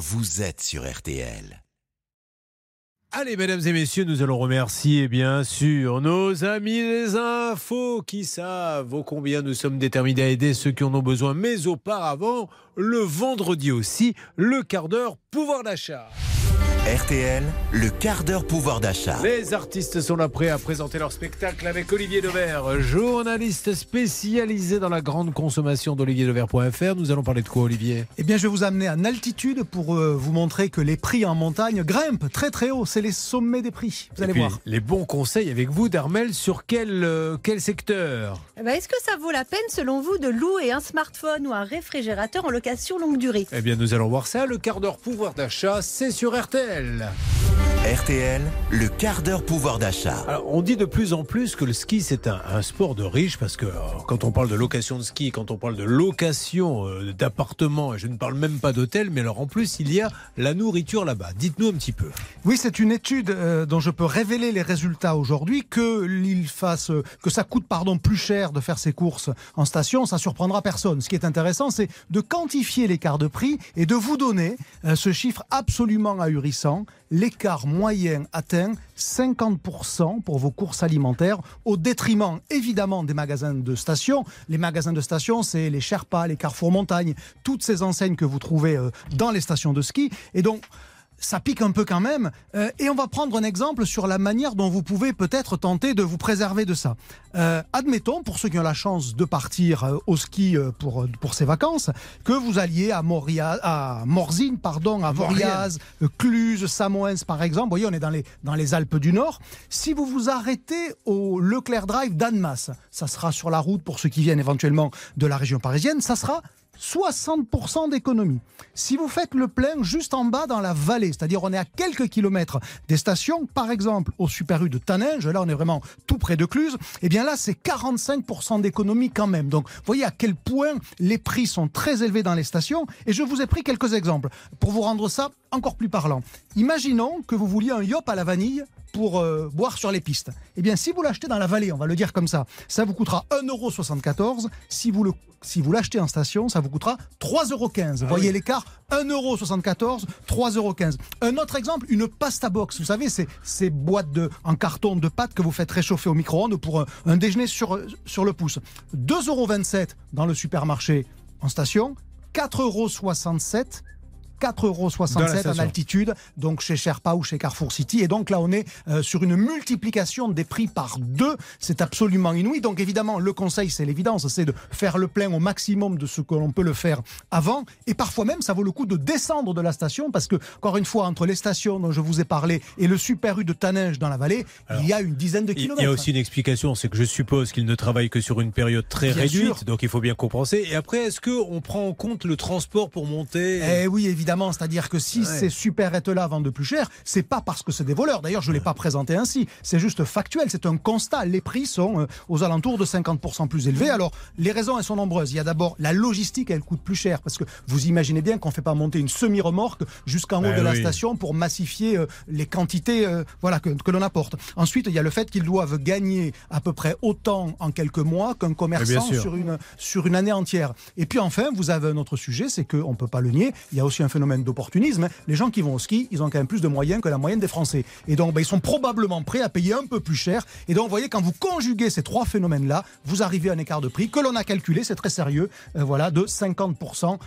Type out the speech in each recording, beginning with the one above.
vous êtes sur RTL. Allez, mesdames et messieurs, nous allons remercier bien sûr nos amis les infos qui savent combien nous sommes déterminés à aider ceux qui en ont besoin. Mais auparavant, le vendredi aussi, le quart d'heure pouvoir d'achat. RTL, le quart d'heure pouvoir d'achat. Les artistes sont là prêts à présenter leur spectacle avec Olivier Devers, journaliste spécialisé dans la grande consommation d'olivierdever.fr. Nous allons parler de quoi, Olivier? Eh bien, je vais vous amener en altitude pour euh, vous montrer que les prix en montagne grimpent très très haut. C'est les sommets des prix. Vous allez puis, voir. Les bons conseils avec vous, Darmel, sur quel, euh, quel secteur? Eh ben, Est-ce que ça vaut la peine, selon vous, de louer un smartphone ou un réfrigérateur en location longue durée? Eh bien, nous allons voir ça. Le quart d'heure pouvoir d'achat, c'est sur RTL. RTL, le quart d'heure pouvoir d'achat. Alors, on dit de plus en plus que le ski, c'est un, un sport de riche parce que euh, quand on parle de location de ski, quand on parle de location euh, d'appartements, et je ne parle même pas d'hôtel, mais alors en plus, il y a la nourriture là-bas. Dites-nous un petit peu. Oui, c'est une étude euh, dont je peux révéler les résultats aujourd'hui. Que fasse, euh, que ça coûte pardon plus cher de faire ses courses en station, ça surprendra personne. Ce qui est intéressant, c'est de quantifier l'écart de prix et de vous donner euh, ce chiffre absolument ahurissant. L'écart moyen atteint 50% pour vos courses alimentaires, au détriment évidemment des magasins de station. Les magasins de station, c'est les Sherpas, les Carrefour Montagne, toutes ces enseignes que vous trouvez euh, dans les stations de ski. Et donc, ça pique un peu quand même. Euh, et on va prendre un exemple sur la manière dont vous pouvez peut-être tenter de vous préserver de ça. Euh, admettons, pour ceux qui ont la chance de partir euh, au ski pour, pour ces vacances, que vous alliez à, Moria, à Morzine, pardon, à Voriaz, Cluse, Samoens par exemple. Vous voyez, on est dans les, dans les Alpes du Nord. Si vous vous arrêtez au Leclerc Drive d'Annemasse, ça sera sur la route pour ceux qui viennent éventuellement de la région parisienne, ça sera 60% d'économie. Si vous faites le plein juste en bas dans la vallée, c'est-à-dire on est à quelques kilomètres des stations, par exemple au Super U de Taninge, là on est vraiment tout près de Cluse, et bien là c'est 45% d'économie quand même. Donc voyez à quel point les prix sont très élevés dans les stations et je vous ai pris quelques exemples pour vous rendre ça encore plus parlant. Imaginons que vous vouliez un yop à la vanille pour euh, boire sur les pistes. Eh bien, si vous l'achetez dans la vallée, on va le dire comme ça, ça vous coûtera 1,74€. Si vous le si vous l'achetez en station, ça vous coûtera 3,15€. Vous voyez l'écart 1,74€, 3,15€. Un autre exemple, une pasta box. Vous savez, c'est ces boîtes de, en carton de pâtes que vous faites réchauffer au micro-ondes pour un, un déjeuner sur, sur le pouce. 2,27€ dans le supermarché en station, 4,67€ 4,67 Dans la euros en altitude, donc chez Sherpa ou chez Carrefour City. Et donc là, on est euh, sur une multiplication des prix par deux. C'est absolument inouï. Donc évidemment, le conseil, c'est l'évidence, c'est de faire le plein au maximum de ce que l'on peut le faire avant. Et parfois même, ça vaut le coup de descendre de la station parce que, encore une fois, entre les stations dont je vous ai parlé et le Super U de Taninge dans la vallée, il y a une dizaine de Il kilomètres. y a aussi une explication, c'est que je suppose qu'il ne travaille que sur une période très Bien réduite, sûr. donc il faut bien compenser. Et après, est-ce qu'on prend en compte le transport pour monter? Eh oui, évidemment. C'est-à-dire que si Ouais. ces supérettes-là vendent plus cher, c'est pas parce que c'est des voleurs. D'ailleurs, je ne l'ai pas présenté ainsi. C'est juste factuel. C'est un constat. Les prix sont euh, aux alentours de 50% plus élevés. Alors, les raisons, elles sont nombreuses. Il y a d'abord la logistique, elle coûte plus cher. Parce que vous imaginez bien qu'on ne fait pas monter une semi-remorque jusqu'en haut Ben de la station pour massifier euh, les quantités euh, voilà, que, que l'on apporte. Ensuite, il y a le fait qu'ils doivent gagner à peu près autant en quelques mois qu'un commerçant sur une, sur une année entière. Et puis enfin, vous avez un autre sujet, c'est qu'on ne peut pas le nier, il y a aussi un phénomène d'opportunisme. Les gens qui vont au ski, ils ont quand même plus de moyens que la moyenne des Français. Et donc, ben, ils sont probablement prêts à payer un peu plus cher. Et donc, vous voyez, quand vous conjuguez ces trois phénomènes-là, vous arrivez à un écart de prix que l'on a calculé, c'est très sérieux, euh, voilà, de 50%.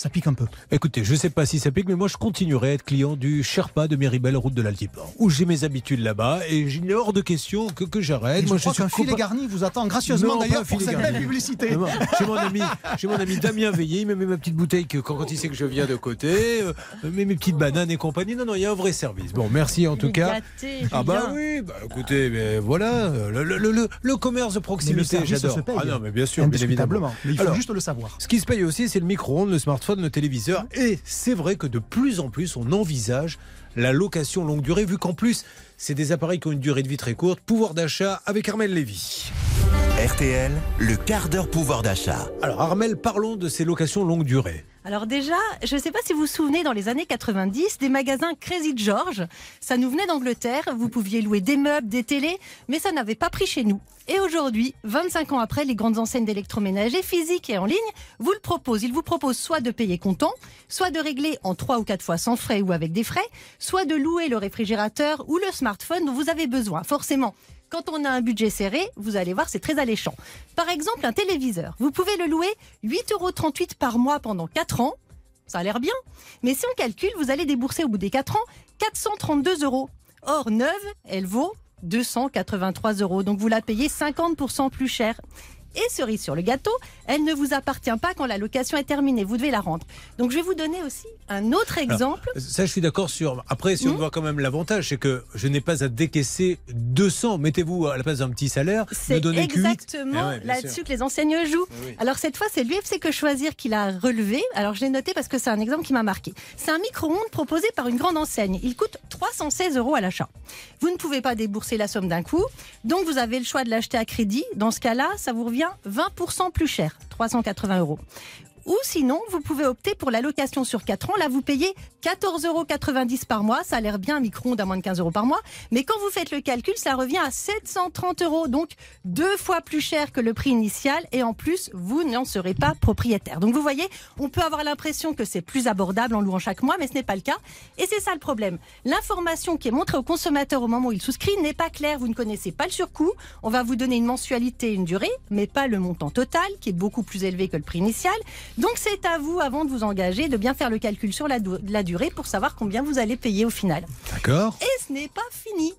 Ça pique un peu. Écoutez, je ne sais pas si ça pique, mais moi je continuerai à être client du Sherpa de Méribel, route de l'Altiport, où j'ai mes habitudes là-bas et il n'est hors de question que, que j'arrête. Moi, je crois suis qu'un filet garni vous attend gracieusement d'ailleurs pour filet cette belle publicité. Non, non. J'ai mon ami, j'ai mon ami Damien Veillé, il me met ma petite bouteille que quand, quand il sait que je viens de côté, euh, met mes petites bananes et compagnie. Non, non, il y a un vrai service. Bon, merci en tout est cas. Ah bah oui, bah écoutez, mais voilà, le, le- le- le commerce de proximité, j'adore. Ah non, mais bien sûr, bien évidemment. Mais il faut Alors, juste le savoir. Ce qui se paye aussi, c'est le micro-ondes, le smartphone, le téléviseur. Et c'est vrai que de plus en plus, on envisage la location longue durée, vu qu'en plus, c'est des appareils qui ont une durée de vie très courte. Pouvoir d'achat avec Armel Lévy. RTL, le quart d'heure pouvoir d'achat. Alors Armel, parlons de ces locations longue durée. Alors déjà, je ne sais pas si vous vous souvenez, dans les années 90, des magasins Crazy George, ça nous venait d'Angleterre, vous pouviez louer des meubles, des télés, mais ça n'avait pas pris chez nous. Et aujourd'hui, 25 ans après, les grandes enseignes d'électroménager physiques et en ligne vous le proposent. Ils vous proposent soit de payer comptant, soit de régler en 3 ou 4 fois sans frais ou avec des frais, soit de louer le réfrigérateur ou le smartphone dont vous avez besoin. Forcément, quand on a un budget serré, vous allez voir, c'est très alléchant. Par exemple, un téléviseur. Vous pouvez le louer 8,38 euros par mois pendant 4 ans ça a l'air bien. Mais si on calcule, vous allez débourser au bout des 4 ans 432 euros. Or, neuve, elle vaut 283 euros. Donc vous la payez 50% plus cher. Et cerise sur le gâteau, elle ne vous appartient pas quand la location est terminée. Vous devez la rendre. Donc je vais vous donner aussi un autre exemple. ça, je suis d'accord sur. Après, si on hmm voit quand même l'avantage, c'est que je n'ai pas à décaisser 200. Mettez-vous à la place d'un petit salaire. C'est exactement eh là-dessus que les enseignes jouent. Eh Alors cette fois, c'est l'UFC Que Choisir qui l'a relevé. Alors je l'ai noté parce que c'est un exemple qui m'a marqué. C'est un micro-ondes proposé par une grande enseigne. Il coûte 316 euros à l'achat. Vous ne pouvez pas débourser la somme d'un coup. Donc vous avez le choix de l'acheter à crédit. Dans ce cas-là, ça vous revient 20% plus cher, 380 euros. Ou sinon, vous pouvez opter pour la location sur 4 ans. Là, vous payez 14,90 euros par mois. Ça a l'air bien, un micro-ondes à moins de 15 euros par mois. Mais quand vous faites le calcul, ça revient à 730 euros. Donc, deux fois plus cher que le prix initial. Et en plus, vous n'en serez pas propriétaire. Donc, vous voyez, on peut avoir l'impression que c'est plus abordable en louant chaque mois, mais ce n'est pas le cas. Et c'est ça le problème. L'information qui est montrée au consommateur au moment où il souscrit n'est pas claire. Vous ne connaissez pas le surcoût. On va vous donner une mensualité, une durée, mais pas le montant total, qui est beaucoup plus élevé que le prix initial. Donc c'est à vous, avant de vous engager, de bien faire le calcul sur la, la durée pour savoir combien vous allez payer au final. D'accord. Et ce n'est pas fini.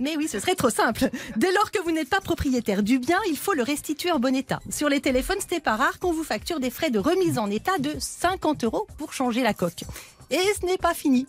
Mais oui, ce serait trop simple. Dès lors que vous n'êtes pas propriétaire du bien, il faut le restituer en bon état. Sur les téléphones, ce n'est pas rare qu'on vous facture des frais de remise en état de 50 euros pour changer la coque. Et ce n'est pas fini.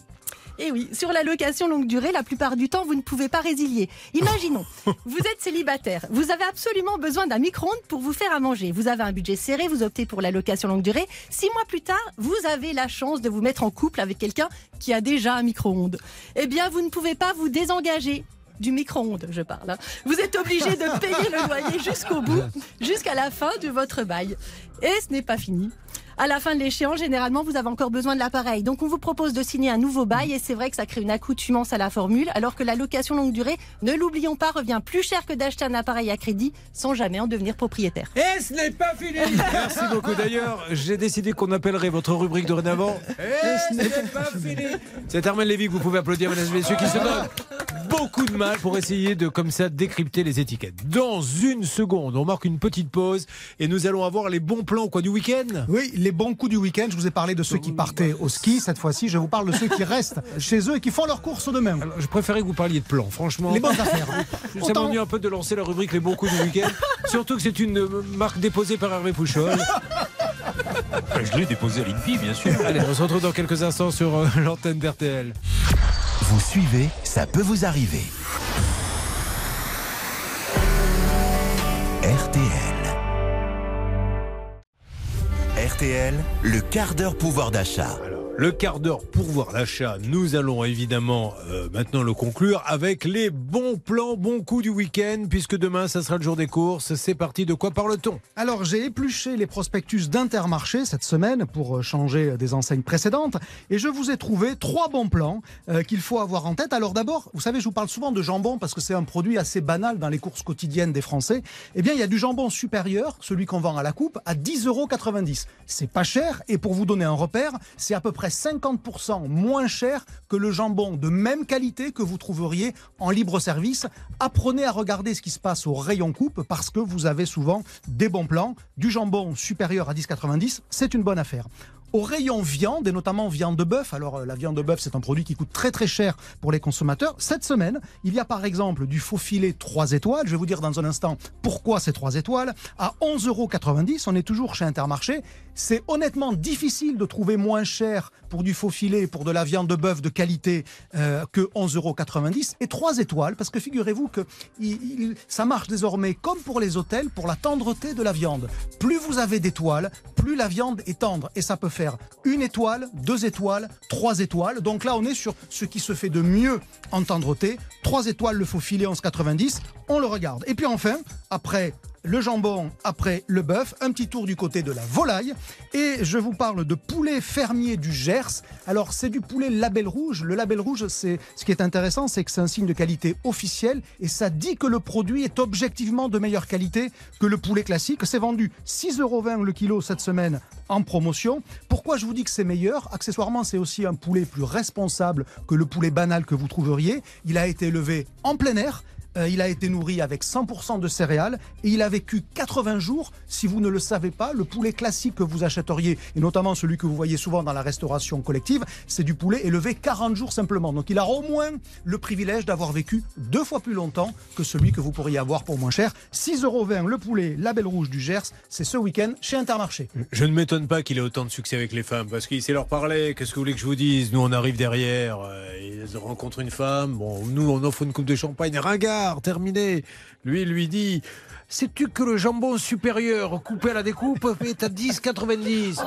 Et eh oui, sur la location longue durée, la plupart du temps, vous ne pouvez pas résilier. Imaginons, vous êtes célibataire, vous avez absolument besoin d'un micro-ondes pour vous faire à manger. Vous avez un budget serré, vous optez pour la location longue durée. Six mois plus tard, vous avez la chance de vous mettre en couple avec quelqu'un qui a déjà un micro-ondes. Eh bien, vous ne pouvez pas vous désengager du micro-ondes, je parle. Hein. Vous êtes obligé de payer le loyer jusqu'au bout, jusqu'à la fin de votre bail. Et ce n'est pas fini à la fin de l'échéance, généralement, vous avez encore besoin de l'appareil. Donc, on vous propose de signer un nouveau bail et c'est vrai que ça crée une accoutumance à la formule, alors que la location longue durée, ne l'oublions pas, revient plus cher que d'acheter un appareil à crédit sans jamais en devenir propriétaire. Et ce n'est pas fini Merci beaucoup. D'ailleurs, j'ai décidé qu'on appellerait votre rubrique dorénavant. Et ce n'est pas fini C'est Armel Lévy que vous pouvez applaudir, mesdames et messieurs, qui se donne beaucoup de mal pour essayer de, comme ça, décrypter les étiquettes. Dans une seconde, on marque une petite pause et nous allons avoir les bons plans quoi, du week-end? Oui, les bons coups du week-end. Je vous ai parlé de ceux qui partaient au ski. Cette fois-ci, je vous parle de ceux qui restent chez eux et qui font leurs courses demain. Alors, je préférais que vous parliez de plans, franchement. Les bonnes affaires. Ça m'ennuie un peu de lancer la rubrique Les bons coups du week-end. Surtout que c'est une marque déposée par Hervé Pouchol. Je l'ai déposé à l'INPI, bien sûr. Allez, on se retrouve dans quelques instants sur euh, l'antenne d'RTL. Vous suivez, ça peut vous arriver. RTL. RTL, le quart d'heure pouvoir d'achat. Le quart d'heure pour voir l'achat, nous allons évidemment euh, maintenant le conclure avec les bons plans, bons coups du week-end, puisque demain, ça sera le jour des courses. C'est parti, de quoi parle-t-on? Alors, j'ai épluché les prospectus d'Intermarché cette semaine pour euh, changer des enseignes précédentes, et je vous ai trouvé trois bons plans euh, qu'il faut avoir en tête. Alors d'abord, vous savez, je vous parle souvent de jambon parce que c'est un produit assez banal dans les courses quotidiennes des Français. Eh bien, il y a du jambon supérieur, celui qu'on vend à la coupe, à 10,90 euros. C'est pas cher, et pour vous donner un repère, c'est à peu près 50% moins cher que le jambon de même qualité que vous trouveriez en libre service. Apprenez à regarder ce qui se passe au rayon coupe parce que vous avez souvent des bons plans. Du jambon supérieur à 10,90, c'est une bonne affaire au rayon viande, et notamment viande de bœuf. Alors euh, la viande de bœuf, c'est un produit qui coûte très très cher pour les consommateurs. Cette semaine, il y a par exemple du faux filet 3 étoiles. Je vais vous dire dans un instant pourquoi ces 3 étoiles. À 11,90 euros, on est toujours chez Intermarché. C'est honnêtement difficile de trouver moins cher pour du faux filet, pour de la viande de bœuf de qualité euh, que 11,90 euros. Et 3 étoiles, parce que figurez-vous que ça marche désormais comme pour les hôtels, pour la tendreté de la viande. Plus vous avez d'étoiles, plus la viande est tendre. Et ça peut faire une étoile, deux étoiles, trois étoiles. Donc là, on est sur ce qui se fait de mieux en tendreté. Trois étoiles, le faux filet 11,90. On le regarde. Et puis enfin, après le jambon après le bœuf, un petit tour du côté de la volaille. Et je vous parle de poulet fermier du Gers. Alors, c'est du poulet label rouge. Le label rouge, c'est ce qui est intéressant, c'est que c'est un signe de qualité officiel et ça dit que le produit est objectivement de meilleure qualité que le poulet classique. C'est vendu 6,20 euros le kilo cette semaine en promotion. Pourquoi je vous dis que c'est meilleur? Accessoirement, c'est aussi un poulet plus responsable que le poulet banal que vous trouveriez. Il a été élevé en plein air euh, il a été nourri avec 100% de céréales et il a vécu 80 jours. Si vous ne le savez pas, le poulet classique que vous achèteriez, et notamment celui que vous voyez souvent dans la restauration collective, c'est du poulet élevé 40 jours simplement. Donc il a au moins le privilège d'avoir vécu deux fois plus longtemps que celui que vous pourriez avoir pour moins cher. 6,20 euros le poulet Label Rouge du Gers, c'est ce week-end chez Intermarché. Je ne m'étonne pas qu'il ait autant de succès avec les femmes parce qu'il sait leur parler. Qu'est-ce que vous voulez que je vous dise? Nous, on arrive derrière, euh, ils rencontrent une femme. Bon, nous, on offre une coupe de champagne. Ringard terminé. Lui, lui dit Sais-tu que le jambon supérieur coupé à la découpe est à 10,90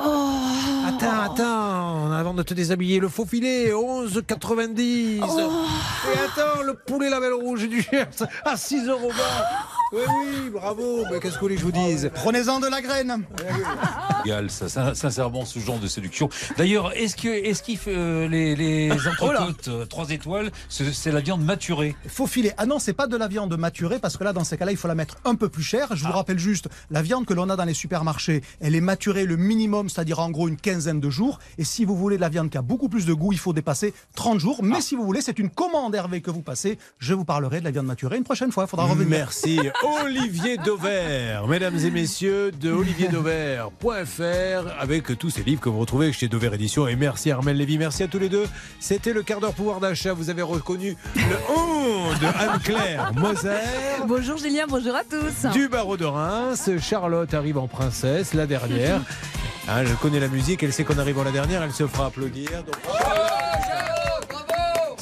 Attends, attends, avant de te déshabiller, le faux filet, 11,90 Et attends, le poulet label rouge du Gers à 6 euros. Oui, oui, bravo. Mais qu'est-ce que vous voulez que je vous dise? Prenez-en de la graine. Égal, ça, sincèrement, ce genre de séduction. D'ailleurs, est-ce que, est-ce qu'il fait euh, les, les oh entrecôtes 3 euh, étoiles, c'est la viande maturée? Faux filet. Ah non, c'est pas de la viande maturée parce que là, dans ces cas-là, il faut la mettre un peu plus cher. Je vous ah. rappelle juste, la viande que l'on a dans les supermarchés, elle est maturée le minimum, c'est-à-dire en gros une quinzaine de jours. Et si vous voulez de la viande qui a beaucoup plus de goût, il faut dépasser 30 jours. Mais ah. si vous voulez, c'est une commande Hervé que vous passez. Je vous parlerai de la viande maturée une prochaine fois. Il faudra revenir. Merci. Olivier Dauvert, mesdames et messieurs, de olivierdauvert.fr avec tous ces livres que vous retrouvez chez Dauvert Édition. Et merci Armel Lévy, merci à tous les deux. C'était le quart d'heure pouvoir d'achat. Vous avez reconnu le on de Anne-Claire Moser. Bonjour Julien, bonjour à tous. Du barreau de Reims, Charlotte arrive en princesse, la dernière. Hein, je connais la musique, elle sait qu'on arrive en la dernière, elle se fera applaudir.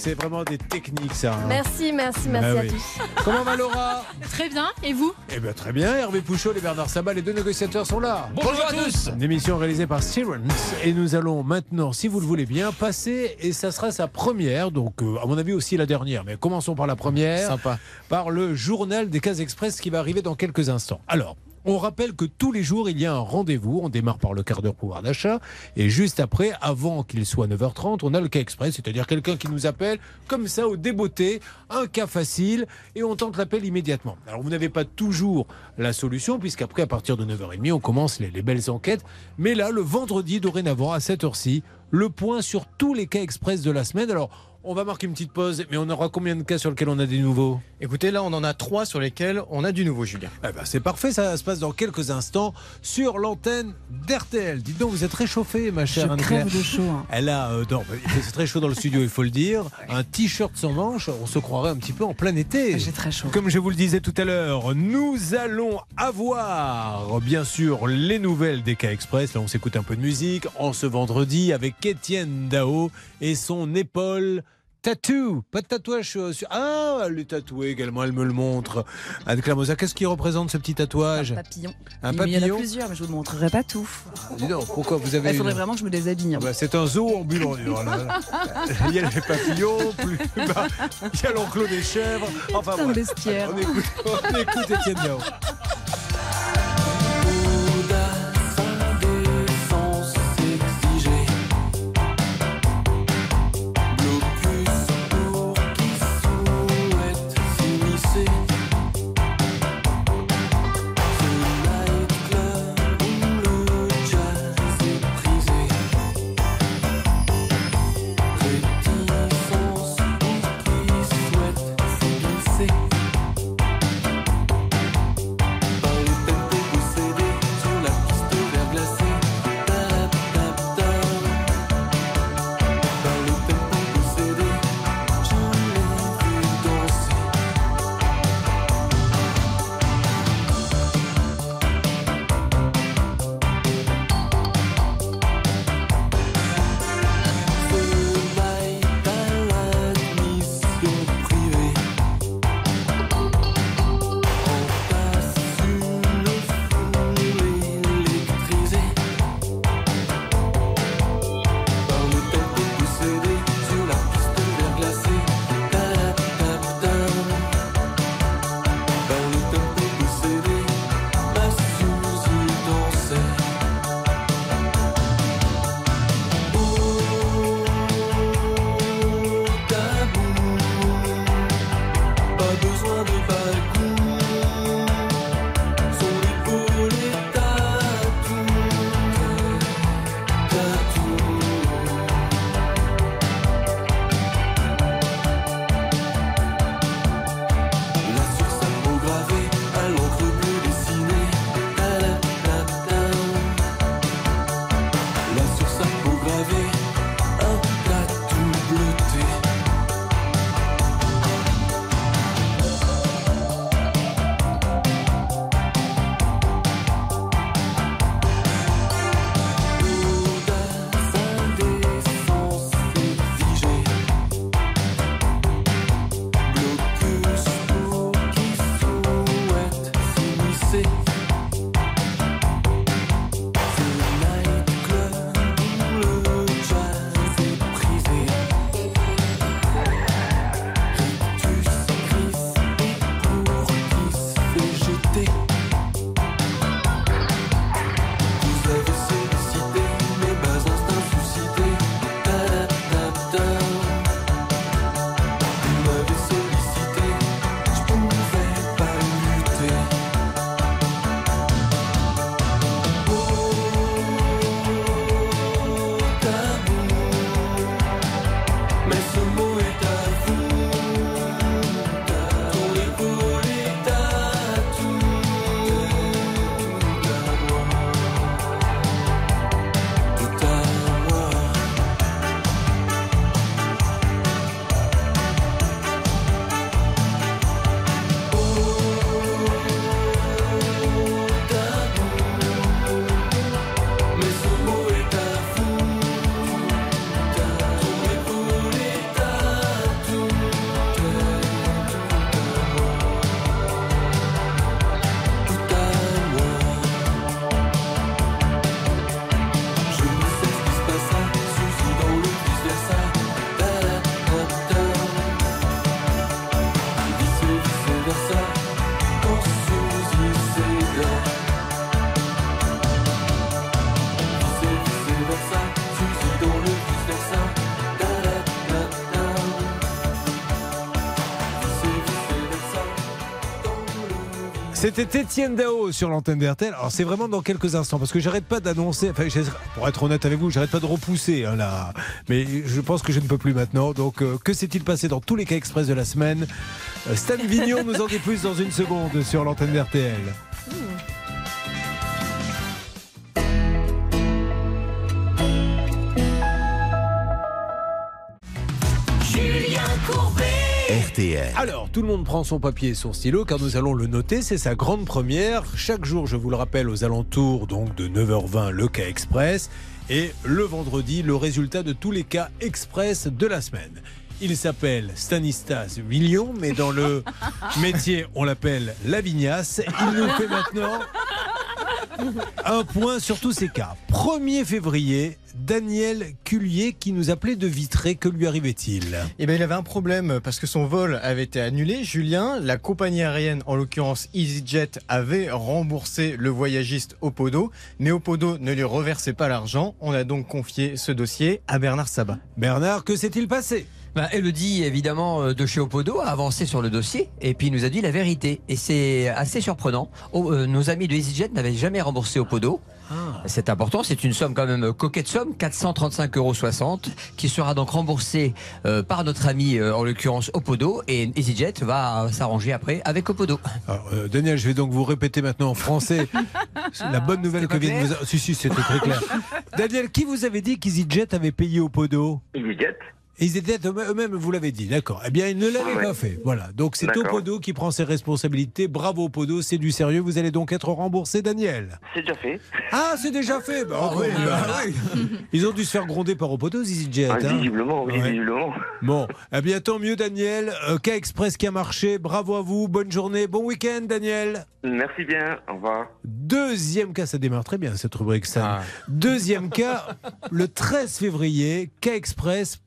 C'est vraiment des techniques, ça. Hein. Merci, merci, merci ah à tous. Comment va Laura? Très bien. Et vous? Eh bien, très bien. Hervé Pouchot et Bernard Sabat, les deux négociateurs sont là. Bonjour, à tous. Une émission réalisée par Sirens. Et nous allons maintenant, si vous le voulez bien, passer, et ça sera sa première, donc euh, à mon avis aussi la dernière, mais commençons par la première. Sympa. Par le journal des Cases Express qui va arriver dans quelques instants. Alors, on rappelle que tous les jours, il y a un rendez-vous. On démarre par le quart d'heure pouvoir d'achat. Et juste après, avant qu'il soit 9h30, on a le cas express, c'est-à-dire quelqu'un qui nous appelle comme ça au débeauté, un cas facile, et on tente l'appel immédiatement. Alors vous n'avez pas toujours la solution, puisqu'après, à partir de 9h30, on commence les, les belles enquêtes. Mais là, le vendredi, dorénavant, à cette heure-ci, le point sur tous les cas express de la semaine. Alors, on va marquer une petite pause, mais on aura combien de cas sur lesquels on a des nouveaux? Écoutez, là, on en a trois sur lesquels on a du nouveau, Julien. Eh ben, c'est parfait, ça se passe dans quelques instants sur l'antenne d'RTL. Dites donc, vous êtes réchauffée, ma chère Je crève de chaud. Hein. Elle a, euh, c'est très chaud dans le studio, il faut le dire. Un t-shirt sans manches, on se croirait un petit peu en plein été. J'ai très chaud. Comme je vous le disais tout à l'heure, nous allons avoir, bien sûr, les nouvelles des cas express. Là, on s'écoute un peu de musique en ce vendredi avec Étienne Dao et son épaule Tatou, pas de tatouage sur. Ah, elle est tatouée également, elle me le montre. Anne Clamosa, qu'est-ce qui représente ce petit tatouage Un papillon. Un papillon. Il y en a plusieurs, mais je vous le montrerai pas tout. Dis donc, pourquoi vous avez. Il faudrait vraiment que je me déshabille. Hein. Ah bah, c'est un zoo ambulant. il y a les papillons, plus bas, il y a l'enclos des chèvres. Enfin, bestiaire. On écoute, on écoute Étienne Diao. C'était Étienne Dao sur l'antenne d'RTL. Alors c'est vraiment dans quelques instants parce que j'arrête pas d'annoncer. Enfin, pour être honnête avec vous, j'arrête pas de repousser hein, là. Mais je pense que je ne peux plus maintenant. Donc euh, que s'est-il passé dans tous les cas express de la semaine? Euh, Stan Vignon nous en dit plus dans une seconde sur l'antenne d'RTL. Alors, tout le monde prend son papier et son stylo car nous allons le noter. C'est sa grande première. Chaque jour, je vous le rappelle, aux alentours donc de 9h20, le cas express. Et le vendredi, le résultat de tous les cas express de la semaine. Il s'appelle Stanislas Villion, mais dans le métier, on l'appelle Lavignasse. Il nous fait maintenant un point sur tous ces cas. 1er février, Daniel Cullier qui nous appelait de Vitré. Que lui arrivait-il? Eh bien, il avait un problème parce que son vol avait été annulé. Julien, la compagnie aérienne, en l'occurrence EasyJet, avait remboursé le voyagiste Opodo, mais Opodo ne lui reversait pas l'argent. On a donc confié ce dossier à Bernard Sabat. Bernard, que s'est-il passé? Bah, Elodie, évidemment, euh, de chez Opodo, a avancé sur le dossier et puis il nous a dit la vérité. Et c'est assez surprenant. Oh, euh, nos amis de EasyJet n'avaient jamais remboursé Opodo. Ah. C'est important, c'est une somme quand même coquette somme, 435,60 euros, qui sera donc remboursée euh, par notre ami, euh, en l'occurrence Opodo, et EasyJet va s'arranger après avec Opodo. Alors, euh, Daniel, je vais donc vous répéter maintenant en français la bonne nouvelle que vient de vous. Si, si, c'était très clair. Daniel, qui vous avait dit qu'EasyJet avait payé Opodo? EasyJet. Ils étaient eux-mêmes, vous l'avez dit, d'accord. Eh bien, ils ne l'avaient Ouais. pas fait. Voilà. Donc, c'est. Opodo qui prend ses responsabilités. Bravo, Opodo, c'est du sérieux. Vous allez donc être remboursé, Daniel. C'est déjà fait. Ah, c'est déjà fait. Bah, oui, bah, oui. Ils ont dû se faire gronder par Opodo, EasyJet. Ah, hein. visiblement, oui, Ouais. visiblement. Bon, eh bien, tant mieux, Daniel. Euh, Cas Express qui a marché. Bravo à vous. Bonne journée. Bon week-end, Daniel. Merci bien. Au revoir. Deuxième cas, ça démarre très bien cette rubrique, Sam. Ah. Deuxième cas, le 13 février, cas express,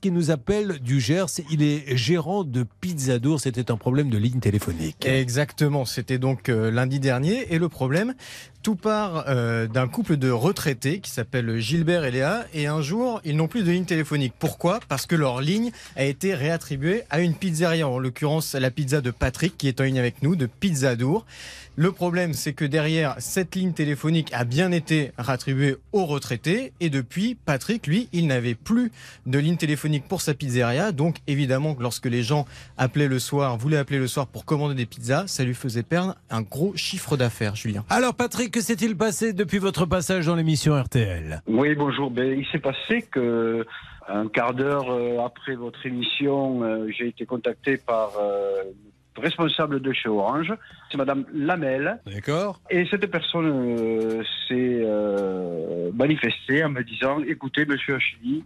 Qui nous appelle du Gers. Il est gérant de Pizzadour. C'était un problème de ligne téléphonique. Exactement, c'était donc euh, lundi dernier. Et le problème, tout part euh, d'un couple de retraités qui s'appelle Gilbert et Léa. Et un jour, ils n'ont plus de ligne téléphonique. Pourquoi? Parce que leur ligne a été réattribuée à une pizzeria, en l'occurrence la pizza de Patrick qui est en ligne avec nous, de Pizzadour. Le problème, c'est que derrière, cette ligne téléphonique a bien été réattribuée aux retraités. Et depuis, Patrick, lui, il n'avait plus de ligne téléphonique pour sa pizzeria. Donc, évidemment, que lorsque les gens appelaient le soir, voulaient appeler le soir pour commander des pizzas, ça lui faisait perdre un gros chiffre d'affaires, Julien. Alors, Patrick, que s'est-il passé depuis votre passage dans l'émission RTL Oui, bonjour. Ben, il s'est passé que un quart d'heure euh, après votre émission, euh, j'ai été contacté par euh, responsable de chez Orange. C'est Madame Lamel. D'accord. Et cette personne euh, s'est euh, manifestée en me disant Écoutez, monsieur Achili,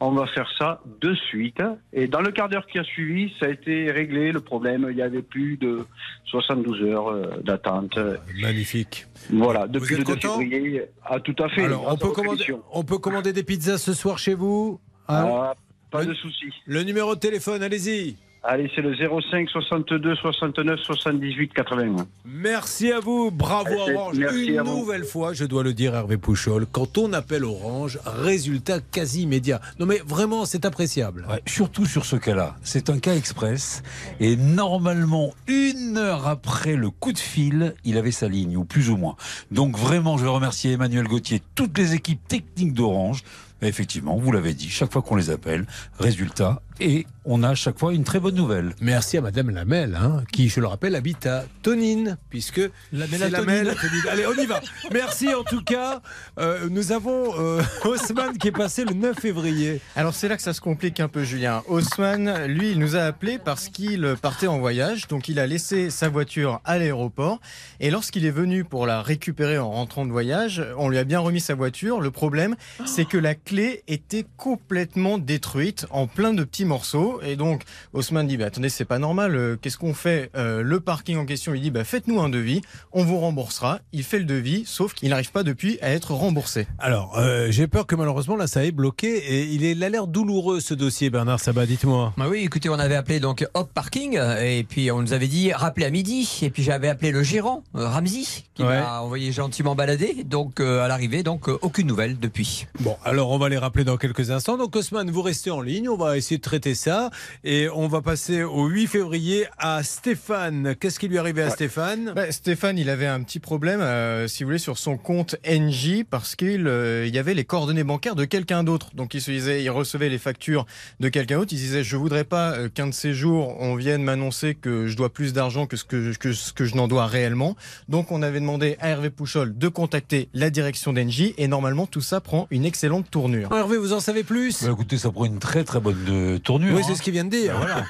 on va faire ça de suite. Et dans le quart d'heure qui a suivi, ça a été réglé le problème. Il y avait plus de 72 heures euh, d'attente. Magnifique. Voilà, depuis le 2 content? février. Ah, tout à fait. Alors, on peut, commander, émission. on peut commander des pizzas ce soir chez vous? Hein? Ah, pas Le- de souci. Le numéro de téléphone, allez-y. Allez, c'est le 05 62 69 78 81. Merci à vous, bravo Orange. merci Une vous. nouvelle fois, je dois le dire, Hervé Pouchol, quand on appelle Orange, résultat quasi immédiat. Non mais vraiment, c'est appréciable. Ouais, surtout sur ce cas-là. C'est un cas express. Et normalement, une heure après le coup de fil, il avait sa ligne, ou plus ou moins. Donc vraiment, je veux remercier Emmanuel Gauthier, toutes les équipes techniques d'Orange. Effectivement, vous l'avez dit, chaque fois qu'on les appelle, résultat, et on a chaque fois une très bonne nouvelle. Merci à Madame Lamel, hein, qui, je le rappelle, habite à Tonine, puisque Lamel c'est à Lamel Tonine. à Tonine. Allez, on y va. Merci en tout cas. Euh, nous avons euh, Haussmann qui est passé le 9 février. Alors c'est là que ça se complique un peu, Julien. Haussmann, lui, il nous a appelé parce qu'il partait en voyage, donc il a laissé sa voiture à l'aéroport. Et lorsqu'il est venu pour la récupérer en rentrant de voyage, on lui a bien remis sa voiture. Le problème, c'est que la clé était complètement détruite en plein de petits morceaux. Et donc Haussmann dit, bah, attendez, c'est pas normal. euh, Qu'est-ce qu'on fait Euh, Le parking en question, il dit, bah, faites-nous un devis, on vous remboursera. Il fait le devis, sauf qu'il n'arrive pas depuis à être remboursé. Alors, euh, j'ai peur que malheureusement, là, ça ait bloqué. Et il, est, il a l'air douloureux, ce dossier, Bernard Sabat, dites-moi. Bah oui, écoutez, on avait appelé donc Hop Parking et puis on nous avait dit rappelez à midi et puis j'avais appelé le gérant euh, Ramsey qui Ouais. m'a envoyé gentiment balader donc euh, à l'arrivée donc euh, aucune nouvelle depuis. Bon, alors on va les rappeler dans quelques instants. Donc, Haussmann, vous restez en ligne. On va essayer de traiter traiter ça. Et on va passer au 8 février à Stéphane. Qu'est-ce qui lui est arrivé à Stéphane? Bah, Stéphane, il avait un petit problème, euh, si vous voulez, sur son compte NJ parce qu'il euh, y avait les coordonnées bancaires de quelqu'un d'autre. Donc il se disait, il recevait les factures de quelqu'un d'autre. Il se disait, je voudrais pas euh, qu'un de ces jours on vienne m'annoncer que je dois plus d'argent que ce que, que, ce que je n'en dois réellement. Donc on avait demandé à Hervé Pouchol de contacter la direction d'Engie et normalement tout ça prend une excellente tournure. Hervé, vous en savez plus? Bah, Écoutez, ça prend une très très bonne de tournure. Oui, c'est ce qu'il vient de dire. Voilà.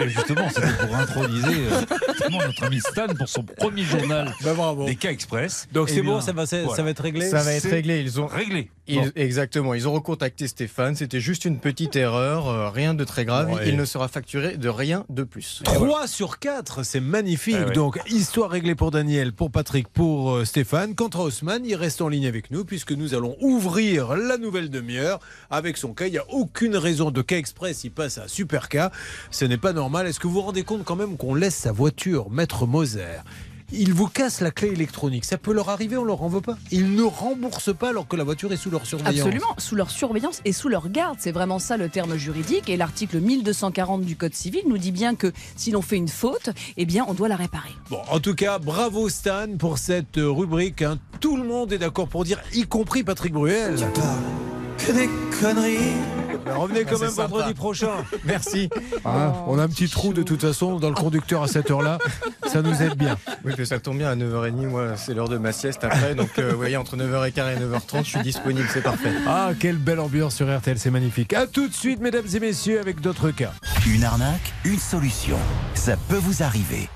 Et justement, c'était pour introniser euh, notre ami Stan pour son premier journal bah, bravo. des cas express. Donc c'est bon, ça va, ça, va être réglé Ça va être réglé. Ils ont réglé. Ils, Exactement. Ils ont recontacté Stéphane. C'était juste une petite erreur, euh, rien de très grave. Ouais. Il ne sera facturé de rien de plus. 3 sur 4, c'est magnifique. Ah ouais. Donc, histoire réglée pour Daniel, pour Patrick, pour euh, Stéphane. Quant à Haussmann, il reste en ligne avec nous puisque nous allons ouvrir la nouvelle demi-heure avec son cas. Il n'y a aucune raison de cas express, il passe à super cas. Ce n'est pas normal. Est-ce que vous vous rendez compte quand même qu'on laisse sa voiture, maître Moser ils vous cassent la clé électronique. Ça peut leur arriver, on leur en veut pas. Ils ne remboursent pas alors que la voiture est sous leur surveillance. Absolument, sous leur surveillance et sous leur garde. C'est vraiment ça le terme juridique. Et l'article 1240 du Code civil nous dit bien que si l'on fait une faute, eh bien, on doit la réparer. Bon, en tout cas, bravo Stan pour cette rubrique. hein. Tout le monde est d'accord pour dire, y compris Patrick Bruel. Que des conneries. Mais revenez quand Ah, même sympa. vendredi prochain. Merci. Hein, on a un petit trou de toute façon dans le conducteur à cette heure-là. Ça nous aide bien. Oui, mais ça tombe bien à 9h30. Moi, c'est l'heure de ma sieste après. Donc, euh, vous voyez, entre 9h15 et 9h30, je suis disponible. C'est parfait. Ah, quelle belle ambiance sur RTL, c'est magnifique. À tout de suite, mesdames et messieurs, avec d'autres cas. Une arnaque, une solution. Ça peut vous arriver.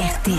RTL.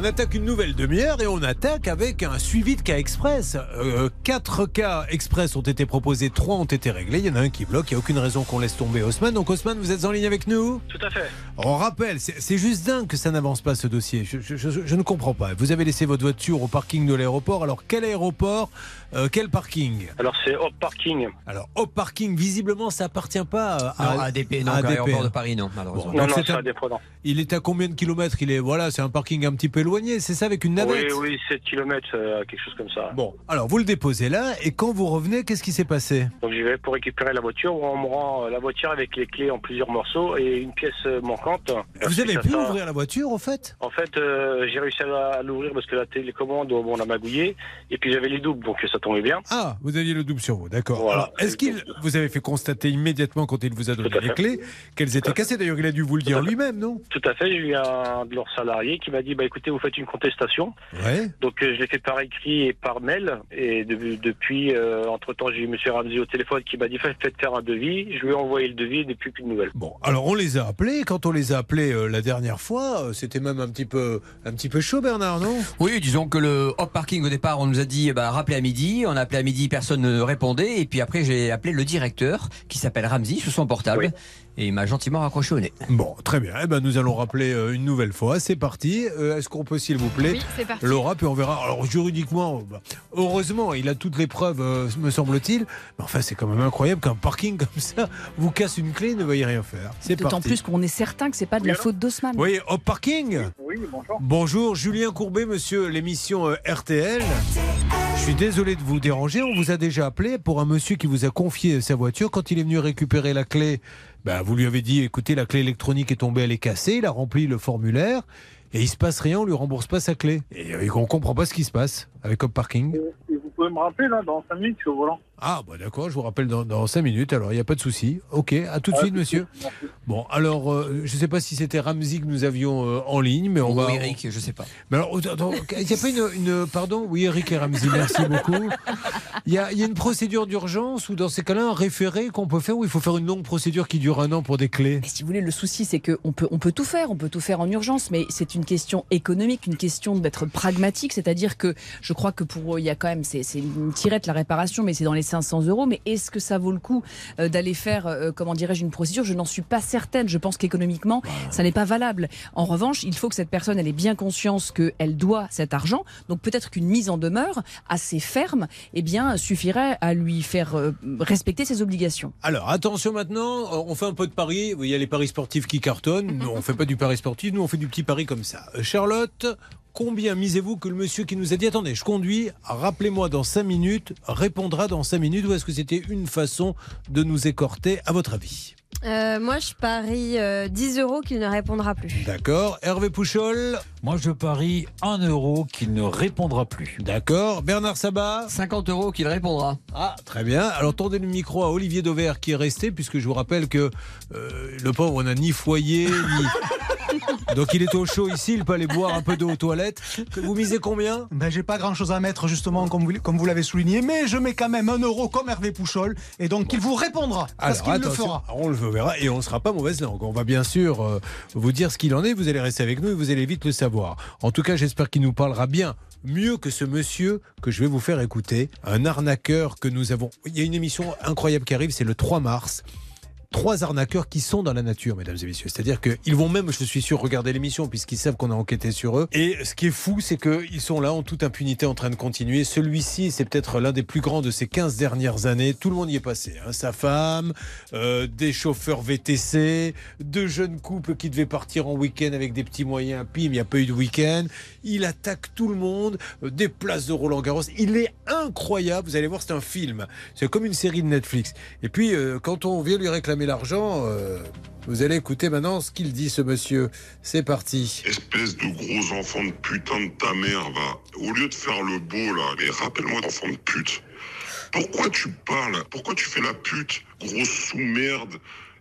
On attaque une nouvelle demi-heure et on attaque avec un suivi de cas express. Euh, quatre cas express ont été proposés, trois ont été réglés. Il y en a un qui bloque, il n'y a aucune raison qu'on laisse tomber Haussmann. Donc Haussmann, vous êtes en ligne avec nous Tout à fait. On rappelle, c'est juste dingue que ça n'avance pas ce dossier. Je, je- je- je ne comprends pas. Vous avez laissé votre voiture au parking de l'aéroport. Alors quel aéroport Euh, Quel parking Alors c'est Hop Parking. Alors Hop Parking, visiblement, ça appartient pas euh, à, Non, ADP, non, à ADP. aéroport de Paris, non, malheureusement. Bon, Non, non, c'est un- indépendant. Il est à combien de kilomètres Il est voilà, c'est un parking un petit peu éloigné. C'est ça avec une Oui, navette. oui, 7 km, quelque chose comme ça. Bon, alors vous le déposez là et quand vous revenez, qu'est-ce qui s'est passé Donc j'y vais pour récupérer la voiture. On me rend euh, la voiture avec les clés en plusieurs morceaux et une pièce euh, manquante. Vous avez à pu ouvrir la voiture au fait En fait, euh, j'ai réussi à à l'ouvrir parce que la télécommande, bon, on l'a magouillé. Et puis j'avais les doubles, donc ça tombait bien. Ah, vous aviez le double sur vous, d'accord. Voilà. Est-ce qu'il vous avez fait constater immédiatement quand il vous a donné les clés qu'elles étaient cassées D'ailleurs, il a dû vous le dire lui-même, non? Tout à fait. J'ai eu un de leurs salariés qui m'a dit, bah écoutez, vous faites une contestation. Ouais. Donc euh, je l'ai fait par écrit et par mail. Et de- depuis, euh, entre-temps, j'ai eu M. Ramsey au téléphone qui m'a dit, faites faites faire un devis. Je lui ai envoyé le devis et depuis, plus de nouvelles. Bon, alors on les a appelés. Quand on les a appelés euh, la dernière fois, euh, c'était même un petit peu, un petit peu chaud, Bernard, non? Oui, disons que le hop parking au départ, on nous a dit bah, rappelez à midi. On a appelé à midi, personne ne répondait. Et puis après, j'ai appelé le directeur qui s'appelle Ramsey sous son portable. Oui. Et il m'a gentiment raccroché au nez. Bon, très bien. Eh ben, nous allons rappeler euh, une nouvelle fois. C'est parti. Euh, Est-ce qu'on peut, s'il vous plaît, Oui, c'est parti. Laura, puis on verra. Alors juridiquement, euh, bah, heureusement, il a toutes les preuves, euh, me semble-t-il. Mais enfin, c'est quand même incroyable qu'un parking comme ça vous casse une clé, et ne veuille rien faire. C'est D'autant parti. plus qu'on est certain que c'est pas de la faute d'Haussmann. Oui, au parking. Oui, bonjour. Bonjour, Julien Courbet, monsieur, l'émission euh, RTL. Suis désolé de vous déranger. On vous a déjà appelé pour un monsieur qui vous a confié sa voiture. Quand il est venu récupérer la clé, ben, vous lui avez dit écoutez, la clé électronique est tombée, elle est cassée. Il a rempli le formulaire et il se passe rien, on lui rembourse pas sa clé. Et euh, on comprend pas ce qui se passe avec Hop Parking. Vous pouvez me rappeler, là, dans 5 minutes, je suis volant. Ah, bah d'accord, je vous rappelle dans, dans 5 minutes, alors il n'y a pas de souci. Ok, à tout de suite, monsieur. Bon, alors, euh, je ne sais pas si c'était Ramsey que nous avions euh, en ligne, mais on Ou va. Eric, je sais pas. Mais alors, attends, il n'y a pas une, une- Pardon? Oui, Eric et Ramsey, merci beaucoup. Il y a, il y a une procédure d'urgence ou dans ces cas-là, un référé qu'on peut faire ou il faut faire une longue procédure qui dure un an pour des clés? Mais si vous voulez, le souci, c'est qu'on peut, on peut tout faire, on peut tout faire en urgence, mais c'est une question économique, une question d'être pragmatique, c'est-à-dire que je crois que pour eux, il y a quand même, c'est c'est une tirette la réparation, mais c'est dans les 500 euros. Mais est-ce que ça vaut le coup euh, d'aller faire, euh, comment dirais-je, une procédure? Je n'en suis pas certaine. Je pense qu'économiquement, ça n'est pas valable. En revanche, il faut que cette personne, elle ait bien conscience qu'elle doit cet argent. Donc peut-être qu'une mise en demeure assez ferme, eh bien, suffirait à lui faire euh, respecter ses obligations. Alors, attention maintenant, on fait un peu de paris. Il y a les paris sportifs qui cartonnent. Nous, on fait pas du pari sportif, nous, on fait du petit pari comme ça. Charlotte, combien misez-vous que le monsieur qui nous a dit attendez, je conduis, rappelez-moi dans 5 minutes, répondra dans 5 minutes ou est-ce que c'était une façon de nous écorter à votre avis? Euh, moi, je parie 10 euh, euros qu'il ne répondra plus. D'accord. Hervé Pouchol Moi, je parie 1 euro qu'il ne répondra plus. D'accord. Bernard Sabat 50 euros qu'il répondra. Ah, très bien. Alors, tendez le micro à Olivier Dauvert qui est resté, puisque je vous rappelle que euh, le pauvre n'a ni foyer, ni. Donc il est au chaud ici, il peut aller boire un peu d'eau aux toilettes. Vous misez combien? Ben, J'ai pas grand chose à mettre justement comme vous, comme vous l'avez souligné, mais je mets quand même un euro comme Hervé Pouchol et donc il vous répondra parce qu'il le fera. On le et on ne sera pas mauvaise langue. On va bien sûr euh, vous dire ce qu'il en est, vous allez rester avec nous et vous allez vite le savoir. En tout cas, j'espère qu'il nous parlera bien mieux que ce monsieur que je vais vous faire écouter, un arnaqueur que nous avons. Il y a une émission incroyable qui arrive, c'est le 3 mars trois arnaqueurs qui sont dans la nature, mesdames et messieurs. C'est-à-dire qu'ils vont même, je suis sûr, regarder l'émission puisqu'ils savent qu'on a enquêté sur eux. Et ce qui est fou, c'est qu'ils sont là en toute impunité en train de continuer. Celui-ci, c'est peut-être l'un des plus grands de ces 15 dernières années. Tout le monde y est passé. Hein. Sa femme, euh, des chauffeurs VTC, deux jeunes couples qui devaient partir en week-end avec des petits moyens. Pim, il n'y a pas eu de week-end. Il attaque tout le monde, euh, des places de Roland Garros. Il est incroyable. Vous allez voir, c'est un film. C'est comme une série de Netflix. Et puis, euh, quand on vient lui réclamer l'argent, euh, vous allez écouter maintenant ce qu'il dit, ce monsieur. C'est parti. Espèce de gros enfant de putain de ta mère, va. Au lieu de faire le beau, là, mais rappelle-moi d'enfant de pute. Pourquoi tu parles? Pourquoi tu fais la pute? Grosse sous-merde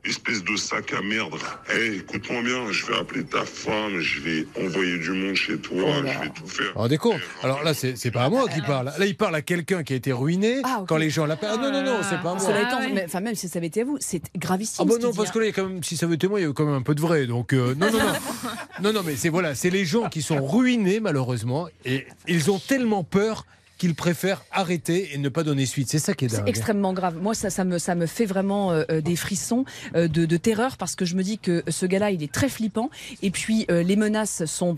espèce de sac à merde. Hé, écoute-moi bien, je vais appeler ta femme, je vais envoyer du monde chez toi, je vais tout faire. Rendez compte Alors là, c'est pas à moi qui parle. Là, il parle à quelqu'un qui a été ruiné ah, quand les gens l'appellent. Ah, non, non, non, c'est pas moi. Cela étant, ah, enfin, même si ça avait été à vous, c'est gravissime. Ah, bon, non, parce que là, il y a quand même, si ça avait été moi, il y a quand même un peu de vrai. Donc, euh, non, non, non. non, non, mais c'est voilà, c'est les gens qui sont ruinés, malheureusement, et ils ont tellement peur qu'il préfère arrêter et ne pas donner suite. C'est ça qui est dingue. C'est extrêmement grave. Moi, ça, ça, me, ça me fait vraiment euh, euh, des frissons euh, de, de, terreur parce que je me dis que ce gars-là, il est très flippant. Et puis, les menaces sont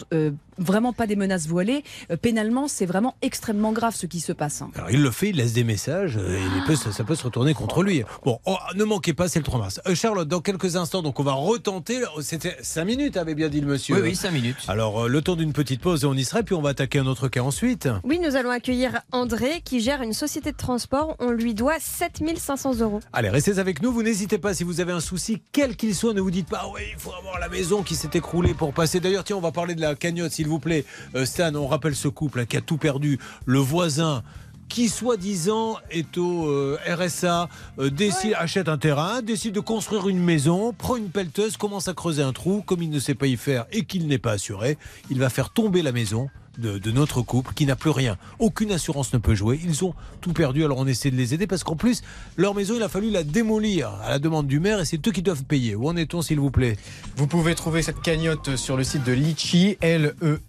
vraiment pas des menaces voilées. pénalement, c'est vraiment extrêmement grave ce qui se passe. Hein. Alors, il le fait, il laisse des messages et il peut, ça, peut se retourner contre lui. Bon, oh, ne manquez pas, c'est le 3 mars. Charlotte, dans quelques instants, donc on va retenter. C'était 5 minutes, avait bien dit le monsieur. Oui, oui, 5 minutes. Alors, le temps d'une petite pause et on y serait, puis on va attaquer un autre cas ensuite. Oui, nous allons accueillir André qui gère une société de transport. On lui doit 7500 euros. Allez, restez avec nous. Vous n'hésitez pas si vous avez un souci, quel qu'il soit. Ne vous dites pas, oui, il faut avoir la maison qui s'est écroulée pour passer. D'ailleurs, tiens, on va parler de la cagnotte, s'il vous plaît. Euh, Stan, on rappelle ce couple qui a tout perdu. Le voisin qui soi-disant est au euh, RSA, euh, décide, achète un terrain, décide de construire une maison, prend une pelleteuse, commence à creuser un trou, comme il ne sait pas y faire et qu'il n'est pas assuré, il va faire tomber la maison de, notre couple qui n'a plus rien. Aucune assurance ne peut jouer. Ils ont tout perdu. Alors on essaie de les aider parce qu'en plus, leur maison, il a fallu la démolir à la demande du maire et c'est eux qui doivent payer. Où en est-on, s'il vous plaît? Vous pouvez trouver cette cagnotte sur le site de Litchi, L-E-E-T-C-H-I.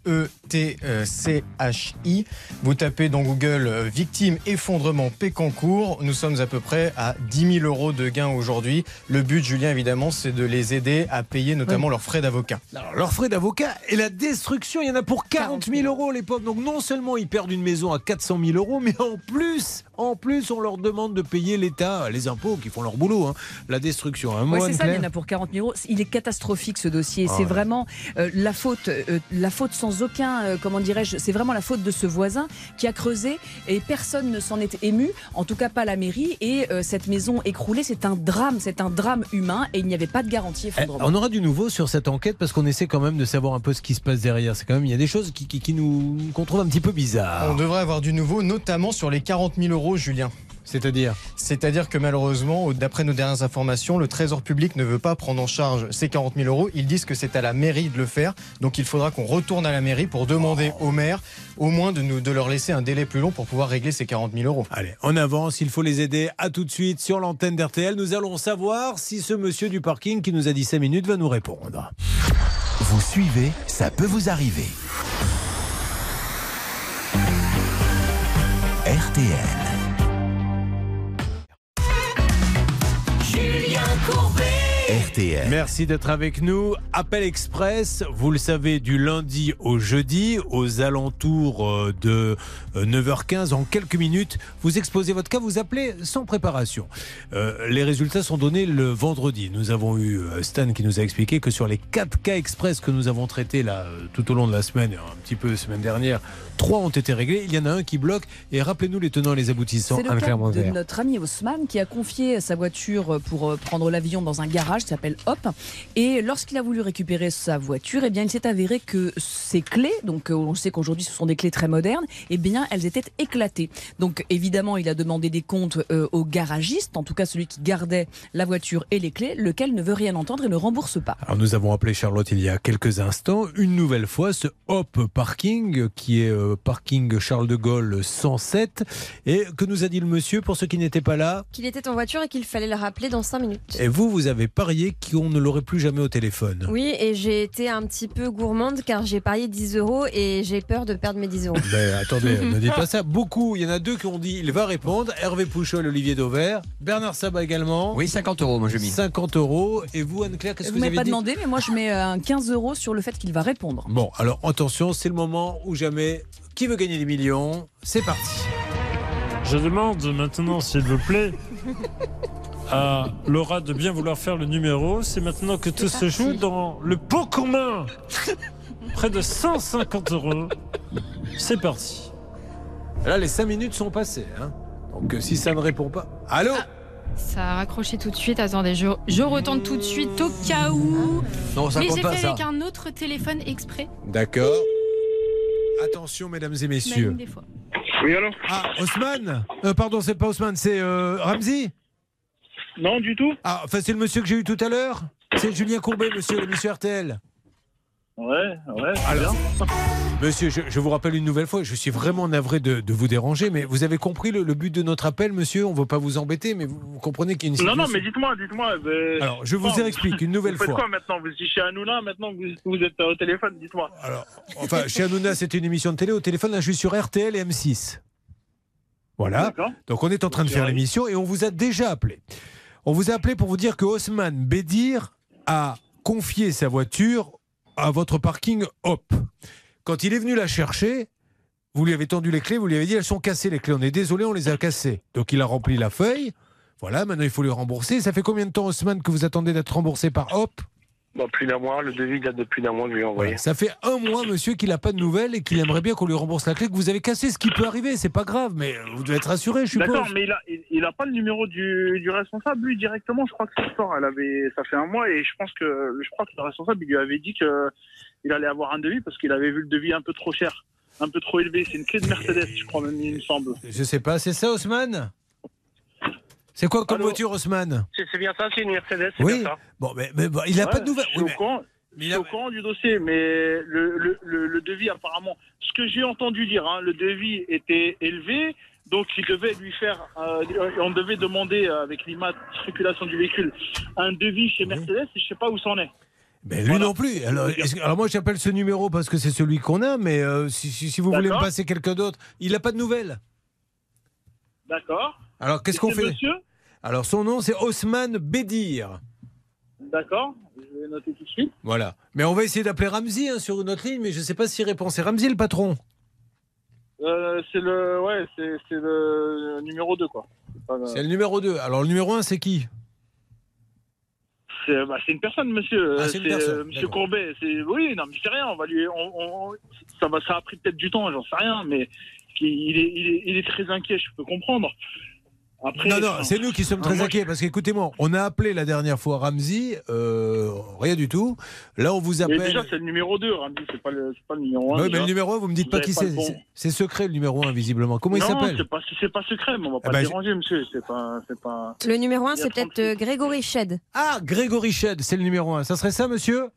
Vous tapez dans Google euh, victime effondrement Pécancourt. Nous sommes à peu près à 10 000 euros de gains aujourd'hui. Le but, Julien, évidemment, c'est de les aider à payer notamment leurs frais d'avocat. Alors, leurs frais d'avocat et la destruction, il y en a pour 40 000 euros les pauvres. Donc non seulement ils perdent une maison à 400 000 euros, mais en plus, en plus, on leur demande de payer l'État, les impôts qui font leur boulot, hein. la destruction. Un c'est ça, il y en a pour 40 000 euros. Il est catastrophique ce dossier. c'est vraiment euh, la faute, euh, la faute sans aucun, euh, comment dirais-je, c'est vraiment la faute de ce voisin qui a creusé et personne ne s'en est ému, en tout cas pas la mairie. Et cette maison écroulée, c'est un drame, c'est un drame humain et il n'y avait pas de garantie effondrement. On aura du nouveau sur cette enquête parce qu'on essaie quand même de savoir un peu ce qui se passe derrière. C'est quand même, il y a des choses qui, qui nous qu'on trouve un petit peu bizarre. On devrait avoir du nouveau, notamment sur les 40 000 euros, Julien. C'est-à-dire C'est-à-dire que malheureusement, d'après nos dernières informations, le Trésor public ne veut pas prendre en charge ces 40 000 euros. Ils disent que c'est à la mairie de le faire. Donc il faudra qu'on retourne à la mairie pour demander au maire au moins de, nous, de leur laisser un délai plus long pour pouvoir régler ces 40 000 euros. Allez, on avance, il faut les aider. À tout de suite sur l'antenne d'RTL. Nous allons savoir si ce monsieur du parking qui nous a dit 5 minutes va nous répondre. Vous suivez, ça peut vous arriver. RTL. RTL. Merci d'être avec nous. Appel Express, vous le savez, du lundi au jeudi, aux alentours euh, de 9h15, en quelques minutes, vous exposez votre cas, vous appelez sans préparation. Euh, les résultats sont donnés le vendredi. Nous avons eu euh, Stan qui nous a expliqué que sur les 4 cas express que nous avons traités là, tout au long de la semaine, un petit peu semaine dernière, 3 ont été réglés. Il y en a un qui bloque. Et rappelez-nous les tenants et les aboutissants. C'est le cas de notre ami Haussmann qui a confié sa voiture pour prendre l'avion dans un garage qui s'appelle Hop. Et lorsqu'il a voulu récupérer sa voiture, eh bien, il s'est avéré que ses clés, donc euh, on sait qu'aujourd'hui ce sont des clés très modernes, eh bien, elles étaient éclatées. Donc évidemment, il a demandé des comptes euh, au garagiste, en tout cas celui qui gardait la voiture et les clés, lequel ne veut rien entendre et ne rembourse pas. Alors nous avons appelé Charlotte il y a quelques instants, une nouvelle fois, ce Hop Parking, qui est euh, parking Charles de Gaulle 107, et que nous a dit le monsieur, pour ceux qui n'étaient pas là? Qu'il était en voiture et qu'il fallait le rappeler dans 5 minutes. Et vous, vous avez parié qu'on ne l'aurait plus jamais au téléphone. Oui, et j'ai été un petit peu gourmande car j'ai parié 10 euros et j'ai peur de perdre mes 10 euros. Ben, attendez, ne dites pas ça. Beaucoup, il y en a deux qui ont dit il va répondre. Hervé Pouchol, Olivier Dauvert, Bernard Sabat également. Oui, 50 euros, moi je mis. 50 euros. Et vous, Anne-Claire, qu'est-ce que vous, vous avez pas dit demandé, mais moi je mets un 15 euros sur le fait qu'il va répondre. Bon, alors attention, c'est le moment où jamais. Qui veut gagner des millions? C'est parti. Je demande maintenant, s'il vous plaît, à Laura de bien vouloir faire le numéro. C'est maintenant que tout se joue dans le pot commun. Près de 150 euros. C'est parti. Là, les 5 minutes sont passées. Hein. Donc, euh, si ça ne répond pas. Allô Ça a raccroché tout de suite. Attendez, je, je retente tout de suite au cas où. Non, ça Mais j'ai pas fait ça. avec un autre téléphone exprès. D'accord. Attention, mesdames et messieurs. Même des fois. Oui, alors Ah, Osman Euh, Pardon, c'est pas Osman, c'est euh, Ramzi Non, du tout. Ah, enfin, c'est le monsieur que j'ai eu tout à l'heure C'est Julien Courbet, monsieur, le monsieur RTL. Ouais, ouais. Alors, monsieur, je, je vous rappelle une nouvelle fois, je suis vraiment navré de, de vous déranger, mais vous avez compris le, le but de notre appel, monsieur? On ne veut pas vous embêter, mais vous, vous comprenez qu'il y a une Non, situation... non, mais dites-moi, dites-moi. ben, Alors, je vous explique une nouvelle vous faites fois. quoi maintenant? Vous êtes chez Hanouna, maintenant vous, vous êtes au téléphone, dites-moi. Alors, enfin, chez Hanouna, c'était une émission de télé. Au téléphone, là, je suis sur RTL et M6. Voilà. D'accord. Donc, on est en train de faire l'émission et on vous a déjà appelé. On vous a appelé pour vous dire que Haussmann Bédir a confié sa voiture à votre parking Hop. Quand il est venu la chercher, vous lui avez tendu les clés, vous lui avez dit elles sont cassées les clés. On est désolé, on les a cassées. Donc, il a rempli la feuille. Voilà, maintenant il faut lui rembourser. Ça fait combien de temps, Haussmann, que vous attendez d'être remboursé par Hop? Bon, plus d'un mois, le devis date de plus d'un mois de lui envoyer. Voilà. Ça fait un mois, monsieur, qu'il n'a pas de nouvelles et qu'il aimerait bien qu'on lui rembourse la clé que vous avez cassée. Ce qui peut arriver, c'est pas grave, mais vous devez être rassuré, je suppose. D'accord, mais il a, il, il a pas le numéro du, du responsable, lui, directement. Je crois que c'est fort. Elle avait, ça fait un mois et je pense que, je crois que le responsable, il lui avait dit que il allait avoir un devis parce qu'il avait vu le devis un peu trop cher, un peu trop élevé. C'est une clé de Mercedes, je crois même, il me semble. Je sais pas, c'est ça, Haussmann? C'est quoi comme Allô voiture, Haussmann? C'est bien ça, c'est une Mercedes, c'est Oui. bien ça. Bon, mais, mais bon, il n'a Ouais, pas de nouvelles. Je suis Oui, au courant, je suis au courant du dossier, mais le, le, le, le devis, apparemment, ce que j'ai entendu dire, hein, le devis était élevé, donc il devait lui faire, euh, on devait demander euh, avec l'immatriculation du véhicule un devis chez Mercedes, et je sais pas où c'en est. Mais lui non plus. Alors, moi, j'appelle ce numéro parce que c'est celui qu'on a, mais euh, si, si- si vous voulez me passer quelqu'un d'autre, il n'a pas de nouvelles. D'accord. Alors, qu'est-ce qu'on fait? Monsieur? Alors, son nom, c'est Haussmann Bédir. D'accord. Je vais noter tout de suite. Voilà. Mais on va essayer d'appeler Ramzi hein, sur une autre ligne, mais je ne sais pas s'il répond. C'est Ramzi le patron Euh, c'est le, ouais, c'est le numéro 2, quoi. C'est le- C'est le numéro 2. Alors, le numéro 1, c'est qui? C'est bah, c'est une personne, monsieur. Ah, Euh, c'est une c'est, personne, euh, monsieur. Courbet. Oui, non, mais c'est rien. On va lui, on, on- ça va, ça a pris peut-être du temps, j'en sais rien, mais il est, il est, il est très inquiet. Je peux comprendre. Après, Non, non, enfin, c'est nous qui sommes très moi, inquiets parce qu'écoutez-moi, on a appelé la dernière fois Ramzi, euh, rien du tout. Là, on vous Mais appelle. déjà, c'est le numéro 2, Randy, c'est pas le, c'est pas le numéro 1. Oui, mais le numéro 1, vous me dites pas qui c'est. C'est- C'est secret le numéro 1, visiblement. Comment il non, s'appelle c'est pas, c'est pas secret, mais on va Eh pas ben, le déranger, monsieur. C'est pas, c'est pas. Le numéro 1, Il y a c'est peut-être euh, Grégory Shed. Ah, Grégory Shed, c'est le numéro 1. Ça serait ça, monsieur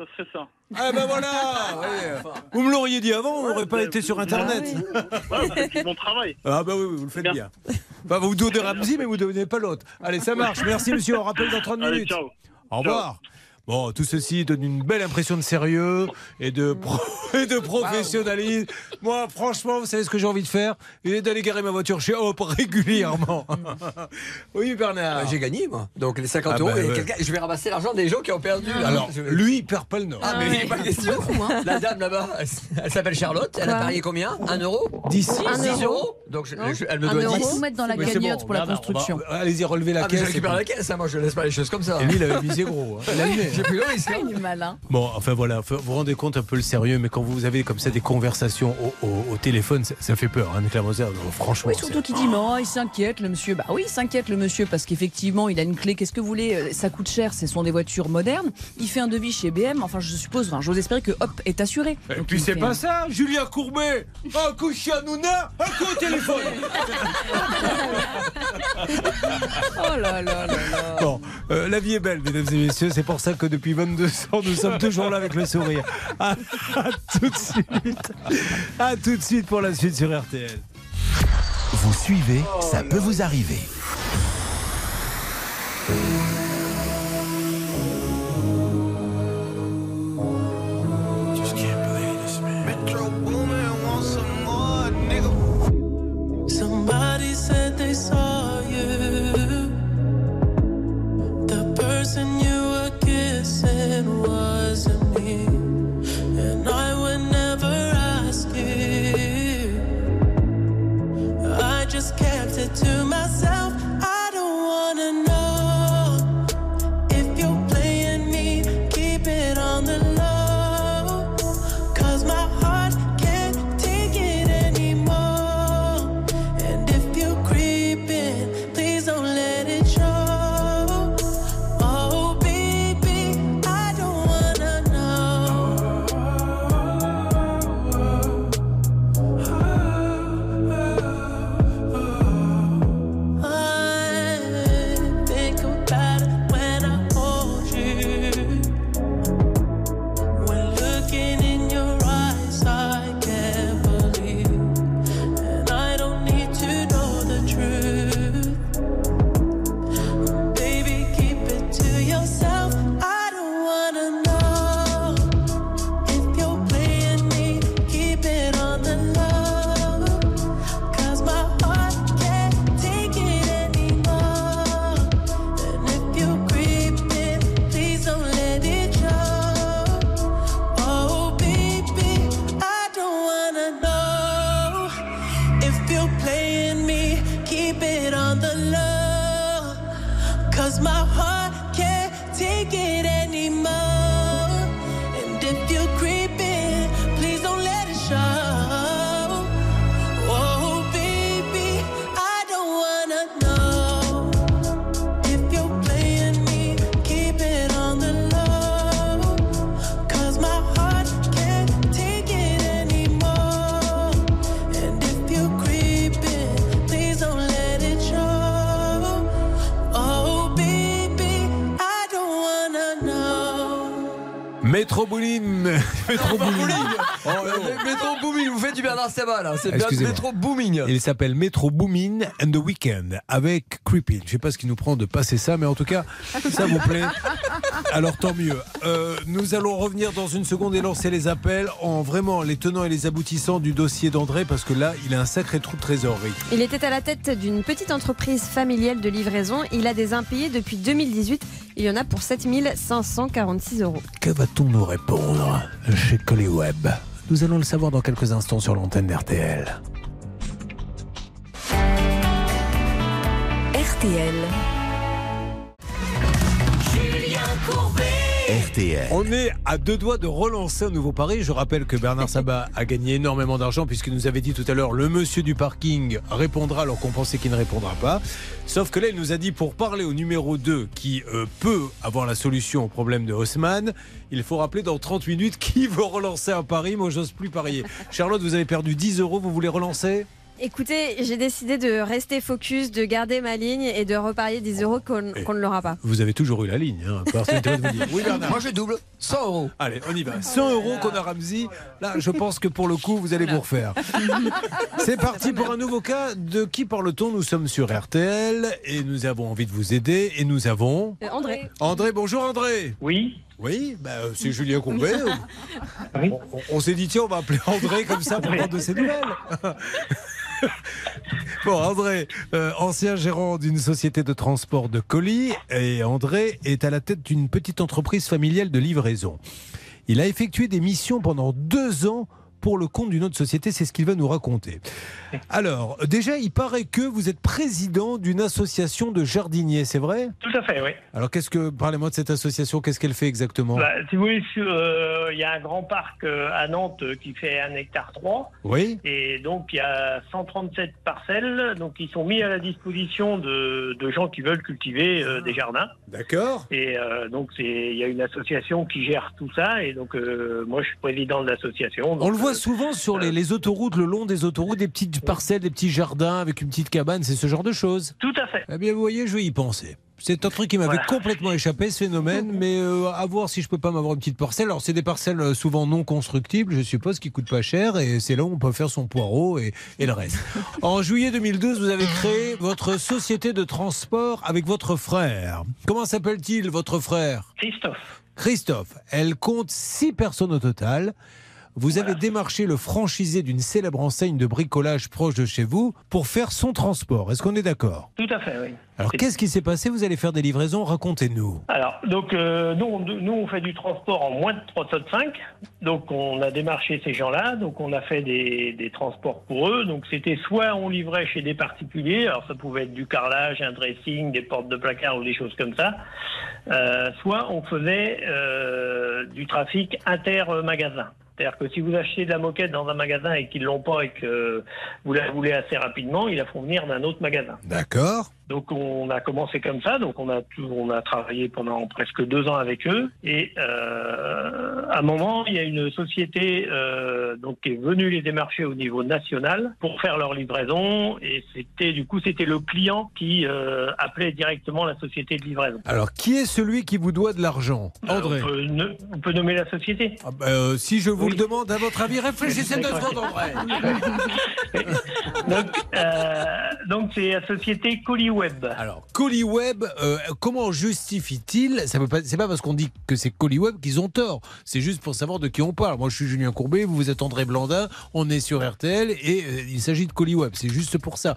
Ça serait ça. Ah ben voilà ouais. Vous me l'auriez dit avant, on n'aurait pas été sur Internet. Ouais, vous faites mon travail. Ah bah oui, oui, vous le faites bien. Enfin, vous donnez Ramzi, mais vous ne donnez pas l'autre. Allez, ça marche. Merci, monsieur. On rappelle dans 30 Allez, minutes. ciao. Au revoir. Bon, tout ceci donne une belle impression de sérieux et de, pro- et de professionnalisme. Moi, franchement, vous savez ce que j'ai envie de faire? Et d'aller garer ma voiture chez Hop régulièrement. oui, Bernard. Euh, J'ai gagné, moi. Donc les 50 Ah euros, bah, et ouais. quelqu'un- je vais ramasser l'argent des gens qui ont perdu. Alors, je- lui, il perd pas le nord. Ah, mais il n'y a pas question. La dame là-bas, elle, elle s'appelle Charlotte. Elle a parié combien? Un euro? 10 Un 10 euro. euros Donc je- Non. je- elle me Un doit euro. 10. Faut mettre dans la cagnotte bon, pour la Bernard, on va- construction. Allez-y, relevez la Ah, caisse. je récupère la caisse, hein, moi je laisse pas les choses comme ça. Et lui, il avait misé gros. hein. Il. J'ai pris le risque. hein. Il est malin. Bon, enfin voilà, vous vous rendez compte un peu le sérieux, mais quand vous avez comme ça des conversations au, au- au téléphone, ça, ça fait peur, hein, Claire Moser. Non, Franchement, Oui, surtout qu'il dit, mais oh, il s'inquiète, le monsieur. Bah oui, il s'inquiète, le monsieur, parce qu'effectivement, il a une clé. Qu'est-ce que vous voulez euh, Ça coûte cher, ce sont des voitures modernes. Il fait un devis chez BM. Enfin, je suppose, enfin, j'ose espérer que Hop est assuré. Et Donc, puis c'est fait pas un- ça, Julien Courbet Un coup chien Nouna, un coup au téléphone Oh là là là là. Bon, euh, la vie est belle, mesdames et messieurs, c'est pour ça que depuis 22 ans, nous sommes toujours là avec le sourire. À, à tout de suite À tout de suite pour la suite sur RTL. Vous suivez, ça peut vous arriver. Somebody said they saw Métro Bouline Métro Bouline Oh, Métro Booming, vous faites du Bernard Sabat là. C'est. Métro Booming. Il s'appelle Metro Boomin and the Weekend avec Creeping. Je sais pas ce qui nous prend de passer ça, mais en tout cas, ça vous plaît. Alors tant mieux. Euh, nous allons revenir dans une seconde et lancer les appels en vraiment les tenants et les aboutissants du dossier d'André parce que là, il a un sacré trou de trésorerie. Il était à la tête d'une petite entreprise familiale de livraison. Il a des impayés depuis 2018. Il y en a pour 7546 euros. Que va-t-on nous répondre chez Web Nous allons le savoir dans quelques instants sur l'antenne d'RTL. RTL. RTL. On est à deux doigts de relancer un nouveau pari. Je rappelle que Bernard Sabat a gagné énormément d'argent puisqu'il nous avait dit tout à l'heure le monsieur du parking répondra alors qu'on pensait qu'il ne répondra pas. Sauf que là, il nous a dit pour parler au numéro 2 qui euh, peut avoir la solution au problème de Haussmann, il faut rappeler dans 30 minutes qui veut relancer un pari. Moi, j'ose plus parier. Charlotte, vous avez perdu 10 euros, vous voulez relancer? Écoutez, j'ai décidé de rester focus, de garder ma ligne et de reparier 10 euros qu'on ne l'aura pas. Vous avez toujours eu la ligne. Hein. Vous dire. Oui, Bernard. Moi, je double 100 euros. Allez, on y va. 100 euros qu'on a Ramsey. Là, je pense que pour le coup, vous allez vous refaire. C'est parti pour un nouveau cas. De qui parle-t-on? Nous sommes sur RTL et nous avons envie de vous aider. Et nous avons. Euh, André. André, bonjour André. Oui. Oui, bah, euh, c'est Julien Courbet. On, on- on s'est dit, tiens, on va appeler André comme ça pour prendre de ses nouvelles. Bon, André, euh, ancien gérant d'une société de transport de colis, et André est à la tête d'une petite entreprise familiale de livraison. Il a effectué des missions pendant deux ans pour le compte d'une autre société, c'est ce qu'il va nous raconter. Alors, déjà, il paraît que vous êtes président d'une association de jardiniers, c'est vrai? Tout à fait, oui. Alors, qu'est-ce que, parlez-moi de cette association, qu'est-ce qu'elle fait exactement? Bah, si vous voulez, euh, il y a un grand parc euh, à Nantes euh, qui fait un hectare 3. Oui. Et donc, il y a 137 parcelles donc, qui sont mis à la disposition de, de gens qui veulent cultiver euh, des jardins. D'accord. Et donc, il y a une association qui gère tout ça. Et donc, moi, je suis président de l'association. On le voit euh, souvent sur les, les autoroutes, le long des autoroutes, des petites parcelles, des petits jardins avec une petite cabane, c'est ce genre de choses. Tout à fait. Eh bien, vous voyez, je vais y penser. C'est un truc qui m'avait Voilà. complètement échappé, ce phénomène, mais euh, à voir si je peux pas m'avoir une petite parcelle. Alors, c'est des parcelles euh, souvent non constructibles, je suppose, qui coûtent pas cher, et c'est là où on peut faire son poireau et, et le reste. En juillet 2012, vous avez créé votre société de transport avec votre frère. Comment s'appelle-t-il, votre frère? Christophe. Christophe, elle compte six personnes au total. Vous avez démarché le franchisé d'une célèbre enseigne de bricolage proche de chez vous pour faire son transport. Est-ce qu'on est d'accord? Tout à fait, oui. Alors qu'est-ce qui s'est passé? Vous allez faire des livraisons Racontez-nous. Alors, donc, euh, nous, on, nous, on fait du transport en moins de 3 tonnes 5. Donc, on a démarché ces gens-là. Donc, on a fait des, des transports pour eux. Donc, c'était soit on livrait chez des particuliers. Alors, ça pouvait être du carrelage, un dressing, des portes de placard ou des choses comme ça. Euh, soit on faisait euh, du trafic inter-magasin. C'est-à-dire que si vous achetez de la moquette dans un magasin et qu'ils l'ont pas et que vous la voulez assez rapidement, ils la font venir d'un autre magasin. D'accord. Donc on a commencé comme ça, donc on a tout- on a travaillé pendant presque deux ans avec eux. Et euh, à un moment il y a une société euh, donc qui est venue les démarcher au niveau national pour faire leur livraison. Et c'était du coup c'était le client qui euh, appelait directement la société de livraison. Alors qui est celui qui vous doit de l'argent? André. On peut, ne- on peut nommer la société. Ah bah, Si je vous le demande, à votre avis, réfléchissez deux secondes, André. donc c'est la société Alors, Coliweb, euh, comment justifie-t-il Ça pas, c'est pas parce qu'on dit que c'est Coliweb qu'ils ont tort. C'est juste pour savoir de qui on parle. Moi, je suis Julien Courbet, vous, vous êtes André Blandin, on est sur RTL et euh, il s'agit de Coliweb. C'est juste pour ça.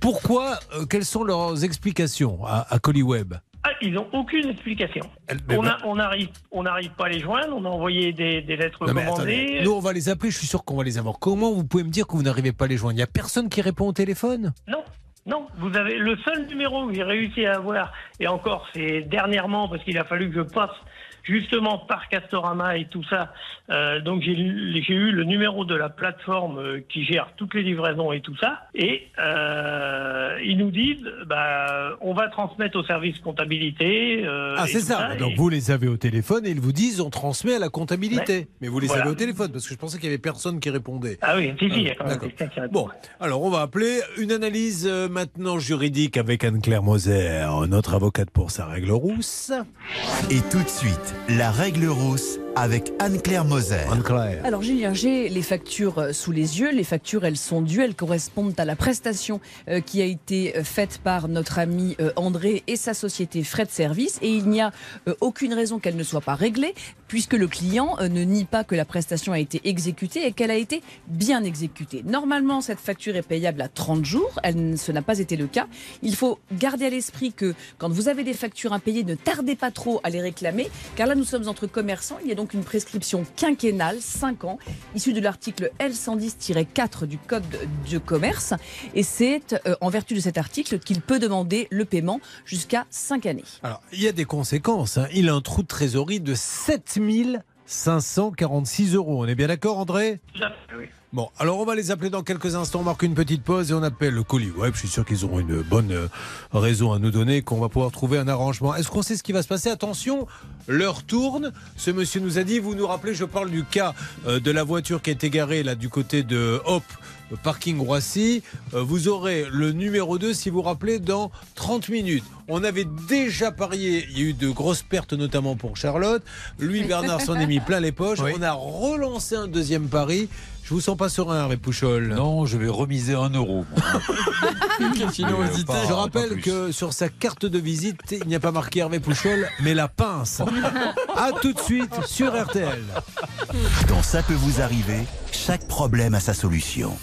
Pourquoi euh, Quelles sont leurs explications à, à Coliweb Ah, ils n'ont aucune explication. mais On n'arrive on pas à les joindre. On a envoyé des, des lettres Non, mais commandées. attendez, nous, on va les appeler, je suis sûr qu'on va les avoir. Comment vous pouvez me dire que vous n'arrivez pas à les joindre? Il n'y a personne qui répond au téléphone? Non, non, vous avez le seul numéro que j'ai réussi à avoir, et encore c'est dernièrement parce qu'il a fallu que je passe justement par Castorama et tout ça. Euh, donc j'ai eu le numéro de la plateforme euh, qui gère toutes les livraisons et tout ça, et euh, ils nous disent, bah, on va transmettre au service comptabilité. euh, Ah, c'est ça. et- Donc vous les avez au téléphone et ils vous disent on transmet à la comptabilité. Ouais. Mais vous les Voilà. avez au téléphone parce que je pensais qu'il y avait personne qui répondait. Ah oui, si, si, il y a quand même d'accord. quelqu'un qui répond. Bon, alors on va appeler une analyse maintenant juridique avec Anne-Claire Moser, notre avocate pour sa règle rousse. Et tout de suite, la règle rousse avec Anne-Claire Moser. Anne-Claire. Alors Julien, j'ai les factures euh, sous les yeux. Les factures, elles sont dues, elles correspondent à la prestation euh, qui a été euh, faite par notre ami André et sa société Frais de Service. Et il n'y a aucune raison qu'elles ne soient pas réglées, puisque le client ne nie pas que la prestation a été exécutée et qu'elle a été bien exécutée. Normalement, cette facture est payable à 30 jours. Elle, ce n'a pas été le cas. Il faut garder à l'esprit que quand vous avez des factures impayées, ne tardez pas trop à les réclamer, car là, nous sommes entre commerçants. Il y a donc une prescription quinquennale, 5 ans, issue de l'article L110-4 du Code de commerce. Et c'est euh, en vertu de cet article qu'il peut demander le paiement jusqu'à 5 années. Alors, il y a des conséquences. hein. Il a un trou de trésorerie de 7546 euros. On est bien d'accord, André? Oui. Bon, alors on va les appeler dans quelques instants. On marque une petite pause et on appelle le colis web. Je suis sûr qu'ils auront une bonne euh, raison à nous donner, qu'on va pouvoir trouver un arrangement. Est-ce qu'on sait ce qui va se passer? Attention, l'heure tourne. Ce monsieur nous a dit, vous nous rappelez, je parle du cas euh, de la voiture qui est égarée là du côté de Hop. Le Parking Roissy, Euh, vous aurez le numéro 2 si vous rappelez dans 30 minutes. On avait déjà parié, il y a eu de grosses pertes notamment pour Charlotte. Lui, Bernard s'en est mis plein les poches. On a relancé un deuxième pari. Je vous sens pas serein, Hervé Pouchol. Non, je vais remiser un euro. Je rappelle que sur sa carte de visite, il n'y a pas marqué Hervé Pouchol, mais la pince. A tout de suite sur RTL. Dans Ça peut vous arriver, chaque problème a sa solution.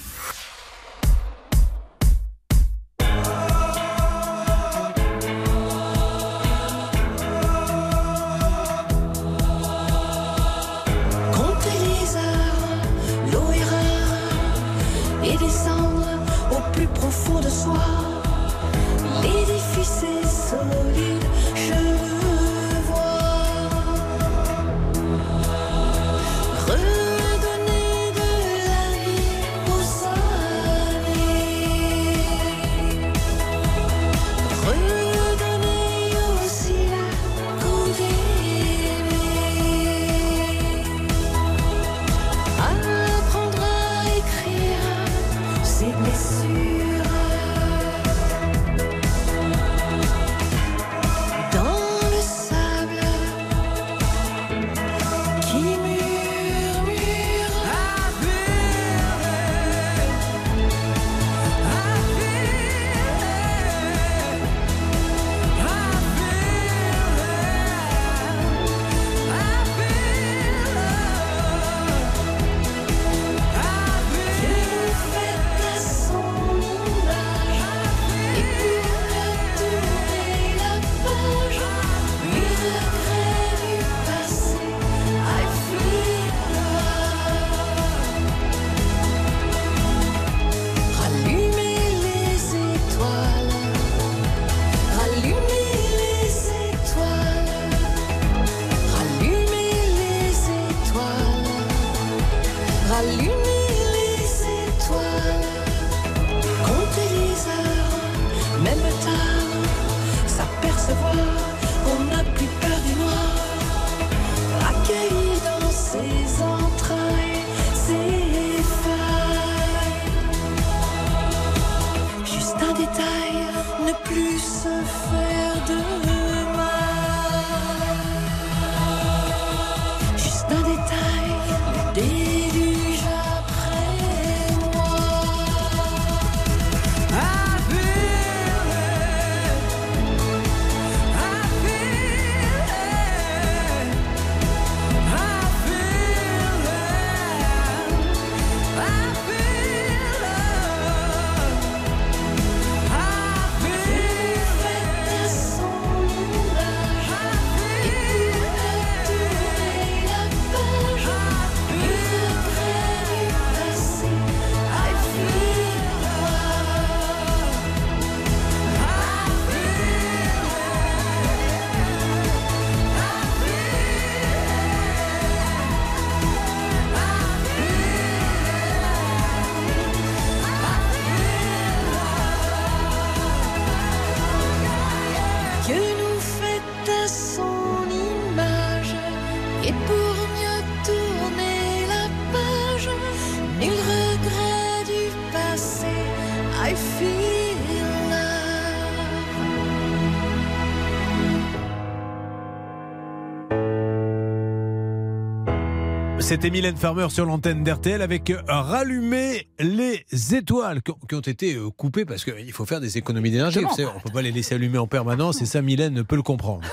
C'était Mylène Farmer sur l'antenne d'RTL avec euh, Rallumer les étoiles qui ont, été euh, coupées parce qu'il faut faire des économies d'énergie. On ne peut pas les laisser allumer en permanence et ça, Mylène peut le comprendre.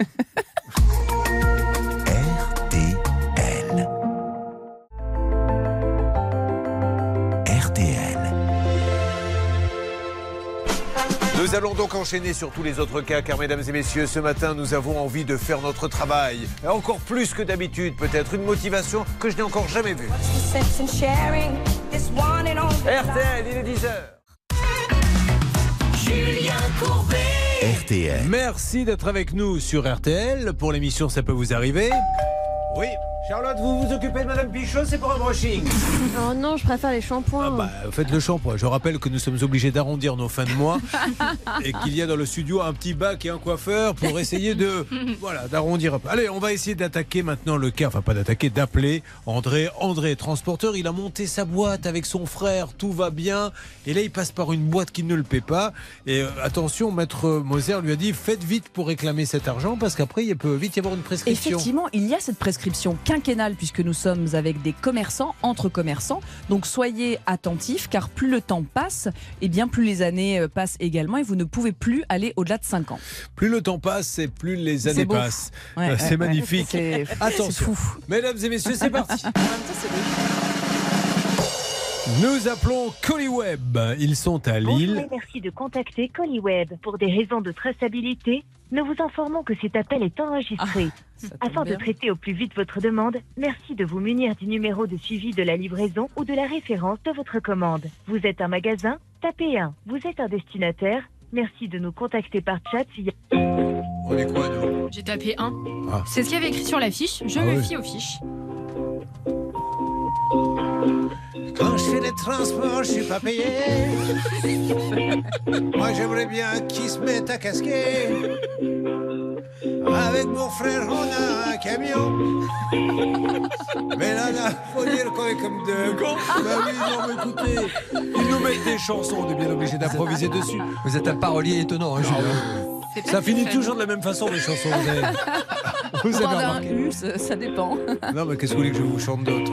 Nous allons donc enchaîner sur tous les autres cas, car mesdames et messieurs, ce matin, nous avons envie de faire notre travail. Et encore plus que d'habitude, peut-être une motivation que je n'ai encore jamais vue. RTL, il est 10h. Julien Courbet. RTL. Merci d'être avec nous sur RTL pour l'émission Ça peut vous arriver. Oui, Charlotte, vous vous occupez de Madame Pichot, c'est pour un brushing. Oh non, je préfère les shampoings. Bah, faites le shampoing. Je rappelle que nous sommes obligés d'arrondir nos fins de mois et qu'il y a dans le studio un petit bac et un coiffeur pour essayer de voilà d'arrondir un peu. Allez, on va essayer d'attaquer maintenant le cas, enfin pas d'attaquer, d'appeler André. André, transporteur, il a monté sa boîte avec son frère, tout va bien. Et là, il passe par une boîte qui ne le paie pas. Et euh, attention, maître Moser lui a dit faites vite pour réclamer cet argent parce qu'après, il peut vite y avoir une prescription. Effectivement, il y a cette prescription quinquennale puisque nous sommes avec des commerçants, entre commerçants. Donc soyez attentifs car plus le temps passe, et bien plus les années euh, passent également et vous ne pouvez plus aller au-delà de 5 ans. Plus le temps passe et plus les années passent. Ouais, Euh, c'est ouais. magnifique. Attention. c'est fou. Mesdames et messieurs, c'est parti. Nous appelons Collyweb. Ils sont à Bonjour Lille. et merci de contacter Collyweb. Pour des raisons de traçabilité, nous vous informons que cet appel est enregistré. Afin de bien. traiter au plus vite votre demande, merci de vous munir du numéro de suivi de la livraison ou de la référence de votre commande. Vous êtes un magasin? Tapez 1. Vous êtes un destinataire? Merci de nous contacter par chat s'il y a... On est quoi, nous? J'ai tapé 1. Ah. C'est ce qu'il y avait écrit sur la fiche. Je Ah me fie aux fiches. Quand je fais les transports, je suis pas payé. Moi, j'aimerais bien qu'ils se mettent à casquer. Avec mon frère, on a un camion. Mais là, là, faut dire qu'on est comme deux cons. Bah oui, non, mais écoutez, ils nous mettent des chansons, on est bien obligé d'improviser dessus. Vous êtes un parolier étonnant, hein, Julien. Ça finit toujours de la même façon, les chansons. Vous avez, vous avez un ça, dépend. Non, mais qu'est-ce que vous voulez que je vous chante d'autre?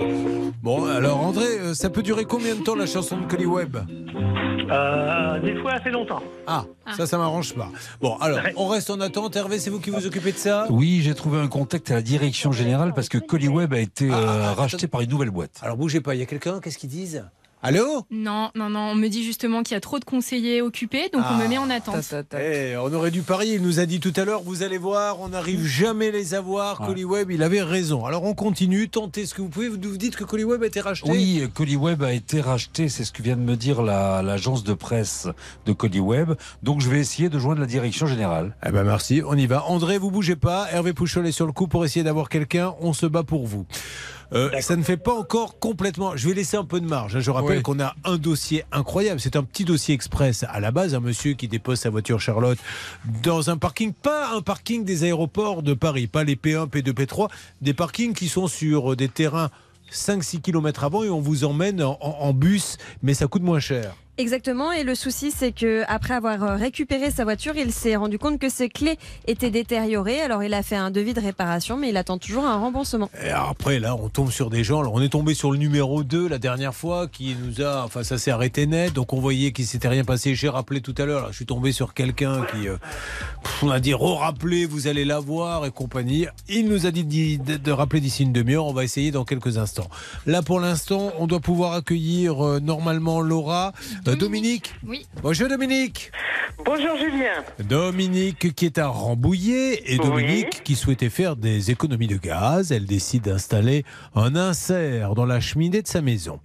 Bon, alors André, euh, ça peut durer combien de temps la chanson de Collyweb Euh, des fois assez longtemps. Ah, ça, ça m'arrange pas. Bon, alors, on reste en attente. Hervé, c'est vous qui vous occupez de ça? Oui, j'ai trouvé un contact à la direction générale parce que Collyweb a été euh, racheté par une nouvelle boîte. Alors, bougez pas, il y a quelqu'un, qu'est-ce qu'ils disent? Allô? Non, non, non. On me dit justement qu'il y a trop de conseillers occupés, donc on Ah, me met en attente. Eh, on aurait dû parier, il nous a dit tout à l'heure, vous allez voir, on n'arrive jamais à les avoir. Ouais. Collyweb, il avait raison. Alors on continue, tentez ce que vous pouvez. Vous vous dites que Collyweb a été racheté Oui, Collyweb a été racheté, c'est ce que vient de me dire la- l'agence de presse de Collyweb. Donc je vais essayer de joindre la direction générale. Eh ben merci, on y va. André, vous bougez pas. Hervé Pouchol est sur le coup pour essayer d'avoir quelqu'un. On se bat pour vous. Euh, ça ne fait pas encore complètement. Je vais laisser un peu de marge. hein. Je rappelle Oui. qu'on a un dossier incroyable. C'est un petit dossier express à la base. Un monsieur qui dépose sa voiture Charlotte dans un parking, pas un parking des aéroports de Paris, pas les P1, P2, P3, des parkings qui sont sur des terrains 5-6 km avant et on vous emmène en, en- en bus, mais ça coûte moins cher. Exactement, et le souci c'est que après avoir euh, récupéré sa voiture, il s'est rendu compte que ses clés étaient détériorées. Alors il a fait un devis de réparation, mais il attend toujours un remboursement. Et après, là, on tombe sur des gens. Alors, on est tombé sur le numéro 2 la dernière fois qui nous a. Enfin, ça s'est arrêté net. Donc, on voyait qu'il s'était rien passé. J'ai rappelé tout à l'heure. Je suis tombé sur quelqu'un qui. euh, on a dit re-rappelez, vous allez la voir et compagnie. Il nous a dit de rappeler d'ici une demi-heure. On va essayer dans quelques instants. Là, pour l'instant, on doit pouvoir accueillir euh, normalement Laura. Euh, Dominique. Oui. Bonjour, Dominique. Bonjour Julien. Dominique qui est à Rambouillet et Oui. Dominique qui souhaitait faire des économies de gaz. Elle décide d'installer un insert dans la cheminée de sa maison.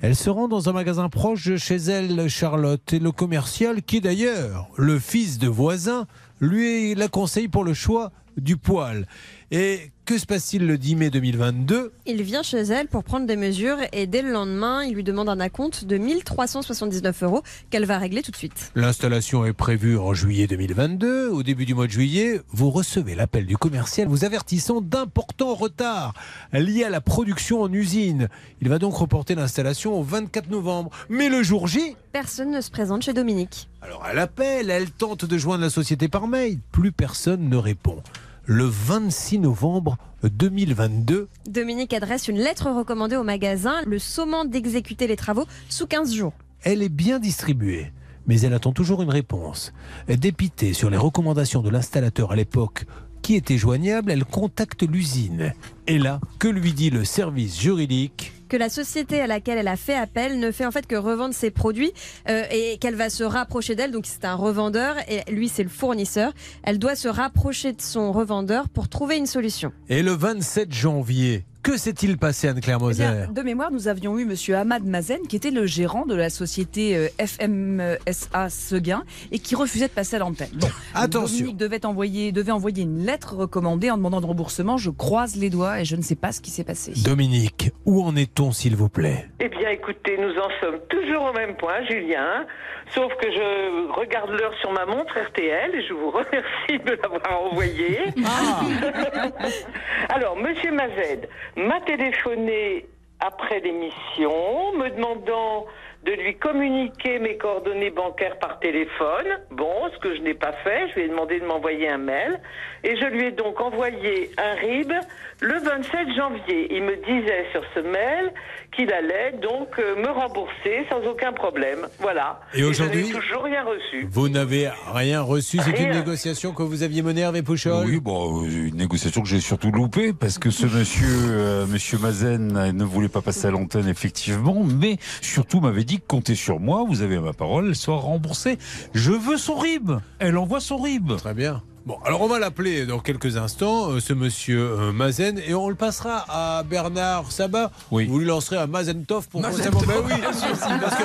Elle se rend dans un magasin proche de chez elle, Charlotte, et le commercial, qui est d'ailleurs le fils de voisin, lui la conseille pour le choix du poêle. Et que se passe-t-il le 10 mai 2022 Il vient chez elle pour prendre des mesures et dès le lendemain, il lui demande un acompte de 1379 euros qu'elle va régler tout de suite. L'installation est prévue en juillet 2022. Au début du mois de juillet, vous recevez l'appel du commercial vous avertissant d'importants retards liés à la production en usine. Il va donc reporter l'installation au 24 novembre. Mais le jour J, Personne ne se présente chez Dominique. alors elle appelle, elle tente de joindre la société par mail. Plus personne ne répond. Le 26 novembre 2022, Dominique adresse une lettre recommandée au magasin, le sommant d'exécuter les travaux sous 15 jours. elle est bien distribuée. Mais elle attend toujours une réponse. Dépitée sur les recommandations de l'installateur à l'époque qui était joignable, elle contacte l'usine. Et là, que lui dit le service juridique? Que la société à laquelle elle a fait appel ne fait en fait que revendre ses produits euh, et qu'elle va se rapprocher d'elle. Donc c'est un revendeur et lui c'est le fournisseur. Elle doit se rapprocher de son revendeur pour trouver une solution. Et le 27 janvier Que s'est-il passé, Anne-Claire Eh Moser bien, de mémoire, nous avions eu Monsieur Ahmad Mazen, qui était le gérant de la société euh, FMSA Seguin et qui refusait de passer à l'antenne. Bon, Attention. Dominique devait envoyer, devait envoyer une lettre recommandée en demandant de remboursement. Je croise les doigts et je ne sais pas ce qui s'est passé. Dominique, où en est-on, s'il vous plaît? Eh bien, écoutez, nous en sommes toujours au même point, Julien. Sauf que je regarde l'heure sur ma montre RTL et je vous remercie de l'avoir envoyé. Alors, Monsieur Mazed m'a téléphoné après l'émission, me demandant de lui communiquer mes coordonnées bancaires par téléphone. Bon, ce que je n'ai pas fait, je lui ai demandé de m'envoyer un mail. Et je lui ai donc envoyé un RIB le 27 janvier. Il me disait sur ce mail qu'il allait donc euh, me rembourser sans aucun problème. Voilà. Et aujourd'hui Je n'ai toujours rien reçu. Vous n'avez rien reçu. C'est une négociation que vous aviez menée, Hervé Pouchol Oui, bon, euh, une négociation que j'ai surtout loupée parce que ce monsieur, euh, monsieur Mazen, euh, ne voulait pas passer à l'antenne effectivement, mais surtout m'avait dit comptez sur moi, vous avez ma parole, elle sera remboursée. Je veux son RIB. Elle envoie son RIB. Très bien. Bon, alors on va l'appeler dans quelques instants, euh, ce monsieur euh, Mazen, et on le passera à Bernard Sabat. Oui. Vous lui lancerez un Mazentov pour Mazentov. Ben oui, parce que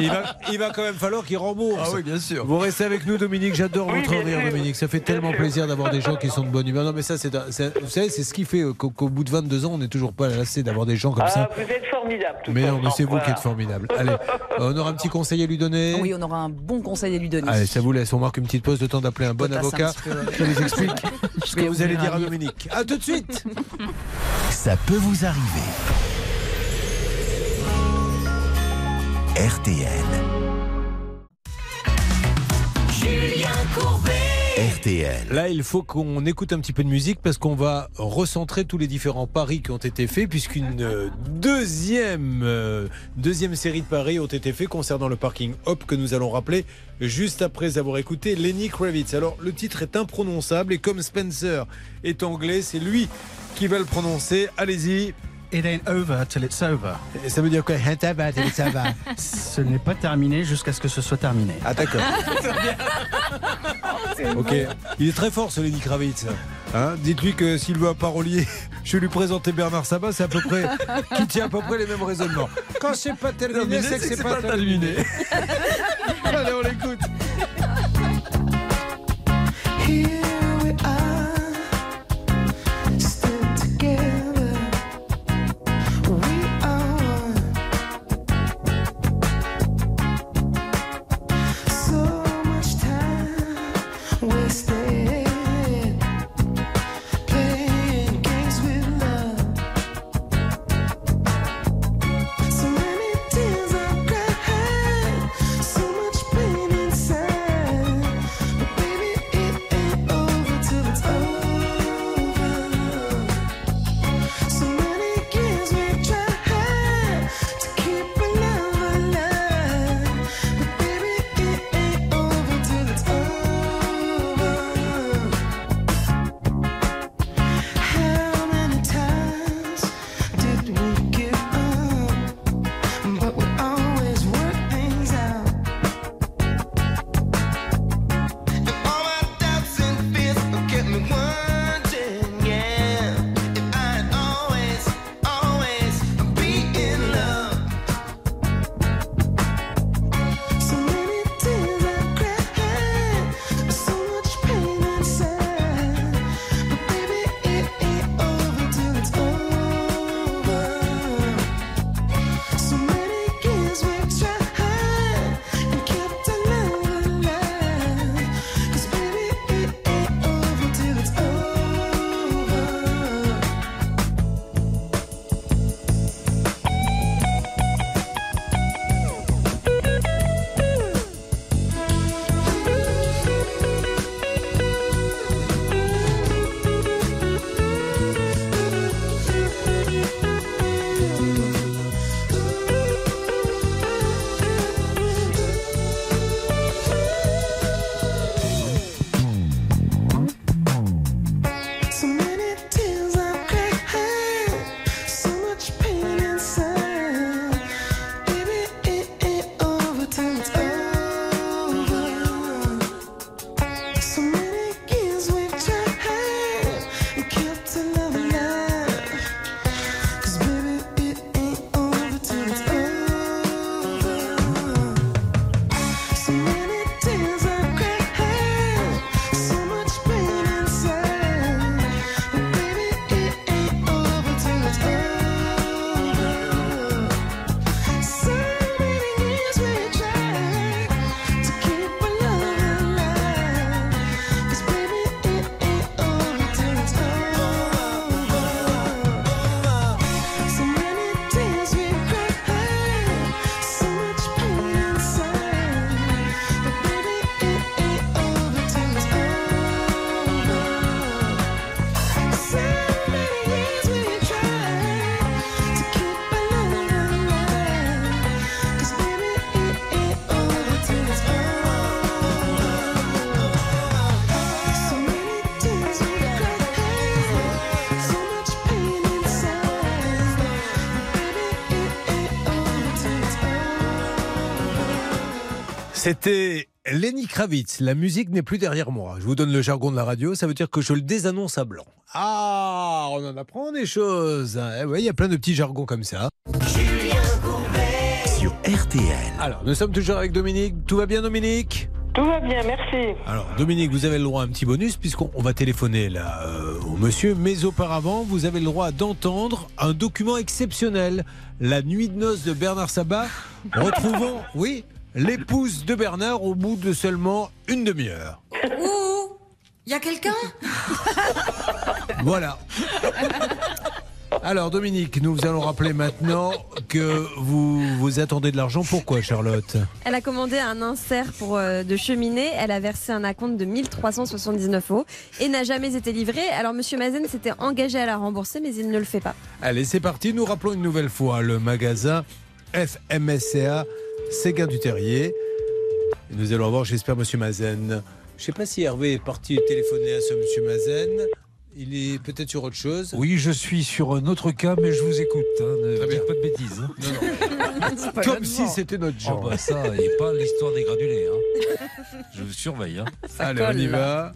il va, il va quand même falloir qu'il rembourse. Ah oui, bien sûr. Vous restez avec nous, Dominique. J'adore Oui, votre bien rire, sûr. Dominique. Ça fait tellement plaisir d'avoir des gens qui sont de bonne humeur. Non, mais ça, c'est, vous savez, c'est ce qui fait euh, qu'au, bout de 22 ans, on n'est toujours pas lassé d'avoir des gens comme Ah, ça. vous êtes formidable. de Mais non, mais c'est vous qui êtes formidable. Allez, on aura un petit conseil à lui donner. Oui, on aura un bon conseil à lui donner. Allez, ça vous laisse. On marque une petite pause, le temps d'appeler un bon avocat. Je vous explique ce que vous allez dire à. Dominique. À tout de suite. Ça peut vous arriver. RTL. Julien Courbet. Là, il faut qu'on écoute un petit peu de musique parce qu'on va recentrer tous les différents paris qui ont été faits, puisqu'une euh, deuxième, euh, deuxième série de paris ont été faits concernant le parking Hop que nous allons rappeler juste après avoir écouté Lenny Kravitz. Alors, le titre est imprononçable et comme Spencer est anglais, c'est lui qui va le prononcer. Allez-y. It ain't over till it's over. Ça veut dire quoi? Ce n'est pas terminé jusqu'à ce que ce soit terminé. Ah d'accord. Ok. Il est très fort ce Lenny Kravitz. Hein? Dites-lui que s'il veut un parolier, je vais lui présenter Bernard Sabat, c'est à peu près qui tient à peu près les mêmes raisonnements. Quand c'est pas terminé, c'est que c'est pas, terminé. Allez, on l'écoute. C'était Lenny Kravitz. La musique n'est plus derrière moi. Je vous donne le jargon de la radio. Ça veut dire que je le désannonce à blanc. Ah, on en apprend des choses. Eh ouais, Il y a plein de petits jargons comme ça. Sur RTL. Alors, nous sommes toujours avec Dominique. Tout va bien, Dominique? Tout va bien, merci. Alors, Dominique, vous avez le droit à un petit bonus puisqu'on on va téléphoner là euh, au monsieur. Mais auparavant, vous avez le droit d'entendre un document exceptionnel. La nuit de noces de Bernard Sabat. Retrouvons, oui, l'épouse de Bernard au bout de seulement une demi-heure. Ouh Y a quelqu'un? Voilà. Alors, Dominique, nous allons rappeler maintenant que vous vous attendez de l'argent. Pourquoi, Charlotte? Elle a commandé un insert pour euh, de cheminée. Elle a versé un acompte de 1379 euros et n'a jamais été livré. Alors Monsieur Mazen s'était engagé à la rembourser, mais il ne le fait pas. Allez, c'est parti. Nous rappelons une nouvelle fois le magasin FMSCA Séguin du Terrier. Nous allons voir, j'espère, Monsieur Mazen. Je ne sais pas si Hervé est parti téléphoner à ce Monsieur Mazen. Il est peut-être sur autre chose. Oui, je suis sur un autre cas, mais je vous écoute. hein. Ne Très bien. dites pas de bêtises. hein. Comme si c'était notre Oh, genre. bah ça, et pas l'histoire des granulés. hein. Je vous surveille. hein. Allez, on y va.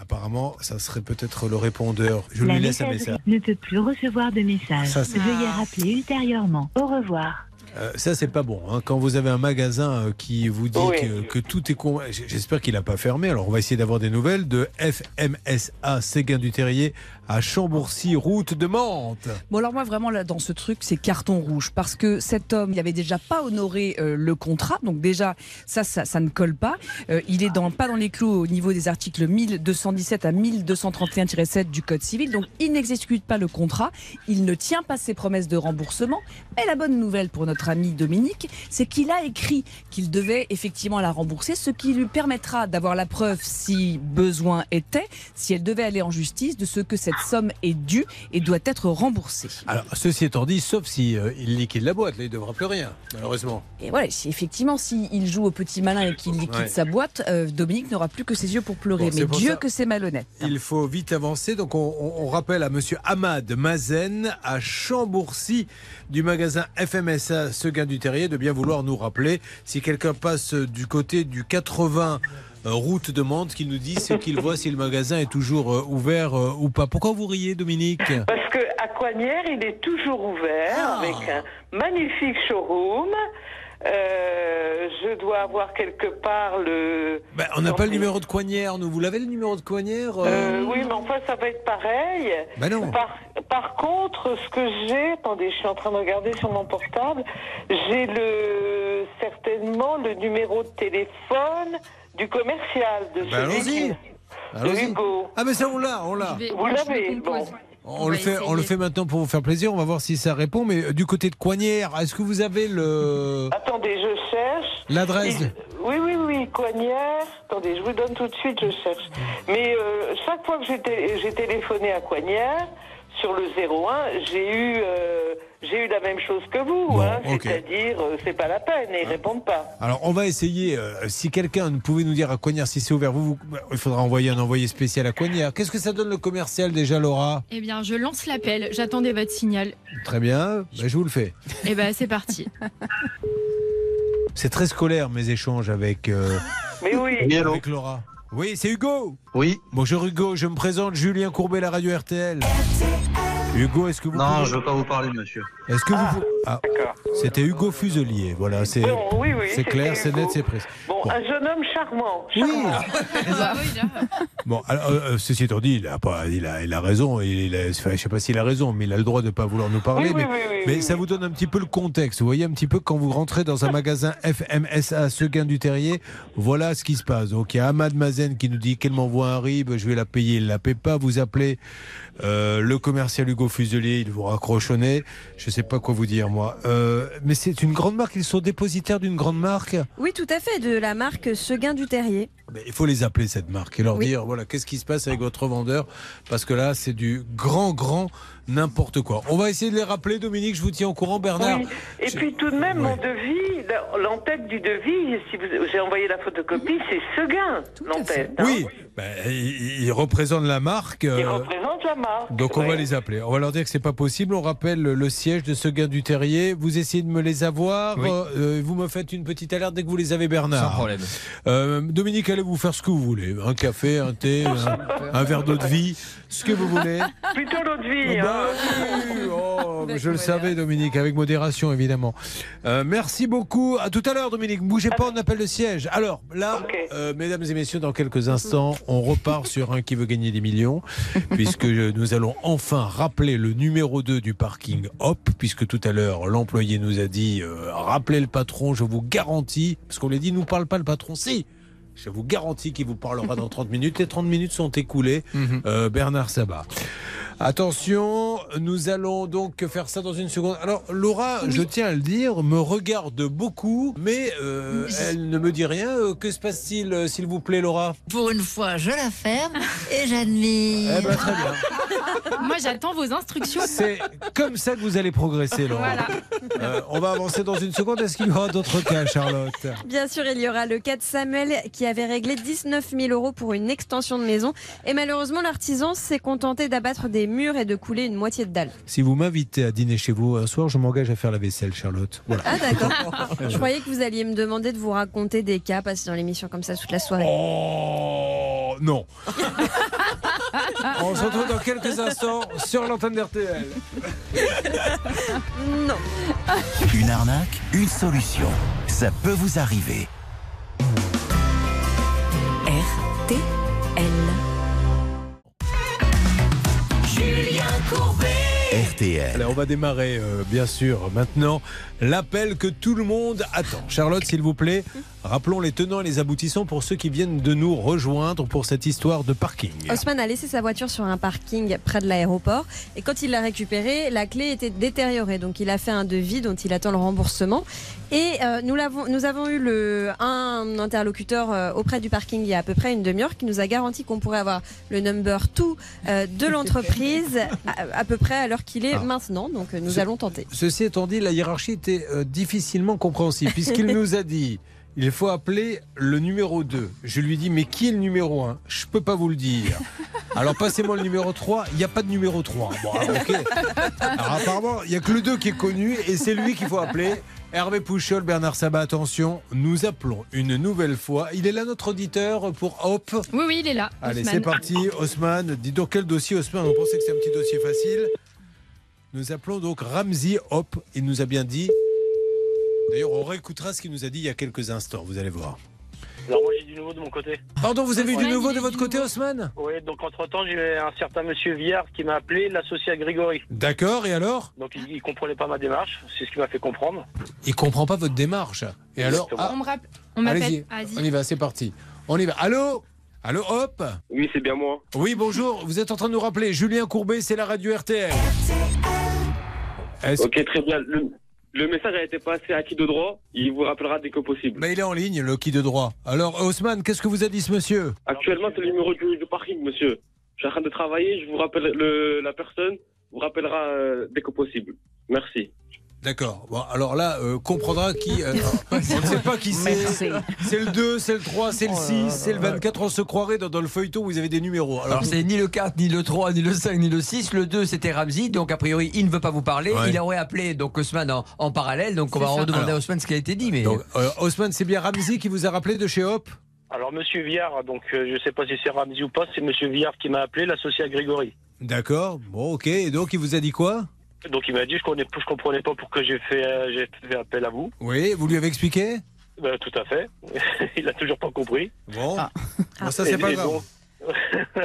Apparemment, ça serait peut-être le répondeur. Je lui laisse un message. ne peut plus recevoir de message. Ça, c'est- Veuillez rappeler ultérieurement. Au revoir. Euh, ça, c'est pas bon. hein. Quand vous avez un magasin euh, qui vous dit Oui. que, que tout est con. J'espère qu'il n'a pas fermé. Alors, on va essayer d'avoir des nouvelles de FMSA Séguin du Terrier à Chambourcy, route de Mantes. Bon alors moi vraiment là dans ce truc c'est carton rouge parce que cet homme il avait déjà pas honoré euh, le contrat donc déjà ça ça, ça ne colle pas Euh, il est dans pas dans les clous au niveau des articles 1217 à 1231-7 du code civil donc il n'exécute pas le contrat il ne tient pas ses promesses de remboursement mais la bonne nouvelle pour notre ami Dominique c'est qu'il a écrit qu'il devait effectivement la rembourser ce qui lui permettra d'avoir la preuve si besoin était si elle devait aller en justice de ce que cette somme est due et doit être remboursée. Alors, ceci étant dit, sauf si euh, il liquide la boîte, là, il ne devra plus rien, malheureusement. Et voilà, si effectivement, s'il joue au petit malin et qu'il liquide Ouais. sa boîte, euh, Dominique n'aura plus que ses yeux pour pleurer. Bon, Mais pour Dieu ça. que c'est malhonnête. Il faut vite avancer. Donc, on, on- on rappelle à monsieur Ahmad Mazen à Chambourcy du magasin FMSA Seguin du Terrier de bien vouloir nous rappeler si quelqu'un passe du côté du 80 euh, route de Mantes qu'il nous dit ce qu'il voit si le magasin est toujours euh, ouvert euh, ou pas. Pourquoi vous riez, Dominique? Parce que à Coignières, il est toujours ouvert Ah. avec un magnifique showroom. Euh, je dois avoir quelque part le. Ben, On n'a pas le numéro de Coignère, nous. Vous l'avez le numéro de Coignère euh Euh, oui, mais enfin, ça va être pareil. Ben non. Par, par contre, ce que j'ai, attendez, je suis en train de regarder sur mon portable, j'ai le certainement le numéro de téléphone du commercial de celui allons-y. de Hugo. Ah, mais ça, on l'a, on l'a. Vous l'avez, bon. On, le fait, on le fait maintenant pour vous faire plaisir. On va voir si ça répond. Mais euh, du côté de Coignère, est-ce que vous avez le Attendez, je cherche. l'adresse Oui, oui, oui, Coignères. Attendez, je vous donne tout de suite, je cherche. Mais euh, chaque fois que j'ai téléphoné à Coignères, sur le 01, j'ai eu, euh, j'ai eu la même chose que vous. hein. C'est-à-dire, euh, c'est pas la peine, et ils répondent pas. Alors, on va essayer. euh, si quelqu'un pouvait nous dire à Coignard si c'est ouvert, vous, vous- il faudra envoyer un envoyé spécial à Coignard. Qu'est-ce que ça donne le commercial déjà, Laura? Eh bien, je lance l'appel. J'attendais votre signal. Très bien. Ben, je vous le fais. Eh ben, c'est parti. C'est très scolaire mes échanges avec, euh, Mais oui. avec Laura. Oui, c'est Hugo. Oui. Bonjour Hugo, je me présente Julien Courbet, la radio RTL. Hugo, est-ce que vous Non, pouvez- je veux pas vous parler, monsieur. Est-ce que vous ah, C'était Hugo Fuselier. Voilà, c'est Bon, oui, oui, c'est c'était clair, c'est net, c'est précis. Bon, Bon. un jeune homme charmant. Oui. charmant. Bon, alors, euh, euh, ceci étant dit, il a, pas, il a, il a raison. Il a, enfin, je sais pas s'il a raison, mais il a le droit de ne pas vouloir nous parler. Oui, mais oui, oui, mais oui, ça vous donne un petit peu le contexte. Vous voyez un petit peu quand vous rentrez dans un magasin FMSA Seguin du Terrier, voilà ce qui se passe. Donc il y a Ahmad Mazen qui nous dit qu'elle m'envoie un RIB, je vais la payer, il la paie pas. Vous appelez euh, le commercial Hugo Fuselier, il vous nez. Je sais pas quoi vous dire moi. Euh, mais c'est une grande marque. Ils sont dépositaires d'une grande marque. Oui, tout à fait, de la marque Seguin du Terrier. Mais il faut les appeler cette marque et leur Oui. dire voilà qu'est-ce qui se passe avec votre vendeur? Parce que là c'est du grand grand n'importe quoi. On va essayer de les rappeler Dominique, je vous tiens au courant Bernard. Oui. Et puis tout de même, mon devis, l'entête du devis, si vous, j'ai envoyé la photocopie, c'est Seguin, l'entête. hein. Oui, ben, ils représentent la marque. Il euh, représente la marque. donc on va les appeler. On va leur dire que c'est pas possible. On rappelle le, siège de ce gain du Terrier. Vous essayez de me les avoir. Oui. Euh, vous me faites une petite alerte dès que vous les avez, Bernard. Sans problème. Euh, Dominique, allez vous faire ce que vous voulez. Un café, un thé, un, un verre d'eau de vie, ce que vous voulez. Plutôt l'eau de vie. Bah hein. oui, oh, je le savais, Dominique, avec modération, évidemment. Euh, merci beaucoup. À tout à l'heure, Dominique. Ne bougez pas, on appelle le siège. Alors, là, euh, mesdames et messieurs, dans quelques instants, on repart sur un qui veut gagner des millions, puisque euh, nous allons enfin rappeler le numéro 2 du parking Hop, puisque tout à l'heure, l'employé nous a dit euh, rappelez le patron, je vous garantis, parce qu'on lui a dit nous parle pas le patron, si. Je vous garantis qu'il vous parlera dans 30 minutes. Les 30 minutes sont écoulées. Euh, Bernard Sabat. Attention, nous allons donc faire ça dans une seconde. Alors, Laura, je tiens à le dire, me regarde beaucoup, mais euh, elle ne me dit rien. Euh, Que se passe-t-il, euh, s'il vous plaît, Laura? Pour une fois, je la ferme et j'admire. Eh ben, très bien. Moi, j'attends vos instructions. C'est comme ça que vous allez progresser, Laura. Voilà. Euh, on va avancer dans une seconde. Est-ce qu'il y aura d'autres cas, Charlotte? Bien sûr, il y aura le cas de Samuel qui avait réglé 19 000 euros pour une extension de maison. Et malheureusement, l'artisan s'est contenté d'abattre des murs et de couler une moitié de dalle. Si vous m'invitez à dîner chez vous un soir, je m'engage à faire la vaisselle, Charlotte. Voilà. Ah d'accord. Je croyais que vous alliez me demander de vous raconter des cas passés dans l'émission comme ça toute la soirée. Oh non. On se retrouve dans quelques instants sur l'antenne d'RTL. Non. Une arnaque, une solution. Ça peut vous arriver. Alors on va démarrer euh, bien sûr maintenant l'appel que tout le monde attend. Charlotte, s'il vous plaît, rappelons les tenants et les aboutissants pour ceux qui viennent de nous rejoindre pour cette histoire de parking. Osman a laissé sa voiture sur un parking près de l'aéroport et quand il l'a récupérée, la clé était détériorée. Donc il a fait un devis dont il attend le remboursement. Et euh, nous, avons eu le, un interlocuteur euh, auprès du parking il y a à peu près une demi-heure qui nous a garanti qu'on pourrait avoir le number 2 euh, de l'entreprise à, à peu près à l'heure qu'il est Ah. maintenant. Donc nous Ce- allons tenter. Ceci étant dit, la hiérarchie était euh, difficilement compréhensible puisqu'il nous a dit il faut appeler le numéro 2. Je lui dis mais qui est le numéro 1 Je peux pas vous le dire. Alors passez-moi le numéro 3, il n'y a pas de numéro 3. Bon, alors, ok. Alors apparemment, il n'y a que le 2 qui est connu et c'est lui qu'il faut appeler. Hervé Pouchol, Bernard Sabat, attention, nous appelons une nouvelle fois. Il est là notre auditeur pour Hop? Oui, oui, il est là. Allez, c'est parti. Haussmann, dis donc quel dossier, Haussmann? On pensait que c'était un petit dossier facile. Nous appelons donc Ramzi Hop. Il nous a bien dit. D'ailleurs, on réécoutera ce qu'il nous a dit il y a quelques instants. Vous allez voir. Alors moi j'ai du nouveau de mon côté. Pardon, vous avez eu du nouveau de votre côté, Haussmann Oui, donc entre-temps j'ai un certain monsieur Viard qui m'a appelé, l'associé à Grégory. D'accord, et alors Donc il, il comprenait pas ma démarche, c'est ce qui m'a fait comprendre. Il comprend pas votre démarche. Et alors ah, On me rappelle. On m'appelle. On y va, c'est parti. On y va. Allô Allô, Hop Oui, c'est bien moi. Oui, bonjour. Vous êtes en train de nous rappeler. Julien Courbet, c'est la radio RTL. Est-ce- Ok, très bien. Le, le message a été passé à qui de droit Il vous rappellera dès que possible. Mais il est en ligne, le qui de droit. Alors, Haussmann, qu'est-ce que vous a dit ce monsieur? Actuellement, c'est le numéro du, du parking, monsieur. Je suis en train de travailler, je vous rappelle, le, la personne vous rappellera euh, dès que possible. Merci. D'accord. Bon, alors là, euh, comprendra qui. euh, on ne sait pas qui c'est. C'est le 2, c'est le 3, c'est le Oh 6, c'est le 24. On se croirait dans, dans le feuilleton où vous avez des numéros. Alors, c'est ni le 4, ni le 3, ni le 5, ni le 6. Le 2, c'était Ramsey. Donc, a priori, il ne veut pas vous parler. Ouais. Il aurait appelé donc Haussmann en, en parallèle. Donc, on va redemander à Haussmann ce qui a été dit. Mais Donc, euh, Haussmann, c'est bien Ramzi qui vous a rappelé de chez Hop? Alors monsieur Viard, donc euh, je sais pas si c'est Ramzi ou pas, c'est monsieur Viard qui m'a appelé, l'associé à Grégory. D'accord. Bon, ok. Et donc, il vous a dit quoi? Donc il m'a dit je je comprenais pas pourquoi j'ai fait euh, j'ai fait appel à vous. Oui, vous lui avez expliqué? Ben, tout à fait. il a toujours pas compris. Bon. Bon, ça, c'est pas grave. donc-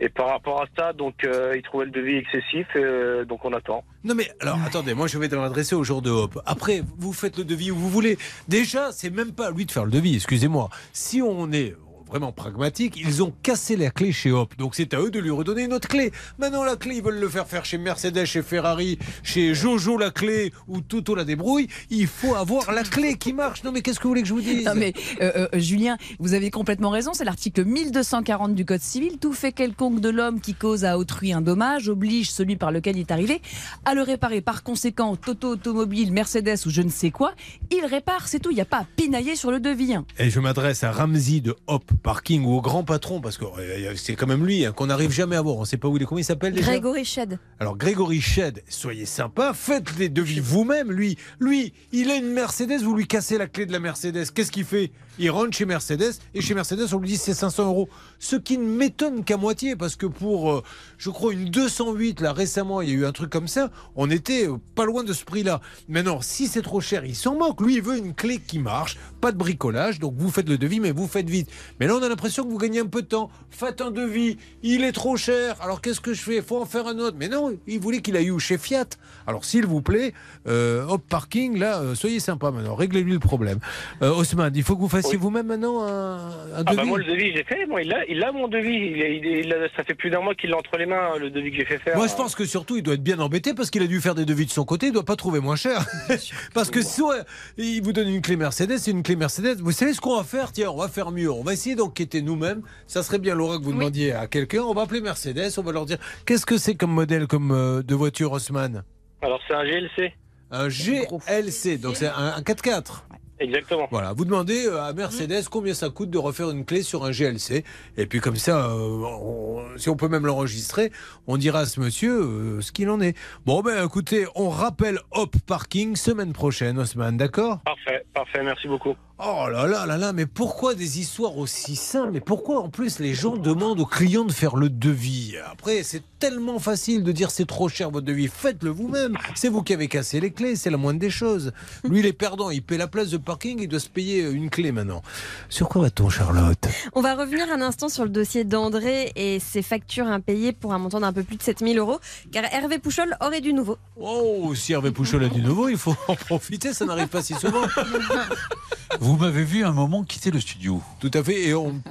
et par rapport à ça, donc euh, il trouvait le devis excessif, euh, donc on attend. Non mais alors attendez, moi je vais m'adresser au jour de Hop. Après, vous faites le devis où vous voulez. Déjà, c'est même pas à lui de faire le devis, excusez-moi. Si on est vraiment pragmatiques, ils ont cassé la clé chez Hop. Donc c'est à eux de lui redonner une autre clé. Maintenant, la clé, ils veulent le faire faire chez Mercedes, chez Ferrari, chez Jojo la clé ou Toto la débrouille. Il faut avoir la clé qui marche. Non, mais qu'est-ce que vous voulez que je vous dise? Non mais euh, euh, Julien, vous avez complètement raison, c'est l'article 1240 du Code civil. Tout fait quelconque de l'homme qui cause à autrui un dommage oblige celui par lequel il est arrivé à le réparer. Par conséquent, Toto Automobile, Mercedes ou je ne sais quoi, il répare, c'est tout. Il n'y a pas à pinailler sur le devis. hein. Et je m'adresse à Ramsey de Hop Parking ou au grand patron, parce que euh, c'est quand même lui hein, qu'on n'arrive jamais à voir. On ne sait pas où il est. Comment il s'appelle Grégory Shed. Alors Grégory Shed, soyez sympa, faites les devis vous-même. Lui, lui, il a une Mercedes, vous lui cassez la clé de la Mercedes. Qu'est-ce qu'il fait? Il rentre chez Mercedes et chez Mercedes on lui dit c'est 500 euros. Ce qui ne m'étonne qu'à moitié parce que pour, euh, je crois une 208 là récemment, il y a eu un truc comme ça. On était euh, pas loin de ce prix-là. Maintenant, si c'est trop cher, il s'en manque. Lui, il veut une clé qui marche, pas de bricolage. Donc vous faites le devis, mais vous faites vite. Mais là, on a l'impression que vous gagnez un peu de temps. Faites un devis. Il est trop cher. Alors qu'est-ce que je fais? Faut en faire un autre. Mais non, il voulait qu'il aille Chez Fiat. Alors s'il vous plaît, euh, hop parking, là, soyez sympa maintenant. Réglez-lui le problème. Osman, il faut que vous fassiez vous-même maintenant un, un Ah devis. bah moi le devis j'ai fait, moi il a, il a mon devis, il, a- il, a- il a- ça fait plus d'un mois qu'il l'a entre les mains le devis que j'ai fait faire. Moi, je pense que surtout, il doit être bien embêté parce qu'il a dû faire des devis de son côté. Il doit pas trouver moins cher. parce que soit il vous donne une clé Mercedes, c'est une clé Mercedes. Vous savez ce qu'on va faire? Tiens, on va faire mieux. On va essayer d'enquêter nous-mêmes. Ça serait bien, Laura, que vous demandiez à quelqu'un. On va appeler Mercedes. On va leur dire qu'est-ce que c'est comme modèle comme euh, de voiture, Haussmann? Alors c'est un GLC. Un GLC, donc c'est un, un 4x4. Exactement. Voilà, vous demandez euh, à Mercedes combien ça coûte de refaire une clé sur un GLC. Et puis comme ça, euh, on- si on peut même l'enregistrer, on dira à ce monsieur euh, ce qu'il en est. Bon, ben écoutez, on rappelle Hop Parking semaine prochaine, Osman, d'accord? Parfait, parfait, merci beaucoup. Oh là là là là, mais pourquoi des histoires aussi simples? Mais pourquoi en plus les gens demandent aux clients de faire le devis? Après, c'est tellement facile de dire c'est trop cher votre devis. Faites-le vous-même. C'est vous qui avez cassé les clés, c'est la moindre des choses. Lui, il est perdant. Il paie la place de parking, il doit se payer une clé maintenant. Sur quoi va-t-on, Charlotte? On va revenir un instant sur le dossier d'André et ses factures impayées pour un montant d'un peu plus de 7000 euros, car Hervé Pouchol aurait du nouveau. Oh, si Hervé Pouchol a du nouveau, il faut en profiter, ça n'arrive pas si souvent. Vous m'avez vu un moment quitter le studio. Tout à fait, et on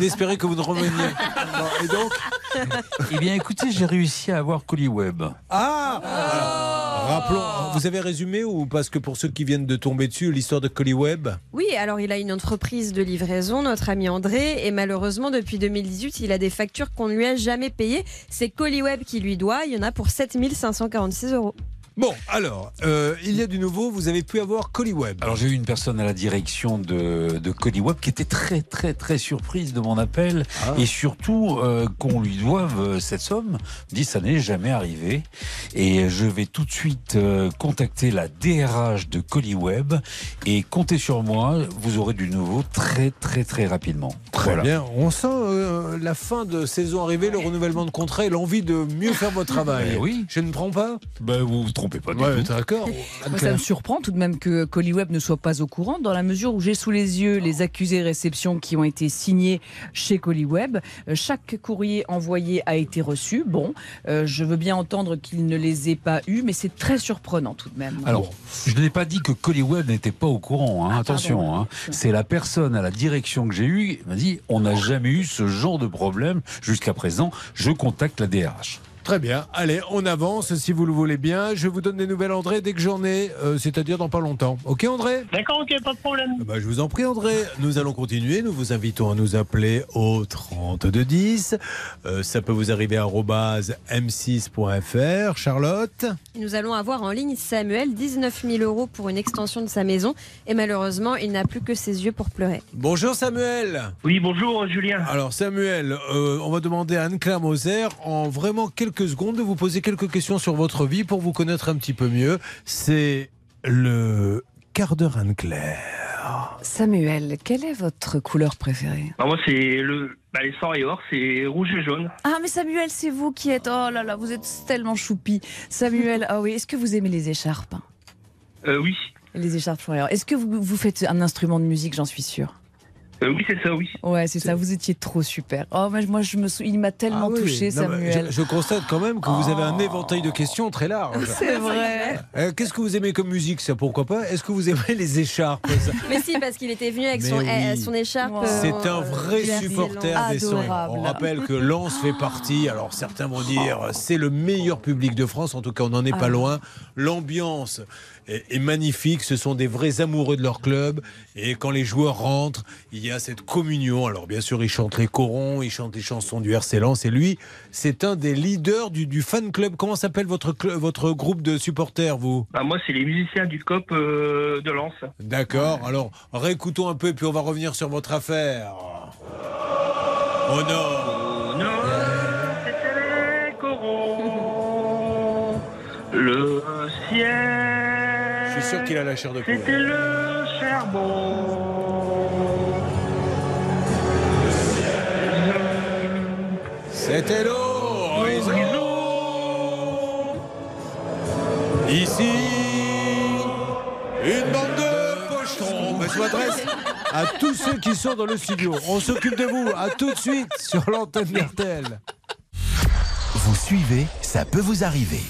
espérait que vous ne reveniez. Et donc Eh bien, écoutez, j'ai réussi à avoir Colliweb. Ah Alors, Rappelons, vous avez résumé ou parce que pour ceux qui viennent de tomber dessus, l'histoire de Colliweb Oui, alors il a une entreprise de livraison, notre ami André, et malheureusement depuis 2018, il a des factures qu'on ne lui a jamais payées. C'est Colliweb qui lui doit, il y en a pour 7546 euros. Bon, alors, euh, il y a du nouveau, vous avez pu avoir Colliweb. Alors j'ai eu une personne à la direction de, de Colliweb qui était très très très surprise de mon appel Ah. et surtout euh, qu'on lui doive euh, cette somme. Dit ça n'est jamais arrivé et je vais tout de suite euh, contacter la DRH de Colliweb et comptez sur moi, vous aurez du nouveau très très très rapidement. Très Voilà. bien, on sent euh, la fin de saison arrivée, le renouvellement de contrat et l'envie de mieux faire votre travail. Ben oui. Je ne prends pas Ben vous vous trompez pas du Ouais, tout. D'accord. Moi, ça me surprend tout de même que Colliweb ne soit pas au courant, dans la mesure où j'ai sous les yeux les accusés réception qui ont été signés chez Colliweb. Euh, Chaque courrier envoyé a été reçu. Bon, euh, je veux bien entendre qu'il ne les ait pas eus, mais c'est très surprenant tout de même. Alors, je n'ai pas dit que Colliweb n'était pas au courant. hein, attention, pardon. hein. c'est la personne à la direction que j'ai eue qui m'a dit on n'a jamais eu ce genre de problème jusqu'à présent. Je contacte la DRH. Très bien, allez, on avance si vous le voulez bien. Je vous donne des nouvelles, André, dès que j'en ai, euh, c'est-à-dire dans pas longtemps. Ok, André? D'accord, ok, pas de problème. Bah, je vous en prie, André. Nous allons continuer. Nous vous invitons à nous appeler au 3210. Euh, ça peut vous arriver à arobase m6.fr. Charlotte? Nous allons avoir en ligne Samuel, 19 000 euros pour une extension de sa maison, et malheureusement, il n'a plus que ses yeux pour pleurer. Bonjour, Samuel. Oui, bonjour Julien. Alors, Samuel, euh, on va demander à Anne-Claire Moser, en vraiment quelques secondes, de vous poser quelques questions sur votre vie pour vous connaître un petit peu mieux. C'est le quart d'heure Anne-Claire. Samuel, quelle est votre couleur préférée? Ah, moi, c'est le. Bah, les sangs et or, c'est rouge et jaune. Ah mais Samuel, c'est vous qui êtes... Oh là là, vous êtes tellement choupi. Samuel, ah oui, est-ce que vous aimez les écharpes? Euh, oui. Les écharpes. Est-ce que vous, vous faites un instrument de musique, j'en suis sûre? Euh, oui, c'est ça, oui. Ouais, c'est ça, vous étiez trop super. Oh, moi, moi je me sou... il m'a tellement Ah oui. touché, Non, mais Samuel. je, je constate quand même que vous avez un éventail de questions très large. C'est vrai. Euh, Qu'est-ce que vous aimez comme musique, ça Pourquoi pas? Est-ce que vous aimez les écharpes? Ça Mais si, parce qu'il était venu avec Mais son, oui. euh, son écharpe. C'est euh, un vrai supporter des. Adorable. On rappelle que Lens fait partie, alors certains vont dire c'est le meilleur public de France, en tout cas on n'en est pas Ah. loin. L'ambiance est, est magnifique, ce sont des vrais amoureux de leur club et quand les joueurs rentrent, il y a cette communion. Alors bien sûr ils chantent les corons, ils chantent les chansons du RC Lens et lui c'est un des leaders du, du fan club. Comment s'appelle votre, votre groupe de supporters vous? Bah, moi, c'est les musiciens du COP euh, de Lens. D'accord, alors réécoutons un peu et puis on va revenir sur votre affaire. Oh non Non, c'était les corons. Le ciel. Je suis sûr qu'il a la chair de poule. C'était le charbon. C'était l'horizon. Ici, une bande de pochetrons. Mais je m'adresse à tous ceux qui sont dans le studio. On s'occupe de vous. À tout de suite sur l'antenne d'RTL. Vous suivez, ça peut vous arriver.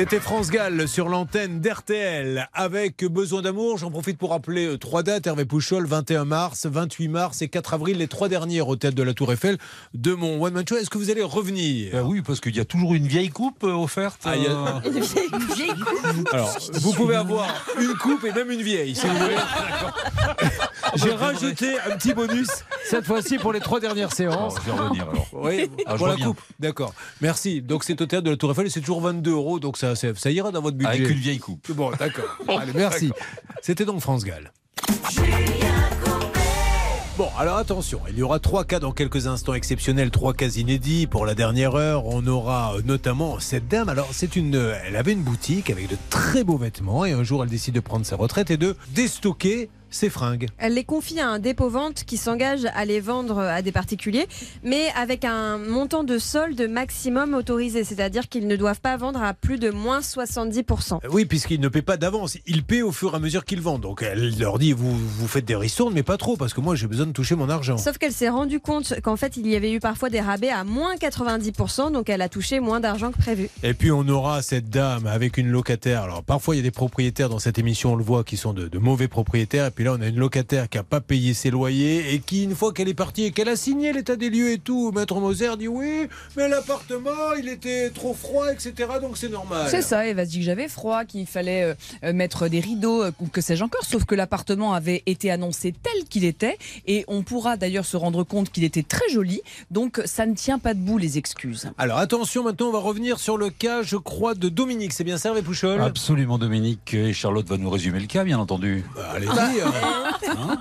C'était France Gall sur l'antenne d'RTL avec Besoin d'amour. J'en profite pour rappeler euh, trois dates. Hervé Pouchol, 21 mars, 28 mars et 4 avril, les trois dernières au théâtre de la Tour Eiffel de mon One Man Show. Est-ce que vous allez revenir? Ben oui, parce qu'il y a toujours une vieille coupe euh, offerte. Ah, euh. Une vieille coupe. Alors, vous pouvez avoir une coupe et même une vieille, si vous voulez. J'ai rajouté un petit bonus cette fois-ci pour les trois dernières séances. Oh, je vais revenir alors. Oui, Ah, pour la reviens. coupe. D'accord. Merci. Donc c'est au théâtre de la Tour Eiffel et c'est toujours 22 euros. Donc ça, ça, ça ira dans votre budget. Avec une vieille coupe. Bon, d'accord. Allez, merci. C'était donc France Gall. Bon, alors attention, il y aura trois cas dans quelques instants exceptionnels, trois cas inédits. Pour la dernière heure, on aura euh, notamment cette dame. Alors, c'est une, euh, elle avait une boutique avec de très beaux vêtements et un jour, elle décide de prendre sa retraite et de déstocker ses fringues. Elle les confie à un dépôt-vente qui s'engage à les vendre à des particuliers, mais avec un montant de solde maximum autorisé, c'est-à-dire qu'ils ne doivent pas vendre à plus de moins 70%. Euh, Oui, puisqu'ils ne paient pas d'avance. Ils paient au fur et à mesure qu'ils vendent. Donc, elle leur dit, vous, vous faites des ristournes, mais pas trop, parce que moi, j'ai besoin de toucher mon argent. Sauf qu'elle s'est rendue compte qu'en fait, il y avait eu parfois des rabais à moins 90%, donc elle a touché moins d'argent que prévu. Et puis on aura cette dame avec une locataire. Alors parfois il y a des propriétaires dans cette émission, on le voit, qui sont de, de mauvais propriétaires. Et puis là on a une locataire qui a pas payé ses loyers et qui une fois qu'elle est partie et qu'elle a signé l'état des lieux et tout, Maître Moser dit oui, mais l'appartement il était trop froid, etc. Donc c'est normal. C'est ça, Eva se dit que j'avais froid, qu'il fallait euh, euh, mettre des rideaux euh, ou que sais-je encore, sauf que l'appartement avait été annoncé tel qu'il était et on pourra d'ailleurs se rendre compte qu'il était très joli, donc ça ne tient pas debout les excuses. Alors attention, maintenant on va revenir sur le cas, je crois, de Dominique. C'est bien ça, Hervé Pouchol? Absolument, Dominique. Et Charlotte va nous résumer le cas, bien entendu. Allez-y. hein.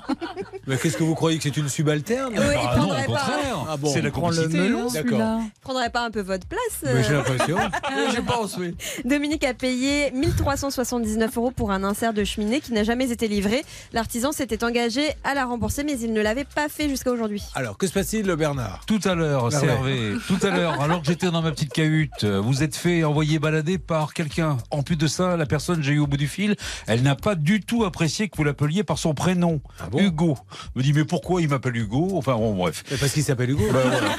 Mais qu'est-ce que vous croyez que c'est une subalterne Oui, Ah non, au prendrait pas- contraire. Ah bon C'est la le complicité. melon. D'accord. Prendrait pas un peu votre place j'ai euh l'impression. Je pense, oui. Dominique a payé 1379 euros pour un insert de cheminée qui n'a jamais été livré. L'artisan s'était engagé à la rembourser, mais il ne l'avait pas fait jusqu'à aujourd'hui. Alors que se passe-t-il, le Bernard? Tout à l'heure, Ah ouais. Tout à l'heure, alors que j'étais dans ma petite cahute, vous êtes fait envoyer balader par quelqu'un. En plus de ça, la personne que j'ai eu au bout du fil, elle n'a pas du tout apprécié que vous l'appeliez par son prénom, Hugo. Me dit mais pourquoi il m'appelle Hugo? Enfin bon, bref. Mais Parce qu'il s'appelle Hugo. Ben voilà.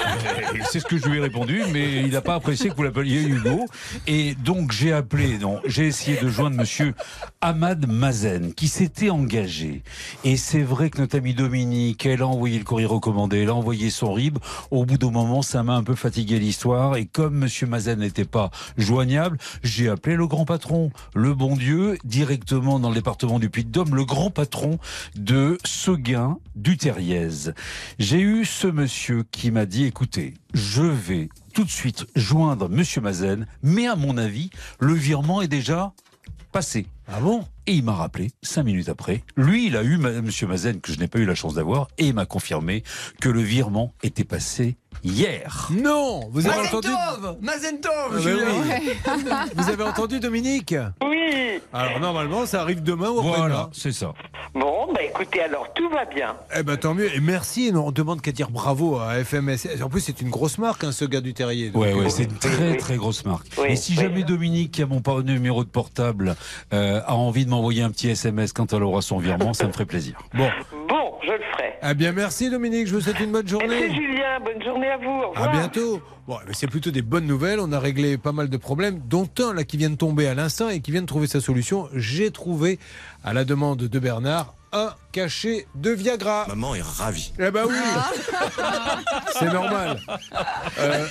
C'est ce que je lui ai répondu, mais il n'a pas apprécié que vous l'appeliez Hugo. Et donc j'ai appelé, non, j'ai essayé de joindre Monsieur Ahmad Mazen, qui s'était engagé. Et c'est vrai que notre ami Dominique, elle a envoyé le courrier recommandé, elle a envoyé son RIB. Au bout d'un moment, ça m'a un peu fatigué l'histoire. Et comme Monsieur Mazen n'était pas joignable, j'ai appelé le grand patron, le bon Dieu, directement dans le département du Puy-de-Dôme, le grand patron de Seguin du Terriez. J'ai eu ce monsieur qui m'a dit, écoutez, je vais tout de suite joindre Monsieur Mazen, mais à mon avis, le virement est déjà passé. Ah bon? Et il m'a rappelé, cinq minutes après, lui, il a eu Monsieur Mazen, que je n'ai pas eu la chance d'avoir, et il m'a confirmé que le virement était passé hier. Non Vous avez entendu Mazentov Ah ben oui. Vous avez entendu Dominique? Oui. Alors normalement ça arrive demain ou après-demain. Voilà, c'est ça. Bon, bah écoutez, alors tout va bien. Eh ben tant mieux et merci. On demande qu'à dire bravo à FMS. En plus c'est une grosse marque hein, ce gars du Terrier. Donc, Ouais, ouais, euh, c'est une très très grosse marque. Oui, et si oui. jamais Dominique, qui a mon numéro de portable, euh, a envie de m'envoyer un petit SMS quand elle aura son virement, ça me ferait plaisir. Bon. Bon, je le ferai. Eh bien merci Dominique. Je vous souhaite une bonne Merci journée. Julien, bonne journée à vous. Au À bientôt. Bon, mais c'est plutôt des bonnes nouvelles. On a réglé pas mal de problèmes, dont un là qui vient de tomber à l'instant et qui vient de trouver sa solution. J'ai trouvé, à la demande de Bernard, un cachet de Viagra. Maman est ravie. Eh ben oui, c'est normal. Euh,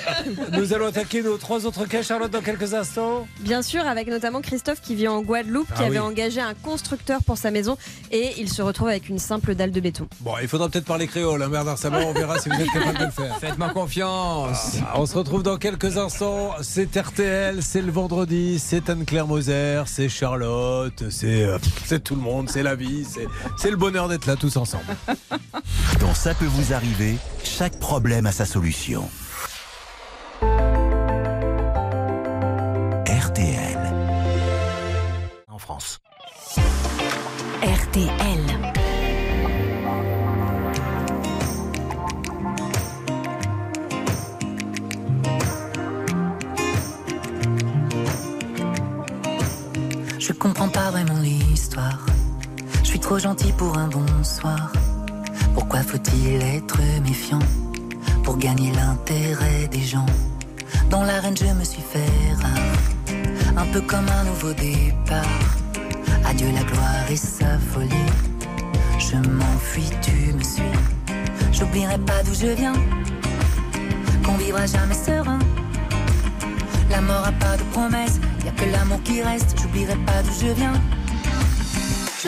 nous allons attaquer nos trois autres cas, Charlotte, dans quelques instants. Bien sûr, avec notamment Christophe qui vit en Guadeloupe, qui Ah avait engagé un constructeur pour sa maison et il se retrouve avec une simple dalle de béton. Bon, il faudra peut-être parler créole, hein, Bernard Sabat. On verra si vous êtes capable de le faire. Faites-moi confiance. Ah, On se retrouve dans quelques instants. C'est RTL, c'est le vendredi, c'est Anne-Claire Moser, c'est Charlotte, c'est euh, c'est tout le monde, c'est la vie, c'est c'est le bonheur d'être là tous ensemble. Dans Ça peut vous arriver, chaque problème a sa solution. RTL. En France. RTL. Je comprends pas vraiment l'histoire. Je suis trop gentil pour un bonsoir. Pourquoi faut-il être méfiant pour gagner l'intérêt des gens? Dans l'arène, je me suis fait rare. un peu comme un nouveau départ. Adieu la gloire et sa folie. Je m'enfuis, tu me suis. J'oublierai pas d'où je viens, qu'on vivra jamais serein. La mort a pas de promesse, y a que l'amour qui reste. J'oublierai pas d'où je viens. Je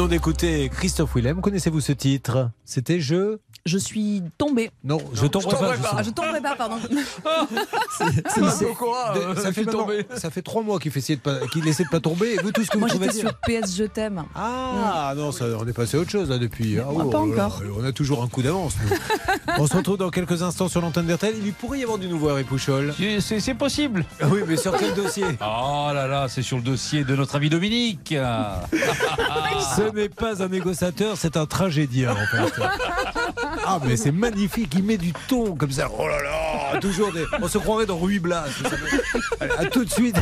Venons d'écouter Christophe Willem. Connaissez-vous ce titre? C'était Je. Je suis tombée. Non, je tomberai pas. je Ah, tomberai pas, pardon. C'est- de- euh, ça, fait tombé. ça fait trois mois qu'il fait essayer de pas- qu'il essaie de pas tomber. Et vous, tout ce que Moi, vous j'étais sur PS Je t'aime. Ah non, ça, on est passé à autre chose là depuis. Ah, Moi, pas oh encore. là, on a toujours un coup d'avance. on se retrouve dans quelques instants sur l'antenne d'RTL. Il pourrait y avoir du nouveau Harry Pouchol. C'est c'est possible. Ah oui, mais sur quel dossier? Oh là là, c'est sur le dossier de notre ami Dominique. Ce n'est pas un négociateur, c'est un tragédien en fait. Ah mais c'est magnifique, il met du ton comme ça. Oh là là, toujours des... On se croirait dans Ruy Blas. Allez, à tout de suite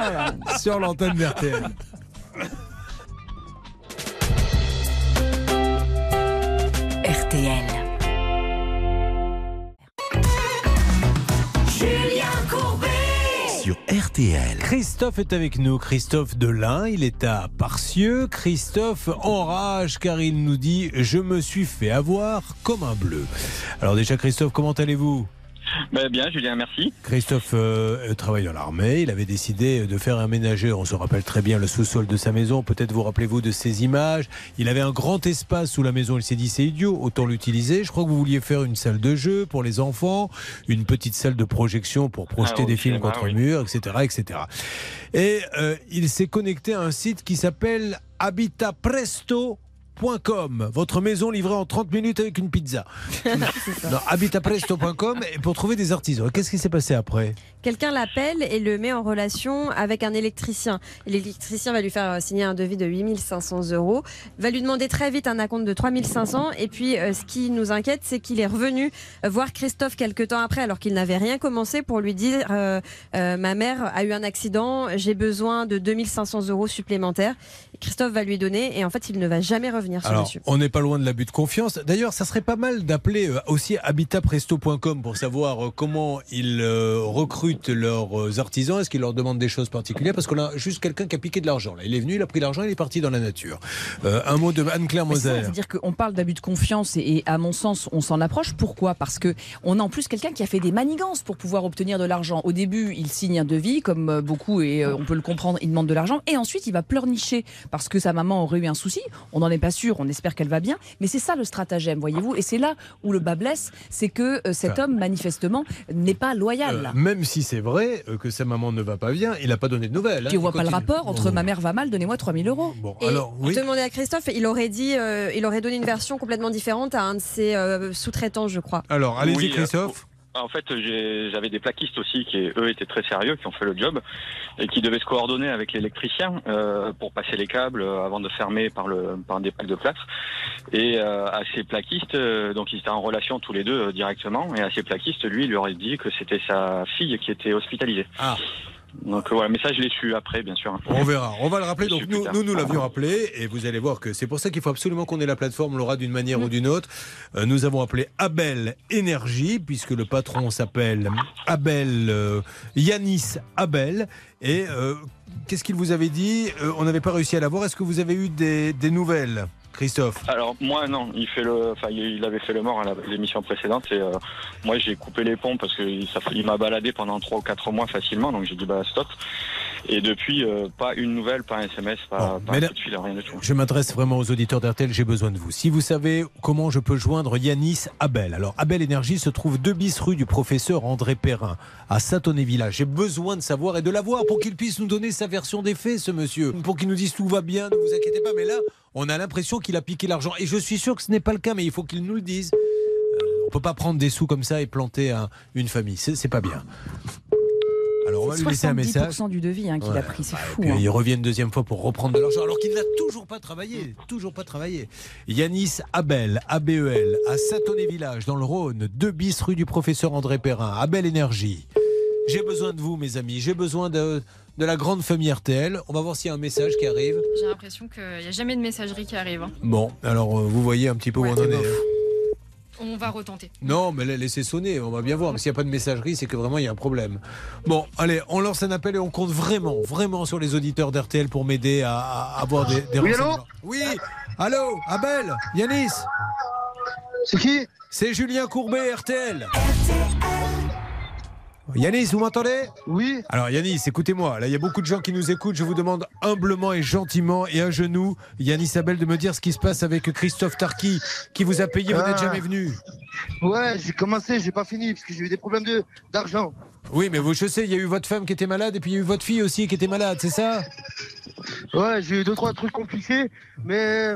sur l'antenne d'RTL. RTL. Julien Courbet. RTL. Christophe est avec nous, Christophe Delin, il est à Parcieux. Christophe enrage car il nous dit Je me suis fait avoir comme un bleu. Alors déjà Christophe, comment allez-vous? Ben, bien, Julien, merci. Christophe euh, travaille dans l'armée. Il avait décidé de faire aménager, on se rappelle très bien, le sous-sol de sa maison. Peut-être vous rappelez-vous de ces images. Il avait un grand espace sous la maison. Il s'est dit c'est idiot, autant l'utiliser. Je crois que vous vouliez faire une salle de jeu pour les enfants, une petite salle de projection pour projeter Ah, au des films contre oui. mur, etc., etc. Et euh, il s'est connecté à un site qui s'appelle habitatpresto.com. Votre maison livrée en 30 minutes avec une pizza. non, habitatpresto.com pour trouver des artisans. Qu'est-ce qui s'est passé après? Quelqu'un l'appelle et le met en relation avec un électricien. L'électricien va lui faire euh, signer un devis de 8500 euros, va lui demander très vite un acompte de 3500. Et puis, euh, ce qui nous inquiète, c'est qu'il est revenu voir Christophe quelques temps après, alors qu'il n'avait rien commencé, pour lui dire euh, euh, Ma mère a eu un accident, j'ai besoin de 2500 euros supplémentaires. Christophe va lui donner, et en fait, il ne va jamais revenir. Revenir Alors, on n'est pas loin de l'abus de confiance. D'ailleurs, ça serait pas mal d'appeler euh, aussi habitatpresto.com pour savoir euh, comment ils euh, recrutent leurs artisans. Est-ce qu'ils leur demandent des choses particulières? Parce qu'on a juste quelqu'un qui a piqué de l'argent. Là, il est venu, il a pris l'argent, il est parti dans la nature. Euh, un mot de Anne-Claire Moser. C'est-à-dire qu'on parle d'abus de confiance et, et à mon sens, on s'en approche. Pourquoi? Parce que on a en plus quelqu'un qui a fait des manigances pour pouvoir obtenir de l'argent. Au début, il signe un devis, comme beaucoup, et on peut le comprendre, il demande de l'argent. Et ensuite, il va pleurnicher parce que sa maman aurait eu un souci. On n'en est pas sûr, on espère qu'elle va bien. Mais c'est ça le stratagème, voyez-vous. Et c'est là où le bas blesse, c'est que euh, cet homme, manifestement, n'est pas loyal. Euh, même si c'est vrai euh, que sa maman ne va pas bien, il n'a pas donné de nouvelles. hein. Puis on voit pas le rapport entre ma mère va mal, donnez-moi 3000 euros. Bon, Et alors, oui. je demandais à Christophe, il aurait dit, euh, il aurait donné une version complètement différente à un de ses euh, sous-traitants, je crois. Alors, allez-y, Oui, euh, Christophe. En fait, j'avais des plaquistes aussi qui, eux, étaient très sérieux, qui ont fait le job et qui devaient se coordonner avec l'électricien euh, pour passer les câbles euh, avant de fermer par, des plaques de plâtre. Et euh, à ces plaquistes, donc ils étaient en relation tous les deux directement, et à ces plaquistes, lui, il leur a dit que c'était sa fille qui était hospitalisée. Ah. Donc voilà, mais ça, je l'ai su après, bien sûr. On verra. On va le rappeler. Donc nous, nous, nous l'avions rappelé et vous allez voir que c'est pour ça qu'il faut absolument qu'on ait la plateforme, Laura, d'une manière ou d'une autre. Euh, nous avons appelé Abel Énergie puisque le patron s'appelle Abel euh, Yanis Abel. Et euh, qu'est-ce qu'il vous avait dit? On n'avait pas réussi à l'avoir. Est-ce que vous avez eu des, des nouvelles, Christophe. Alors moi non, il fait le, enfin il avait fait le mort à l'émission précédente et euh, moi j'ai coupé les ponts parce que ça- il m'a baladé pendant trois ou quatre mois facilement donc j'ai dit bah stop et depuis euh, pas une nouvelle, pas un SMS, pas, pas un mesdames- coup de fil, rien du tout. Je m'adresse vraiment aux auditeurs d'RTL, j'ai besoin de vous. Si vous savez comment je peux joindre Yanis Abel. Alors, Abel Énergie se trouve 2 bis rue du professeur André Perrin, à Saint-Oné-Village. J'ai besoin de savoir et de l'avoir pour qu'il puisse nous donner sa version des faits, ce monsieur. Pour qu'il nous dise tout va bien, ne vous inquiétez pas. Mais là, on a l'impression qu'il a piqué l'argent. Et je suis sûr que ce n'est pas le cas, mais il faut qu'il nous le dise. Euh, on peut pas prendre des sous comme ça et planter un- une famille. C'est pas bien. Alors, on va lui laisser un message. 70% du devis hein, qu'il Ouais. a pris, c'est fou. Puis hein. il revient une deuxième fois pour reprendre de l'argent, alors qu'il n'a toujours pas travaillé. Toujours pas travaillé. Yanis Abel, ABEL, à Saint-Oné-Village, dans le Rhône, 2 bis rue du professeur André Perrin, Abel Énergie. J'ai besoin de vous, mes amis. J'ai besoin de, de la grande famille RTL. On va voir s'il y a un message qui arrive. J'ai l'impression qu'il n'y a jamais de messagerie qui arrive. hein. Bon, alors euh, vous voyez un petit peu où on en est. On va retenter. Non, mais la- laissez sonner, on va bien voir. Mais s'il n'y a pas de messagerie, c'est que vraiment il y a un problème. Bon, allez, on lance un appel et on compte vraiment, vraiment sur les auditeurs d'RTL pour m'aider à, à avoir des, des Oui, renseignements. allô Oui, allô, Abel, Yanis C'est qui? C'est Julien Courbet, RTL. Yanis, vous m'entendez? Oui. Alors Yanis, écoutez-moi, là il y a beaucoup de gens qui nous écoutent, je vous demande humblement et gentiment et à genoux, Yanis Abel, de me dire ce qui se passe avec Christophe Tarki, qui vous a payé, vous n'êtes Ah. jamais venu. Ouais, j'ai commencé, j'ai pas fini parce que j'ai eu des problèmes de d'argent. Oui, mais vous, je sais, il y a eu votre femme qui était malade et puis il y a eu votre fille aussi qui était malade, c'est ça? Ouais, j'ai eu deux trois trucs compliqués, mais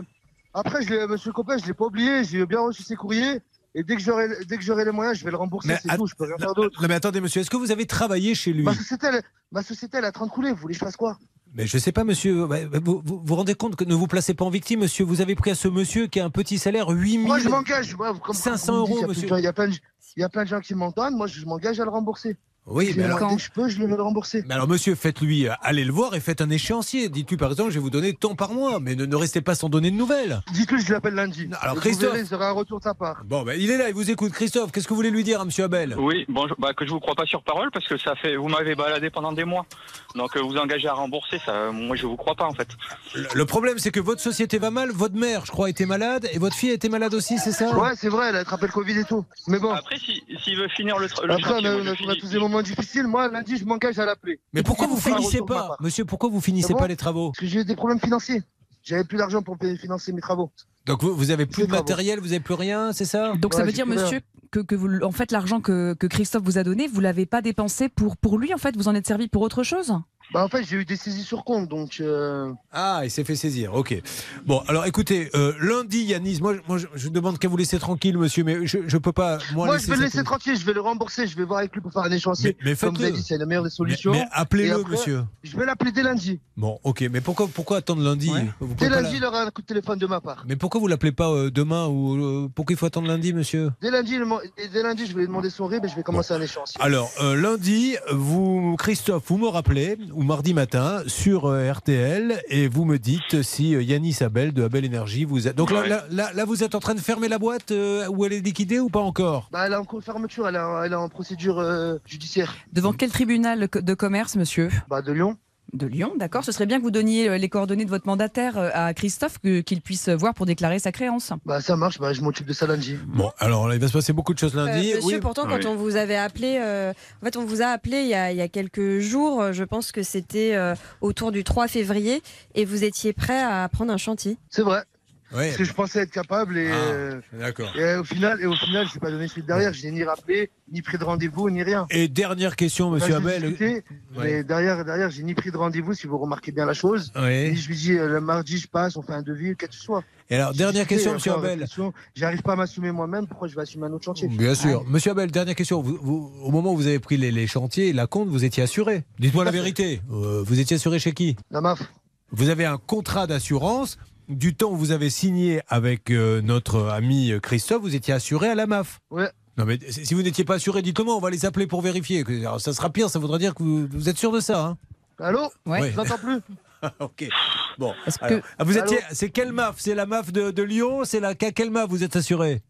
après, je Monsieur Copain, je l'ai pas oublié, j'ai bien reçu ses courriers et dès que j'aurai dès que j'aurai les moyens, je vais le rembourser. Mais C'est tout, je peux rien faire d'autre. Non mais attendez monsieur, est-ce que vous avez travaillé chez lui Ma société, elle, ma société, elle est en train de couler. Vous voulez que je fasse quoi? Mais je sais pas monsieur, vous, vous vous rendez compte que ne vous placez pas en victime monsieur, vous avez pris à ce monsieur qui a un petit salaire 8000 Moi, je m'engage. moi, comme- 500 comme vous me euros, monsieur. Il y a plein de gens- il y a plein de gens qui m'entendent. Moi, je m'engage à le rembourser. Oui, mais alors- dès que je peux, je vais le rembourser. Mais alors monsieur, faites-lui, euh, allez le voir et faites un échéancier. Dites-lui par exemple, je vais vous donner tant par mois, mais ne, ne restez pas sans donner de nouvelles. Dites-lui, je l'appelle lundi. alors, Et Christophe- verrez, Vous aurez un retour de sa part. Bon, ben il est là, il vous écoute. Christophe, qu'est-ce que vous voulez lui dire à monsieur Abel? Oui, bonjour. Bah, que je vous crois pas sur parole parce que ça fait, vous m'avez baladé pendant des mois. Donc euh, vous engagez à rembourser, ça, moi je vous crois pas en fait. Le, le problème c'est que votre société va mal, votre mère, je crois, était malade et votre fille était malade aussi, c'est ça? Ouais, c'est vrai, elle a attrapé le Covid et tout. Mais bon. Après, si- s'il veut finir le, le Après, on chantier, a, moi, on je a- on a finis- tous des moments difficiles. Moi, lundi, je m'engage à l'appeler. Mais pourquoi vous finissez pas. Monsieur, pourquoi vous finissez bon pas les travaux Parce que j'ai eu des problèmes financiers. J'avais plus d'argent pour financer mes travaux. Donc vous, vous avez plus de travaux. matériel, vous avez plus rien, c'est ça Donc ça veut dire, monsieur, que, que vous, en fait, l'argent que, que Christophe vous a donné, vous l'avez pas dépensé pour, pour lui, en fait, vous en êtes servi pour autre chose Bah, en fait, j'ai eu des saisies sur compte, donc. euh, Ah, il s'est fait saisir, ok. Bon, alors écoutez, euh, lundi, Yanis, moi, moi je, je demande qu'à vous laisser tranquille, monsieur, mais je, je peux pas. Moi, je vais le laisser tranquille, je vais le rembourser, je vais voir avec lui pour faire un échéancier. Mais- mais Comme vous avez faites-le. dit, c'est la meilleure des solutions. Mais- mais appelez-le, monsieur. Je vais l'appeler dès lundi. Bon, ok, mais pourquoi, pourquoi attendre lundi Vous Dès lundi, la- il aura un coup de téléphone de ma part. Mais pourquoi vous l'appelez pas euh, demain ou pourquoi il faut attendre lundi, monsieur Dès lundi, le dès lundi, je vais lui demander son RIB et je vais commencer un échéancier. Alors, lundi, vous, Christophe, vous me rappelez, ou mardi matin sur euh, RTL et vous me dites si euh, Yanis Abel de Abel Énergie vous êtes. Donc là, Ouais. là, là, là, vous êtes en train de fermer la boîte euh, où elle est liquidée ou pas encore? Bah, elle est en fermeture, elle est en, elle est en procédure euh, judiciaire. Devant quel tribunal de commerce, monsieur? Bah, de Lyon. De Lyon, d'accord. Ce serait bien que vous donniez euh, les coordonnées de votre mandataire euh, à Christophe, qu'il puisse voir pour déclarer sa créance. Bah, ça marche, bah, je m'occupe de ça lundi. Bon, alors là, il va se passer beaucoup de choses Euh, lundi. monsieur, Oui. pourtant, quand on vous avait appelé, euh, en fait, on vous a appelé il y a, il y a quelques jours, euh, je pense que c'était euh, autour du 3 février, et vous étiez prêt à prendre un chantier. C'est vrai. Parce que je pensais être capable et, euh, D'accord. et au final, et au final, je n'ai pas donné suite derrière. Je n'ai ni rappelé, ni pris de rendez-vous, ni rien. Et dernière question, monsieur Abel. discuté, Ouais. Mais derrière, derrière, j'ai ni pris de rendez-vous, si vous remarquez bien la chose. Ni je lui dis, euh, le mardi, je passe, on fait un devis, quel que ce soit. Et alors, dernière discuté, question, euh, monsieur réflexion. J'arrive pas à m'assumer moi-même, pourquoi je vais assumer un autre chantier? Bien sûr. Monsieur Abel, dernière question. Vous- vous- au moment où vous avez pris les, les chantiers, la compte, vous étiez assuré. Dites-moi la vérité. Euh, vous étiez assuré chez qui? La MAF. Vous avez un contrat d'assurance. Du temps où vous avez signé avec euh, notre ami Christophe, vous étiez assuré à la MAF. Ouais. Non mais si vous n'étiez pas assuré, dites-le moi, on va les appeler pour vérifier. Alors, ça sera pire, ça voudra dire que vous, vous êtes sûr de ça. Hein Allô Ouais. Je n'entends plus. ok. Bon. Est-ce Alors, que- ah, vous étiez. C'est quelle MAF? C'est la MAF de, de Lyon? C'est la quelle MAF vous êtes assuré?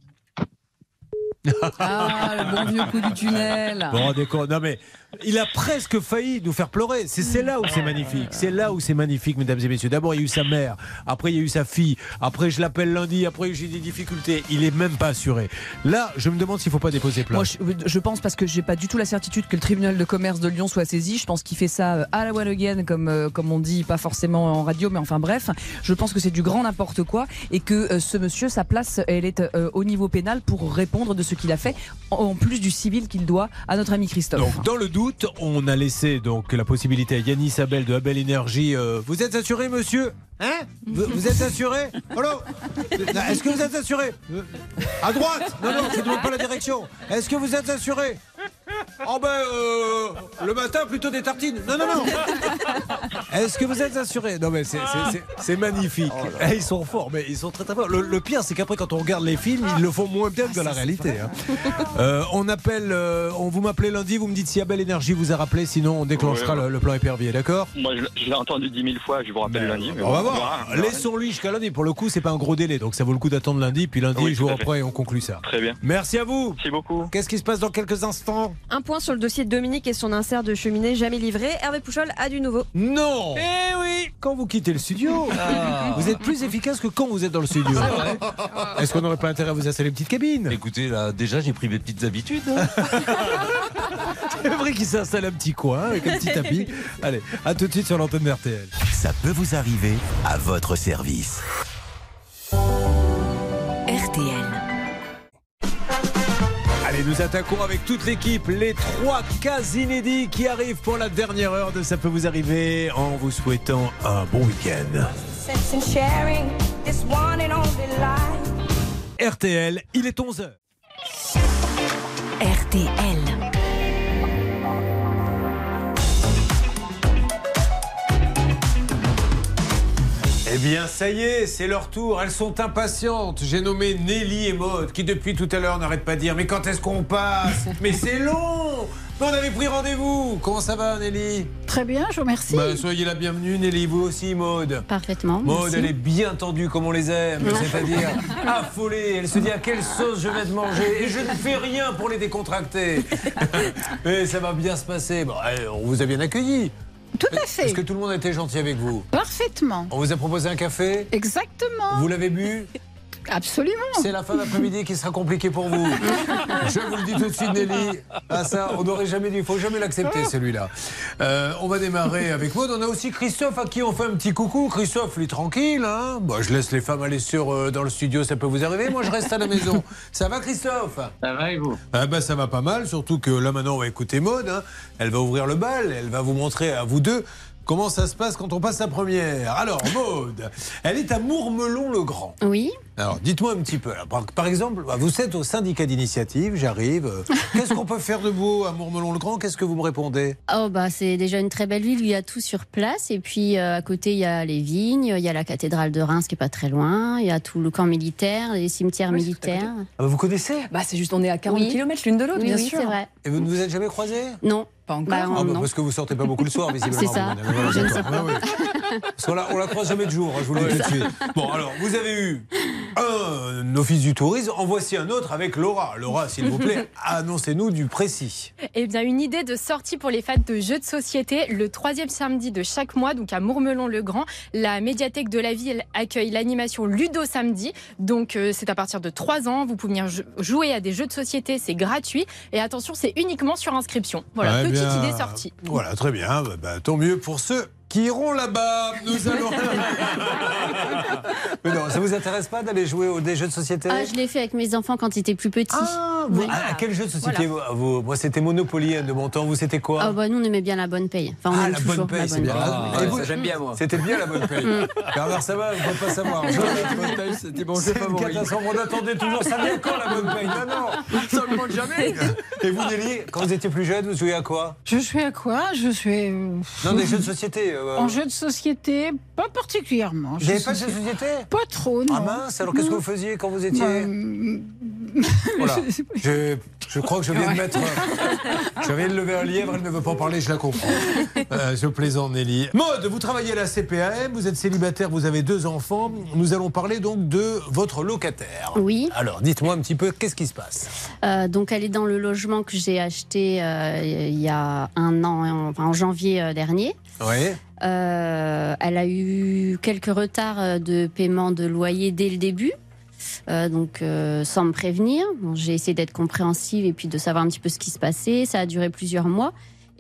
Ah, le bon vieux coup du tunnel. Bon, d'accord. Non, mais il a presque failli nous faire pleurer. C'est là où c'est magnifique. C'est là où c'est magnifique, mesdames et messieurs. D'abord, il y a eu sa mère. Après, il y a eu sa fille. Après, je l'appelle lundi. Après, j'ai des difficultés. Il est même pas assuré. Là, je me demande s'il faut pas déposer plainte. Moi, je, je pense parce que j'ai pas du tout la certitude que le tribunal de commerce de Lyon soit saisi. Je pense qu'il fait ça euh, à la one again, comme, euh, comme on dit, pas forcément en radio, mais enfin bref. Je pense que c'est du grand n'importe quoi et que euh, ce monsieur, sa place, elle est euh, au niveau pénal pour répondre de ce qu'il a fait, en, en plus du civil qu'il doit à notre ami Christophe. Donc, dans le doute, on a laissé donc la possibilité à Yanis Abel de Abel Énergie. euh, vous êtes assuré, monsieur? Hein vous, vous êtes assuré Allô Est-ce que vous êtes assuré Euh, À droite Non, non, je ne demande pas la direction. Est-ce que vous êtes assuré Oh ben, euh, le matin, plutôt des tartines. Non, non, non. Est-ce que vous êtes assuré Non, mais c'est- c'est- c'est c'est magnifique. Eh, Ils sont forts, mais ils sont très très forts. Le, le pire, c'est qu'après, quand on regarde les films, ils le font moins bien que dans la réalité. hein. Euh, on appelle, euh, on vous m'appelez lundi, vous me dites si Abel Énergie vous a rappelé, sinon on déclenchera Ouais. le, le plan épervier, d'accord? Moi, je, je l'ai entendu dix mille fois, je vous rappelle lundi. mais On va bon, voir. Laissons-lui jusqu'à lundi. Pour le coup, c'est pas un gros délai, donc ça vaut le coup d'attendre lundi, puis lundi, Oui, jour après, on conclut ça. Très bien. Merci à vous. Merci beaucoup. Qu'est-ce qui se passe dans quelques instants? Un point sur le dossier de Dominique et son insert de cheminée jamais livré. Hervé Pouchol a du nouveau. Non Eh oui Quand vous quittez le studio, vous êtes plus efficace que quand vous êtes dans le studio. Est-ce qu'on n'aurait pas intérêt à vous installer une petite cabine Écoutez, là, déjà, j'ai pris mes petites habitudes. hein. C'est vrai qu'il s'installe un petit coin avec un petit tapis. Allez, à tout de suite sur l'antenne d'RTL. Ça peut vous arriver à votre service. RTL. Allez, nous attaquons avec toute l'équipe les trois cas inédits qui arrivent pour la dernière heure de Ça peut vous arriver en vous souhaitant un bon week-end. RTL, il est 11h. RTL. Eh bien, ça y est, c'est leur tour. Elles sont impatientes. J'ai nommé Nelly et Maud, qui depuis tout à l'heure n'arrêtent pas de dire Mais quand est-ce qu'on passe? Mais c'est long on avait pris rendez-vous Comment ça va, Nelly? Très bien, je vous remercie. Bah, Soyez la bienvenue, Nelly. Vous aussi, Maud. Parfaitement. Maud, merci. elle est bien tendue comme on les aime, c'est-à-dire affolée. Elle se dit à quelle sauce je vais te manger? Et je ne fais rien pour les décontracter. Mais ça va bien se passer. Bon, on vous a bien accueilli. Tout à fait. Est-ce que tout le monde a été gentil avec vous? Parfaitement. On vous a proposé un café? Exactement. Vous l'avez bu? Absolument. C'est la fin d'après-midi qui sera compliquée pour vous. Je vous le dis tout de suite, Nelly. Ah ça, on n'aurait jamais dû, il faut jamais l'accepter celui-là. Euh, on va démarrer avec Maud. On a aussi Christophe à qui on fait un petit coucou. Christophe, lui tranquille. Hein Bah, je laisse les femmes aller sur euh, dans le studio, ça peut vous arriver. Moi, je reste à la maison. Ça va, Christophe? Ça va et vous? Ah bah, ça va pas mal, surtout que là maintenant on va écouter Maud. hein. Elle va ouvrir le bal, elle va vous montrer à vous deux comment ça se passe quand on passe la première. Alors Maud, elle est à Mourmelon-le-Grand. Oui. Alors, dites-moi un petit peu. alors, par, exemple, bah, vous êtes au syndicat d'initiative, j'arrive. euh, Qu'est-ce qu'on peut faire de beau à Mourmelon-le-Grand Qu'est-ce que vous me répondez? Oh bah c'est déjà une très belle ville, il y a tout sur place et puis euh, à côté il y a les vignes, il y a la cathédrale de Reims qui est pas très loin, il y a tout le camp militaire, les cimetières militaires. Ah bah, Vous connaissez? Bah, c'est juste, on est à 40 Oui. km l'une de l'autre, Oui, bien oui, sûr. c'est vrai. Et vous ne vous êtes jamais croisés? Non. Pas encore. Bah, Ah bah. Parce que vous sortez pas beaucoup le soir, visiblement. C'est ça. Je ne sais pas. Ouais. Parce qu'on la, on la croise jamais de jour, hein, je vous le dis tout de suite. Bon, alors, vous avez eu un office du tourisme, en voici un autre avec Laura. Laura, s'il vous plaît, annoncez-nous du précis. Eh bien, une idée de sortie pour les fans de jeux de société. Le troisième samedi de chaque mois, donc à Mourmelon-le-Grand, la médiathèque de la ville accueille l'animation Ludo Samedi. Donc, euh, c'est à partir de 3 ans. Vous pouvez venir jou- jouer à des jeux de société, c'est gratuit. Et attention, c'est uniquement sur inscription. Voilà, Eh petite bien, idée sortie. Voilà, très bien. Bah, bah, tant mieux pour ceux qui iront là-bas. Nous allons. Mais non, ça vous intéresse pas d'aller jouer aux des jeux de société Ah, je l'ai fait avec mes enfants quand ils étaient plus petits. Vous- Oui. ah, quel jeu de société vous- vous- Moi, c'était Monopoly hein, de mon temps. Vous, c'était quoi Ah bah nous on aimait bien la bonne paye. Enfin on Ah, aime la toujours bonne paye, la c'est bonne bien. paye. Ah, vous- j'aime bien, moi. C'était bien la bonne paye. Mm. Bernard Sabat, vous ne pouvez pas savoir. C'était mon C'est une catastrophe. On attendait toujours. Ça vient quand la bonne paye? Non, non. Ça ne manque jamais. Et vous, Nelly, quand vous étiez plus jeune, vous jouiez à quoi? Je suis à quoi? Je suis. euh, Non, des jeux de société. Euh, En jeu de société, pas particulièrement. Vous n'avez pas de société Pas trop, non. Ah mince, alors qu'est-ce que vous faisiez quand vous étiez Bah, Voilà. Je, je crois que je viens de mettre. Je viens de lever un lièvre, elle ne veut pas en parler, je la comprends. Euh, je plaisante, Nelly. Maude, vous travaillez à la CPAM, vous êtes célibataire, vous avez deux enfants. Nous allons parler donc de votre locataire. Oui. Alors, dites-moi un petit peu, qu'est-ce qui se passe? Euh, donc elle est dans le logement que j'ai acheté euh, il y a un an, enfin en janvier dernier. Euh, elle a eu quelques retards de paiement de loyer dès le début. Euh, donc euh, sans me prévenir, j'ai essayé d'être compréhensive et puis de savoir un petit peu ce qui se passait. Ça a duré plusieurs mois.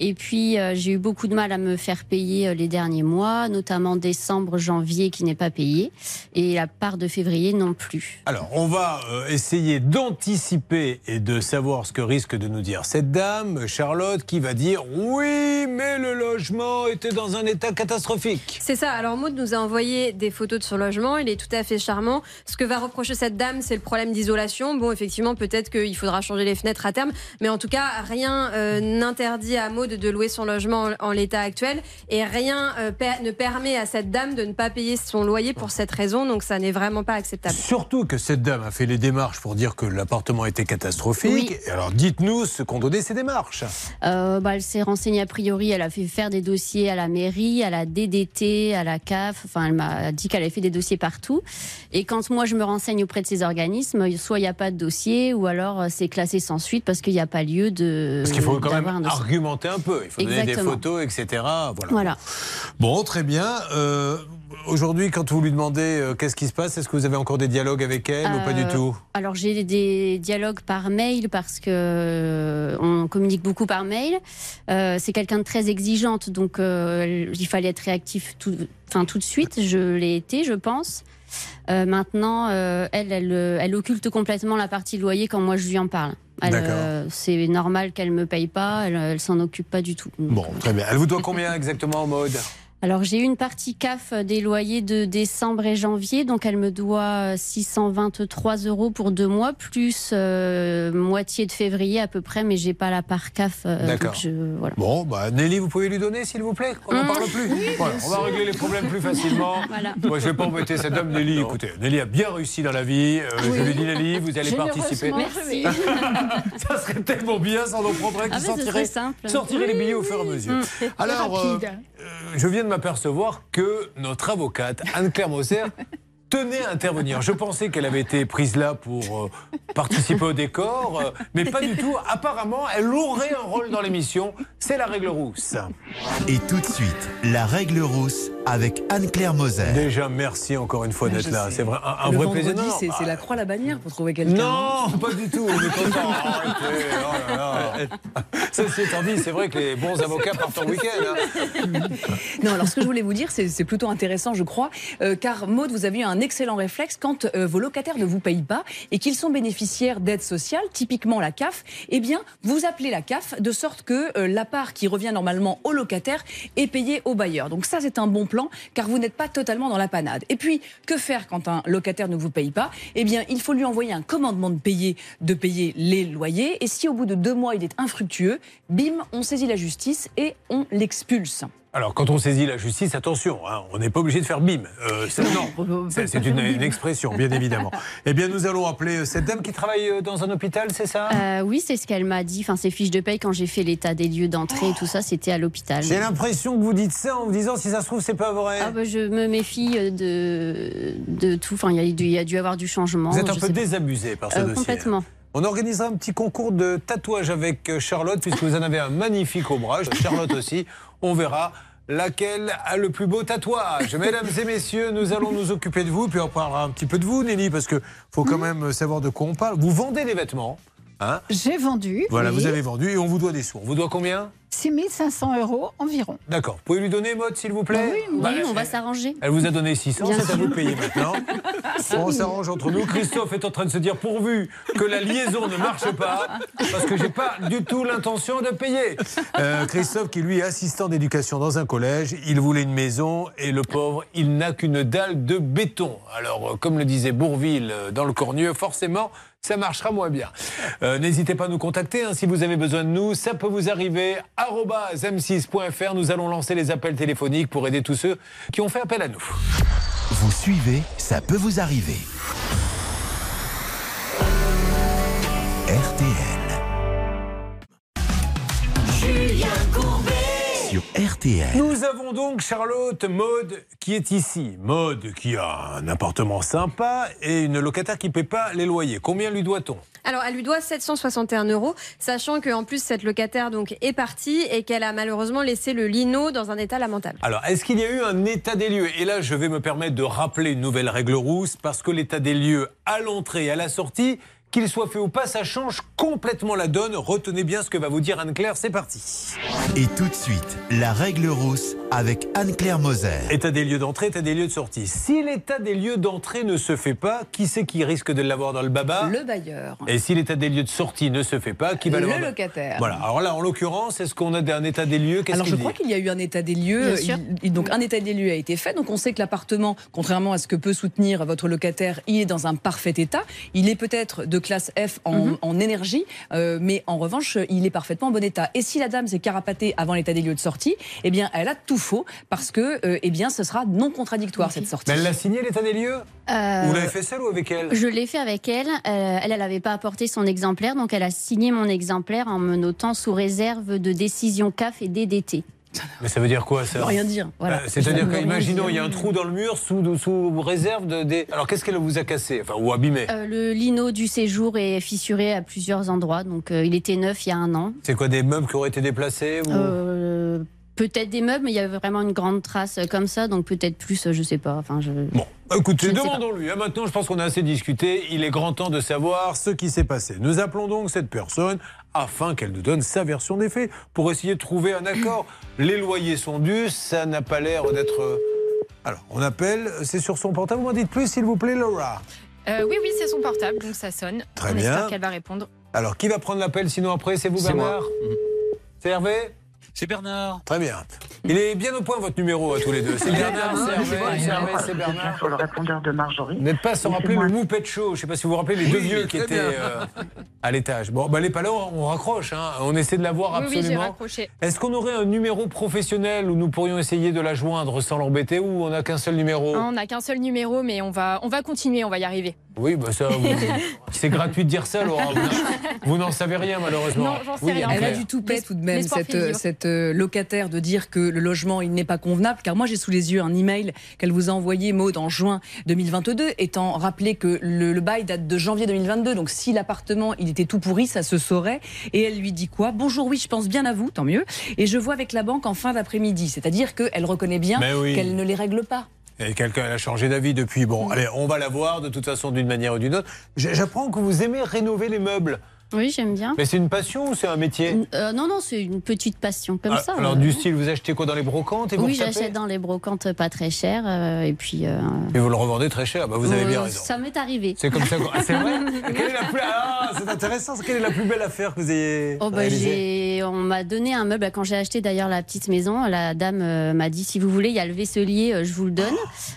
Et puis euh, j'ai eu beaucoup de mal à me faire payer euh, les derniers mois, notamment décembre, janvier qui n'est pas payé, et la part de février non plus. Alors, on va euh, essayer d'anticiper et de savoir ce que risque de nous dire cette dame, Charlotte, qui va dire oui, mais le logement était dans un état catastrophique. C'est ça. Alors Maud nous a envoyé des photos de son logement. Il est tout à fait charmant. Ce que va reprocher cette dame, c'est le problème d'isolation. Bon, effectivement, peut-être qu'il faudra changer les fenêtres à terme, mais en tout cas, rien euh, n'interdit à Maud de louer son logement en, en l'état actuel, et rien euh, per- ne permet à cette dame de ne pas payer son loyer pour cette raison. Donc, ça n'est vraiment pas acceptable. Surtout que cette dame a fait les démarches pour dire que l'appartement était catastrophique. Oui. Alors dites-nous ce qu'ont donné ces démarches. Euh, bah, elle s'est renseignée a priori, elle a fait faire des dossiers à la mairie, à la DDT, à la CAF. Enfin, elle m'a dit qu'elle avait fait des dossiers partout. Et quand moi je me renseigne auprès de ces organismes, soit il n'y a pas de dossier, ou alors euh, c'est classé sans suite parce qu'il n'y a pas lieu de. Parce qu'il faut quand même d'avoir un dossier. argumenter un peu. Il faut donner des photos, etc. Voilà. Voilà. Bon, très bien. Euh, Aujourd'hui, quand vous lui demandez euh, qu'est-ce qui se passe, est-ce que vous avez encore des dialogues avec elle ou pas du Euh, tout? Alors j'ai des dialogues par mail parce que on communique beaucoup par mail. C'est quelqu'un de très exigeante, donc il fallait être réactif tout, enfin tout de suite. Je l'ai été, je pense. Maintenant, elle, elle, elle occulte complètement la partie loyer quand moi je lui en parle. Euh, c'est normal qu'elle me paye pas, elle, elle s'en occupe pas du tout. Bon, très bien. Elle vous doit combien exactement en mode Alors j'ai eu une partie CAF des loyers de décembre et janvier, donc elle me doit 623 euros pour deux mois, plus euh, moitié de février à peu près, mais j'ai pas la part CAF. euh, D'accord. voilà. Bon, bah, Nelly, vous pouvez lui donner, s'il vous plaît On n'en Mmh. parle plus Voilà, On va régler les problèmes plus facilement. Voilà. Moi, je ne vais pas embêter cette dame. Nelly, écoutez, Nelly a bien réussi dans la vie. Euh, Je lui dis, Nelly, vous allez participer. Merci. ça serait tellement bien, ça en prendrait qui Ah, ce sortirait, serait simple. sortirait les Oui, billets au fur et à oui. mesure. Mmh. Alors, euh, Rapide. euh, je viens de m'apercevoir que notre avocate, Anne-Claire Moser, tenait à intervenir. Je pensais qu'elle avait été prise là pour euh, participer au décor, euh, mais pas du tout. Apparemment, elle aurait un rôle dans l'émission. C'est la règle rousse. Et tout de suite, la règle rousse avec Anne-Claire Moser. Déjà, merci encore une fois d'être là. C'est vrai, un, un le vrai vendredi, plaisir. C'est c'est la croix la bannière pour trouver quelqu'un. Non, pas du tout. On est content. Arrêtez, oh là là. Ceci étant dit, c'est vrai que les bons avocats partent en week-end. hein. Non, alors ce que je voulais vous dire, c'est plutôt intéressant, je crois, euh, car Maud, vous avez eu un excellent réflexe quand euh, vos locataires ne vous payent pas et qu'ils sont bénéficiaires d'aide sociale, typiquement la CAF. Eh bien, vous appelez la CAF de sorte que euh, la part qui revient normalement au locataire est payée au bailleur. Donc ça, c'est un bon car vous n'êtes pas totalement dans la panade. Et puis, que faire quand un locataire ne vous paye pas? Eh bien, il faut lui envoyer un commandement de payer, de payer les loyers. Et si au bout de deux mois, il est infructueux, bim, on saisit la justice et on l'expulse. Alors, quand on saisit la justice, attention, hein, on n'est pas obligé de faire bim. Euh, c'est- non, c'est c'est une, une expression, bien évidemment. Eh bien, nous allons appeler euh, cette dame qui travaille euh, dans un hôpital, c'est ça? Euh, oui, c'est ce qu'elle m'a dit. Enfin, ses fiches de paye quand j'ai fait l'état des lieux d'entrée et tout ça, c'était à l'hôpital. J'ai l'impression que vous dites ça en me disant si ça se trouve, c'est pas vrai. Ah bah, je me méfie de, de tout. Enfin, il y, a dû- il y a dû avoir du changement. Vous êtes un peu désabusé par ce Euh, dossier. Complètement. On organisera un petit concours de tatouage avec Charlotte, puisque vous en avez un magnifique au bras. Charlotte aussi. On verra laquelle a le plus beau tatouage. Mesdames et messieurs, nous allons nous occuper de vous, puis on parlera un petit peu de vous, Nelly, parce que faut quand même savoir de quoi on parle. Vous vendez des vêtements, hein J'ai vendu. Voilà, oui. vous avez vendu et on vous doit des sous. On vous doit combien 6500 euros environ. D'accord. Vous pouvez lui donner, mode, s'il vous plaît Oui, Bah, on va s'arranger. Elle vous a donné 600, Bien c'est à vous de payer maintenant. On s'arrange entre nous. Christophe est en train de se dire pourvu que la liaison ne marche pas, parce que j'ai pas du tout l'intention de payer. Euh, Christophe, qui lui est assistant d'éducation dans un collège, il voulait une maison et le pauvre, il n'a qu'une dalle de béton. Alors, euh, comme le disait Bourville euh, dans le Cornieux, forcément. Ça marchera moins bien. Euh, N'hésitez pas à nous contacter hein, si vous avez besoin de nous. Ça peut vous arriver. arobase m6.fr. Nous allons lancer les appels téléphoniques pour aider tous ceux qui ont fait appel à nous. Vous suivez, ça peut vous arriver. RTL. Sur RTL. Nous avons donc Charlotte Maude qui est ici. Maude qui a un appartement sympa et une locataire qui ne paie pas les loyers. Combien lui doit-on? Alors, elle lui doit 761 euros, sachant qu'en plus, cette locataire donc est partie et qu'elle a malheureusement laissé le lino dans un état lamentable. Alors, est-ce qu'il y a eu un état des lieux? Et là, je vais me permettre de rappeler une nouvelle règle rousse, parce que l'état des lieux à l'entrée et à la sortie, qu'il soit fait ou pas, ça change complètement la donne. Retenez bien ce que va vous dire Anne-Claire, c'est parti. Et tout de suite, la règle rousse avec Anne-Claire Moser. État des lieux d'entrée, état des lieux de sortie. Si l'état des lieux d'entrée ne se fait pas, qui c'est qui risque de l'avoir dans le baba? Le bailleur. Et si l'état des lieux de sortie ne se fait pas, qui va Le l'avoir dans- locataire. Voilà. Alors là, en l'occurrence, est-ce qu'on a un état des lieux? Alors je crois qu'il y a eu un état des lieux. Bien sûr. Il- il- donc un état des lieux a été fait. Donc on sait que l'appartement, contrairement à ce que peut soutenir votre locataire, il est dans un parfait état. Il est peut-être de classe F en, en énergie, euh, mais en revanche, il est parfaitement en bon état. Et si la dame s'est carapatée avant l'état des lieux de sortie, eh bien elle a tout faux parce que, euh, eh bien, ce sera non contradictoire cette sortie. Mais elle l'a signé l'état des lieux? Euh, Vous l'avez fait seul ou avec elle? Je l'ai fait avec elle. Euh, elle, elle n'avait pas apporté son exemplaire, donc elle a signé mon exemplaire en me notant sous réserve de décision CAF et DDT. Mais ça veut dire quoi ça rien dire, voilà. Euh, C'est-à-dire qu'imaginons, il y a un trou dans le mur sous, sous réserve de. Des... Alors qu'est-ce qu'elle vous a cassé Enfin, ou abîmé Euh, le lino du séjour est fissuré à plusieurs endroits, donc euh, il était neuf il y a un an. C'est quoi des meubles qui auraient été déplacés ou... Euh, peut-être des meubles, mais il y avait vraiment une grande trace euh, comme ça, donc peut-être plus, euh, je sais pas. Enfin, je... Bon, écoutez, sais pas. demandons-lui. hein. Maintenant, je pense qu'on a assez discuté. Il est grand temps de savoir ce qui s'est passé. Nous appelons donc cette personne afin qu'elle nous donne sa version des faits pour essayer de trouver un accord. Les loyers sont dus, ça n'a pas l'air d'être. euh, Alors, on appelle, c'est sur son portable. Vous m'en dites plus, s'il vous plaît, Laura. Euh, oui, oui, c'est son portable, donc ça sonne. Très On bien. espère qu'elle va répondre. Alors, qui va prendre l'appel sinon après C'est vous. Bernard C'est Hervé C'est Bernard. Très bien. Il est bien au point, votre numéro, à tous les deux. C'est Bernard, c'est Bernard. Sur le répondeur de Marjorie. Vous n'êtes pas sans rappeler le Moupette Show. Je ne sais pas si vous vous rappelez les deux Oui, vieux qui étaient bien. euh, à l'étage. Bon, bah, elle n'est pas là, on raccroche. hein. On essaie de la voir Oui, oui, j'ai absolument. raccroché. Est-ce qu'on aurait un numéro professionnel où nous pourrions essayer de la joindre sans l'embêter ou on n'a qu'un seul numéro? On n'a qu'un seul numéro, mais on va, on va continuer, on va y arriver. Oui, bah ça, vous- c'est gratuit de dire ça, Laura. Vous n'en- savez rien, malheureusement. Non, j'en sais Oui, rien. Elle a du tout plaît tout de même cette, cette euh, locataire de dire que le logement il n'est pas convenable car moi j'ai sous les yeux un email qu'elle vous a envoyé Maud en juin 2022 étant rappelé que le, le bail date de janvier 2022 donc si l'appartement il était tout pourri ça se saurait et elle lui dit quoi? Bonjour oui je pense bien à vous tant mieux et je vois avec la banque en fin d'après-midi c'est-à-dire qu'elle reconnaît bien oui. qu'elle ne les règle pas Et quelqu'un a changé d'avis depuis. Bon, allez, on va la voir de toute façon d'une manière ou d'une autre. J'apprends que vous aimez rénover les meubles. Oui, j'aime bien. Mais c'est une passion ou c'est un métier Euh, non, non, c'est une petite passion comme Ah, ça. Alors euh. du style, vous achetez quoi dans les brocantes et vous Oui, j'achète dans les brocantes pas très euh, et puis. euh, Et vous le revendez très cher. Bah, vous avez bien euh, raison. Ça m'est arrivé. C'est comme ça. Ah, c'est vrai Quelle est la plus... Ah, c'est intéressant. Quelle est la plus belle affaire que vous ayez Oh, bah, on m'a donné un meuble quand j'ai acheté d'ailleurs la petite maison. La dame euh, m'a dit si vous voulez, il y a le vaisselier, euh, je vous le donne.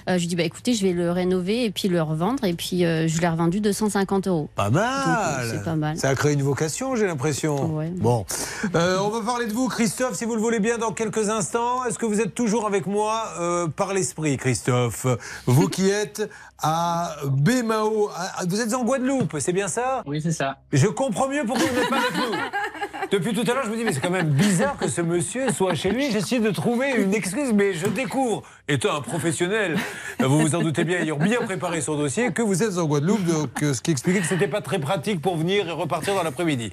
Euh, je lui dis bah écoutez, je vais le rénover et puis le revendre. Et puis euh, je l'ai revendu 250 euros. Pas mal. euh, c'est pas mal. Ça une vocation, j'ai l'impression. Bon, Euh, on va parler de vous, Christophe, si vous le voulez bien, dans quelques instants. Est-ce que vous êtes toujours avec moi euh, par l'esprit, Christophe? Vous qui êtes à Bémao, vous êtes en Guadeloupe, c'est bien ça? Oui, c'est ça. Je comprends mieux pourquoi vous n'êtes pas avec nous. Depuis tout à l'heure, je me dis, mais c'est quand même bizarre que ce monsieur soit chez lui. J'essaie de trouver une excuse, mais je découvre, étant un professionnel, vous vous en doutez bien, ayant bien préparé son dossier, que vous êtes en Guadeloupe, donc euh, ce qui expliquait que c'était pas très pratique pour venir et repartir dans l'après-midi.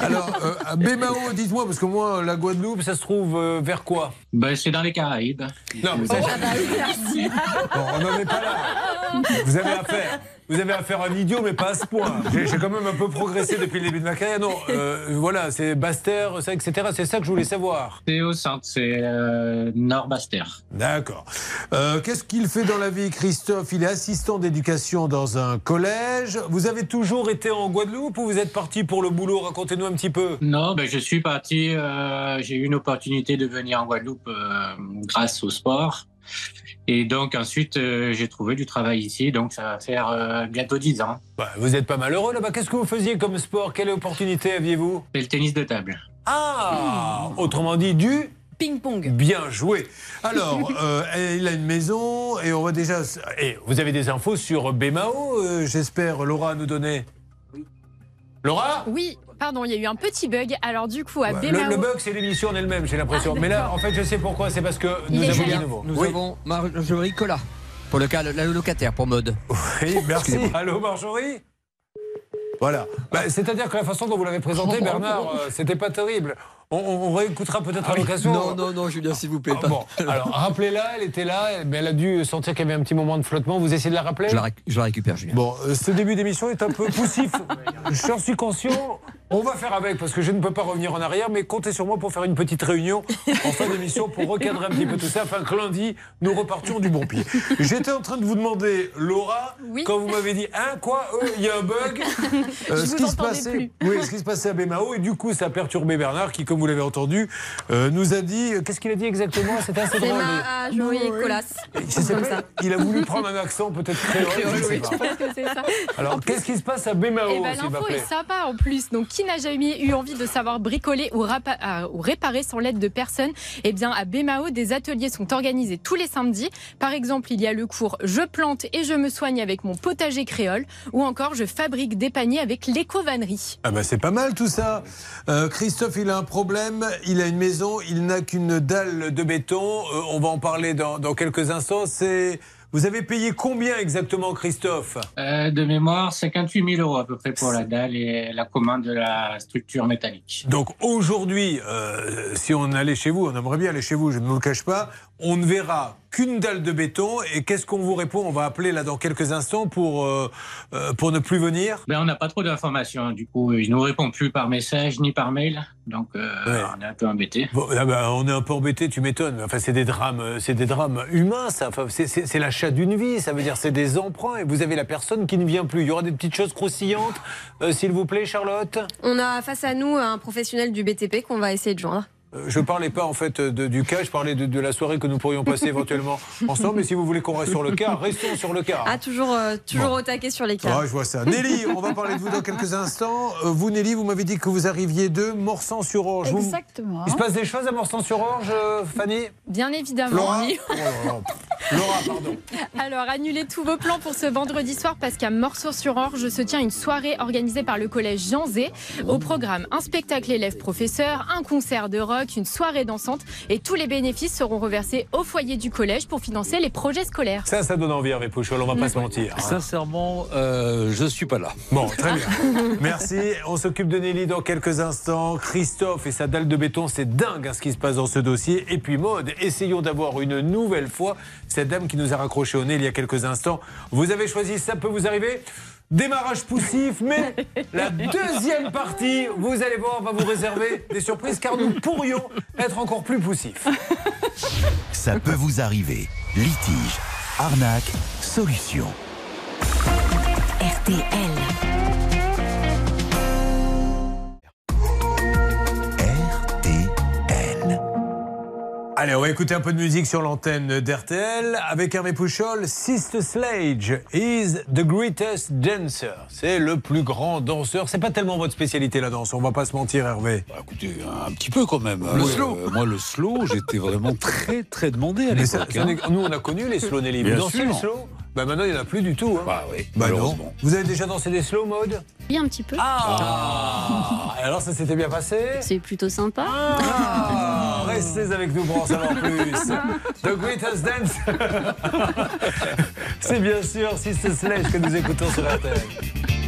Alors, euh, à Bémao, dites-moi, parce que moi, la Guadeloupe, ça se trouve euh, vers quoi? Ben, c'est dans les Caraïbes. Non, mais ça, Bon, on n'en est pas là. Vous avez affaire. Vous avez affaire à un idiot, mais pas à ce point. J'ai quand même un peu progressé depuis le début de ma carrière. Non, euh, voilà, c'est Basse-Terre, ça, etc. C'est ça que je voulais savoir. C'est au centre, c'est euh, Nord-Bastère. D'accord. Euh, Qu'est-ce qu'il fait dans la vie, Christophe? Il est assistant d'éducation dans un collège. Vous avez toujours été en Guadeloupe ou vous êtes parti pour le boulot? Racontez-nous un petit peu. Non, ben, je suis parti, euh, j'ai eu une opportunité de venir en Guadeloupe euh, grâce au sport. Et donc ensuite, euh, j'ai trouvé du travail ici, donc ça va faire euh, bientôt 10 ans. Bah, vous êtes pas malheureux là-bas. Qu'est-ce que vous faisiez comme sport? Quelle opportunité aviez-vous? C'est le tennis de table. Ah Autrement dit, du Ping-pong. Bien joué. Alors, euh, il a une maison et on va déjà. Et vous avez des infos sur Bémao, euh, j'espère, Laura, à nous donner? Laura? Oui, pardon, il y a eu un petit bug. Alors du coup, à Le, Bémao... le bug, c'est l'émission en elle-même, j'ai l'impression. Ah, Mais là, en fait, je sais pourquoi. C'est parce que nous avons bien. nouveau. Nous Oui. avons Marjorie Collat pour le cas la locataire pour mode. Oui, merci. Allô, Marjorie? Voilà. Bah, C'est-à-dire que la façon dont vous l'avez présenté, Bernard, euh, c'était pas terrible. On, réécoutera peut-être à l'occasion. Non, non, non, Julien, s'il vous plaît. Ah, pas. Bon, alors rappelez-la, elle était là, elle, mais elle a dû sentir qu'il y avait un petit moment de flottement. Vous essayez de la rappeler? Je la, réc- je la récupère, Julien. Bon, euh, ce début d'émission est un peu poussif. J'en suis conscient. On va faire avec parce que je ne peux pas revenir en arrière, mais comptez sur moi pour faire une petite réunion en fin d'émission pour recadrer un petit peu tout ça afin que lundi nous repartions du bon pied. J'étais en train de vous demander, Laura, quand vous m'avez dit, hein, quoi, euh, il y a un bug. Je ce vous qui se passait, plus. oui, ce qui se passait à Bémao et du coup ça a perturbé Bernard qui, comme vous l'avez entendu, euh, nous a dit, qu'est-ce qu'il a dit exactement? C'était assez C'est drôle. Marjorie Colas. Je sais Comme pas, ça. il a voulu prendre un accent peut-être créole. je sais pas. Je pense que c'est ça. Alors, qu'est-ce qui se passe à Bémao, Eh ben, L'info est sympa en plus. Donc, qui n'a jamais eu envie de savoir bricoler ou, euh, ou réparer sans l'aide de personne Eh bien, à Bémao, des ateliers sont organisés tous les samedis. Par exemple, il y a le cours Je plante et je me soigne avec mon potager créole ou encore Je fabrique des paniers avec l'éco-vannerie. Ah bah c'est pas mal tout ça. Euh, Christophe, il a un problème, il a une maison, il n'a qu'une dalle de béton. Euh, on va en parler dans, dans quelques instants. C'est vous avez payé combien exactement, Christophe? Euh, de mémoire, 58 000 euros à peu près pour la dalle et la commande de la structure métallique. Donc aujourd'hui, euh, si on allait chez vous, on aimerait bien aller chez vous, je ne vous le cache pas, on ne verra qu'une dalle de béton. Et qu'est-ce qu'on vous répond? On va appeler là dans quelques instants pour, euh, euh, pour ne plus venir. Ben, on n'a pas trop d'informations. Du coup, ils nous répondent plus par message ni par mail. Donc, euh, on est un peu embêtés. Bon, ah bah, on est un peu embêté, tu m'étonnes. Enfin, c'est des drames, c'est des drames humains, ça. Enfin, c'est- l'achat d'une vie. Ça veut dire c'est des emprunts et vous avez la personne qui ne vient plus. Il y aura des petites choses croustillantes, euh, s'il vous plaît, Charlotte. On a face à nous un professionnel du BTP qu'on va essayer de joindre. Euh, Je parlais pas en fait de- du cas, je parlais de, de la soirée que nous pourrions passer éventuellement ensemble. Mais si vous voulez qu'on reste sur le cas, restons sur le cas. Ah, toujours, euh, toujours au taquet sur les cas. Ah, je vois ça. Nelly, on va parler de vous dans quelques instants. Euh, vous, Nelly, vous m'avez dit que vous arriviez de Morsan-sur-Orge. Vous- Exactement. Il se passe des choses à Morsan-sur-Orge, Fanny? Bien évidemment. Laura? Oui. Oh. Laura, pardon. Alors, annulez tous vos plans pour ce vendredi soir parce qu'à Morceau-sur-Orge se tient une soirée organisée par le collège Jean Zé. Au programme, un spectacle élève-professeur, un concert de rock, une soirée dansante et tous les bénéfices seront reversés au foyer du collège pour financer les projets scolaires. Ça, ça donne envie, Hervé Pouchol, on va pas se mentir. hein. Sincèrement, euh, je suis pas là. Bon, très bien. Merci. On s'occupe de Nelly dans quelques instants. Christophe et sa dalle de béton, c'est dingue hein, ce qui se passe dans ce dossier. Et puis Maude, essayons d'avoir une nouvelle fois cette dame qui nous a raccroché au nez il y a quelques instants. Vous avez choisi Ça peut vous arriver? Démarrage poussif, mais la deuxième partie, vous allez voir, va vous réserver des surprises car nous pourrions être encore plus poussifs. Ça peut vous arriver. Litige, arnaque, solution. RTL. Allez, on va écouter un peu de musique sur l'antenne d'RTL avec Hervé Pouchol. Sister Sledge is the greatest dancer. C'est le plus grand danseur. C'est pas tellement votre spécialité la danse, on va pas se mentir, Hervé. écoutez, un petit peu quand même. Le Euh, slow. Moi, le slow, j'étais vraiment très, très demandé à l'époque. hein. nous, on a connu les slow Nelly. Vous Bien dansez sûr. les slow? Bah maintenant, il n'y en a plus du tout. Hein. Bah oui, Bah non. Vous avez déjà dansé des slow mode Oui, un petit peu. Ah Alors ça s'était bien passé? C'est plutôt sympa. Ah, Restez avec nous pour en savoir plus. The Greatest Dance. C'est bien sûr Sister Sledge que nous écoutons sur. He's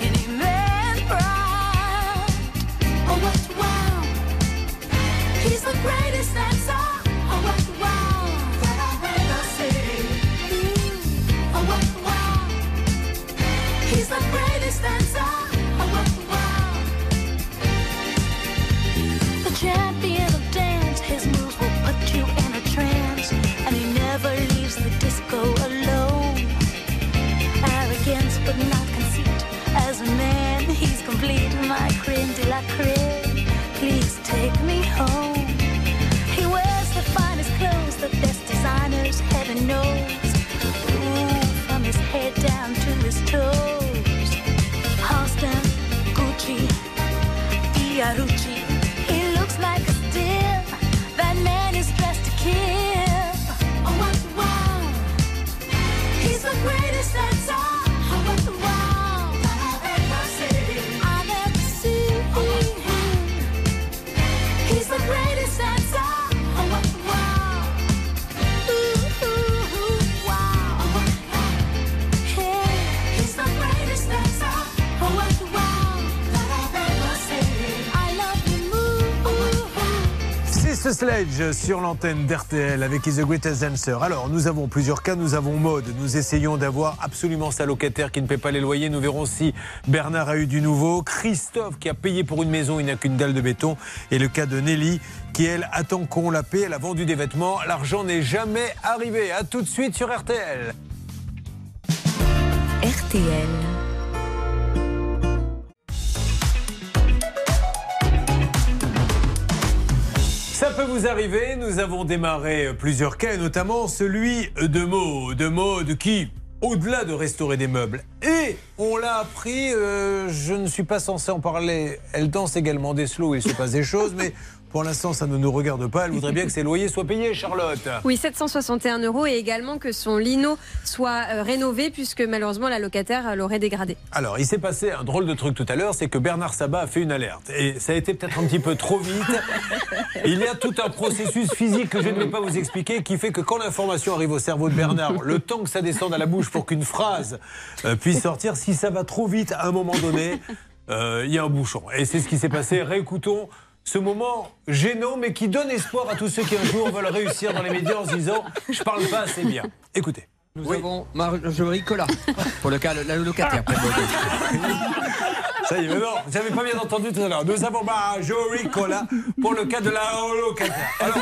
creme de Sledge sur l'antenne d'RTL avec Is the Greatest Dancer. Alors, nous avons plusieurs cas, nous avons mode. Nous essayons d'avoir absolument sa locataire qui ne paie pas les loyers. Nous verrons si Bernard a eu du nouveau. Christophe qui a payé pour une maison, il n'a qu'une dalle de béton. Et le cas de Nelly qui, elle, attend qu'on la paie. Elle a vendu des vêtements. L'argent n'est jamais arrivé. A tout de suite sur RTL. RTL. Vous arriver, nous avons démarré plusieurs cas, notamment celui de Maud. De Maud qui, au-delà de restaurer des meubles, et on l'a appris, euh, je ne suis pas censé en parler, elle danse également des slows, il se passe des choses, mais pour l'instant ça ne nous regarde pas, elle voudrait bien que ses loyers soient payés, Charlotte. Oui, 761 euros et également que son lino soit euh, rénové puisque malheureusement la locataire euh, l'aurait dégradé. Alors, il s'est passé un drôle de truc tout à l'heure, c'est que Bernard Sabat a fait une alerte. Et ça a été peut-être un petit peu trop vite. Il y a tout un processus physique que je ne vais pas vous expliquer qui fait que quand l'information arrive au cerveau de Bernard, le temps que ça descende à la bouche pour qu'une phrase euh, puisse sortir, si ça va trop vite à un moment donné, euh, il y a un bouchon. Et c'est ce qui s'est passé. Réécoutons ce moment gênant, mais qui donne espoir à tous ceux qui un jour veulent réussir dans les médias en se disant Je parle pas assez bien. Écoutez. Nous avons Marjorie Collat pour le cas de la locataire. de. Ça y est, mais non, j'avais pas bien entendu tout à l'heure. Nous avons Marjorie Collat pour le cas de la locataire. Alors,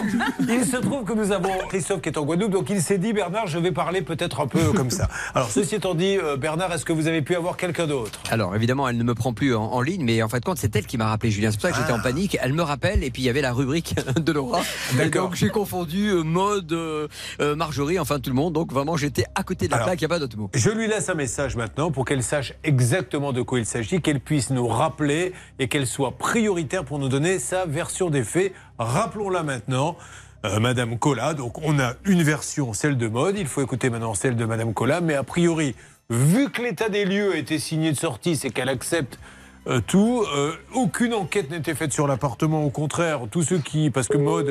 il se trouve que nous avons Christophe qui est en Guadeloupe, donc il s'est dit, Bernard, je vais parler peut-être un peu comme ça. Alors, ceci étant dit, euh, Bernard, est-ce que vous avez pu avoir quelqu'un d'autre? Alors évidemment, elle ne me prend plus en, en ligne, mais en fait, compte, c'est elle qui m'a rappelé Julien. C'est pour ça que j'étais en panique. Elle me rappelle, et puis il y avait la rubrique de Laura. D'accord. Donc j'ai confondu euh, mode, euh, euh, Marjorie, enfin tout le monde. Donc vraiment, j'étais à côté de la Alors, plaque. Il n'y a pas d'autre mot. Je lui laisse un message maintenant pour qu'elle sache exactement de quoi il s'agit, qu'elle puisse puisse nous rappeler et qu'elle soit prioritaire pour nous donner sa version des faits. Rappelons-la maintenant. Euh, Madame Cola, donc on a une version, celle de mode, il faut écouter maintenant celle de Madame Cola, mais a priori, vu que l'état des lieux a été signé de sortie, c'est qu'elle accepte euh, tout. Euh, aucune enquête n'était faite sur l'appartement. Au contraire, tous ceux qui, parce que mode,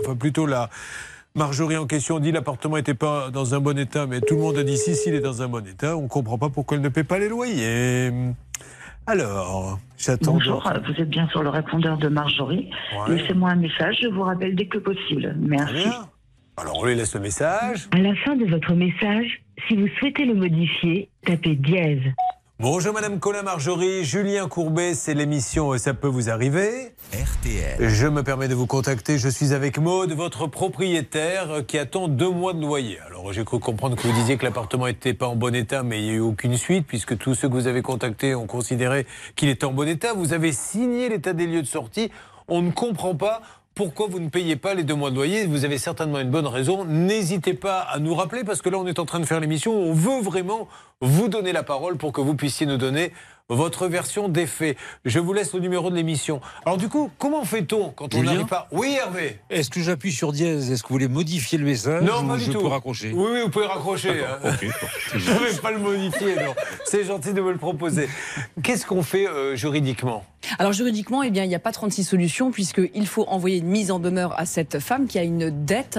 enfin plutôt la Marjorie en question dit l'appartement n'était pas dans un bon état, mais tout le monde a dit si, si, il est dans un bon état. On ne comprend pas pourquoi elle ne paie pas les loyers. Alors, j'attends. Bonjour, euh, vous êtes bien sur le répondeur de Marjorie. Ouais. Laissez-moi un message, je vous rappelle dès que possible. Merci. Alors, on lui laisse le message. À la fin de votre message, si vous souhaitez le modifier, tapez dièse. Bonjour Madame Colin Marjorie, Julien Courbet, c'est l'émission Ça peut vous arriver. RTL. Je me permets de vous contacter, je suis avec Maude, votre propriétaire qui attend deux mois de loyer. Alors j'ai cru comprendre que vous disiez que l'appartement n'était pas en bon état, mais il n'y a eu aucune suite puisque tous ceux que vous avez contactés ont considéré qu'il était en bon état. Vous avez signé l'état des lieux de sortie. On ne comprend pas pourquoi vous ne payez pas les deux mois de loyer. Vous avez certainement une bonne raison. N'hésitez pas à nous rappeler parce que là on est en train de faire l'émission. On veut vraiment vous donner la parole pour que vous puissiez nous donner votre version des faits. Je vous laisse le numéro de l'émission. Alors du coup, comment fait-on quand on n'arrive pas Oui Hervé Est-ce que j'appuie sur dièse? Est-ce que vous voulez modifier le message Non, pas du je tout. peux raccrocher? Oui, oui, vous pouvez raccrocher. hein. Je ne vais pas le modifier, non. C'est gentil de me le proposer. Qu'est-ce qu'on fait euh, juridiquement? Alors juridiquement, eh bien, il n'y a pas 36 solutions puisqu'il faut envoyer une mise en demeure à cette femme qui a une dette,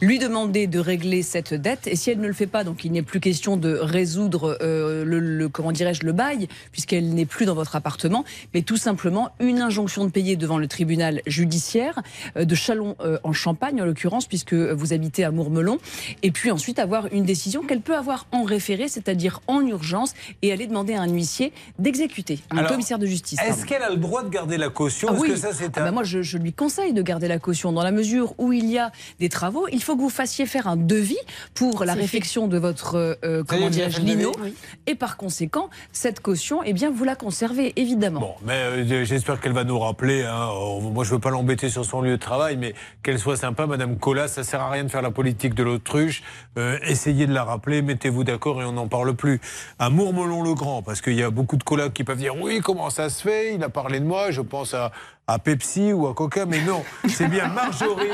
lui demander de régler cette dette et si elle ne le fait pas, donc il n'est plus question de résoudre euh, le, le- comment dirais-je le bail puisqu'elle n'est plus dans votre appartement, mais tout simplement une injonction de payer devant le tribunal judiciaire euh, de Chalon euh, en Champagne en l'occurrence puisque vous habitez à Mourmelon et puis ensuite avoir une décision qu'elle peut avoir en référé, c'est-à-dire en urgence et aller demander à un huissier d'exécuter, un Alors, commissaire de justice. Est-ce qu'elle a le droit de garder la caution? Ah oui. que ça, c'est Ah un... bah moi, je, je lui conseille de garder la caution. Dans la mesure où il y a des travaux, il faut que vous fassiez faire un devis pour la fait. réflexion de votre euh, est, comment lino. devis? Et par conséquent, cette caution, eh bien, vous la conservez évidemment. Bon, mais euh, j'espère qu'elle va nous rappeler. hein. Oh, Moi, je veux pas l'embêter sur son lieu de travail, mais qu'elle soit sympa, Madame Collas. Ça sert à rien de faire la politique de l'autruche. Euh, essayez de la rappeler, mettez-vous d'accord et on n'en parle plus. À Mourmelon-le-Grand, parce qu'il y a beaucoup de collègues qui peuvent dire oui, comment ça se fait? Il a parlé de moi. Je pense à, à Pepsi ou à Coca, mais non, c'est bien Marjorie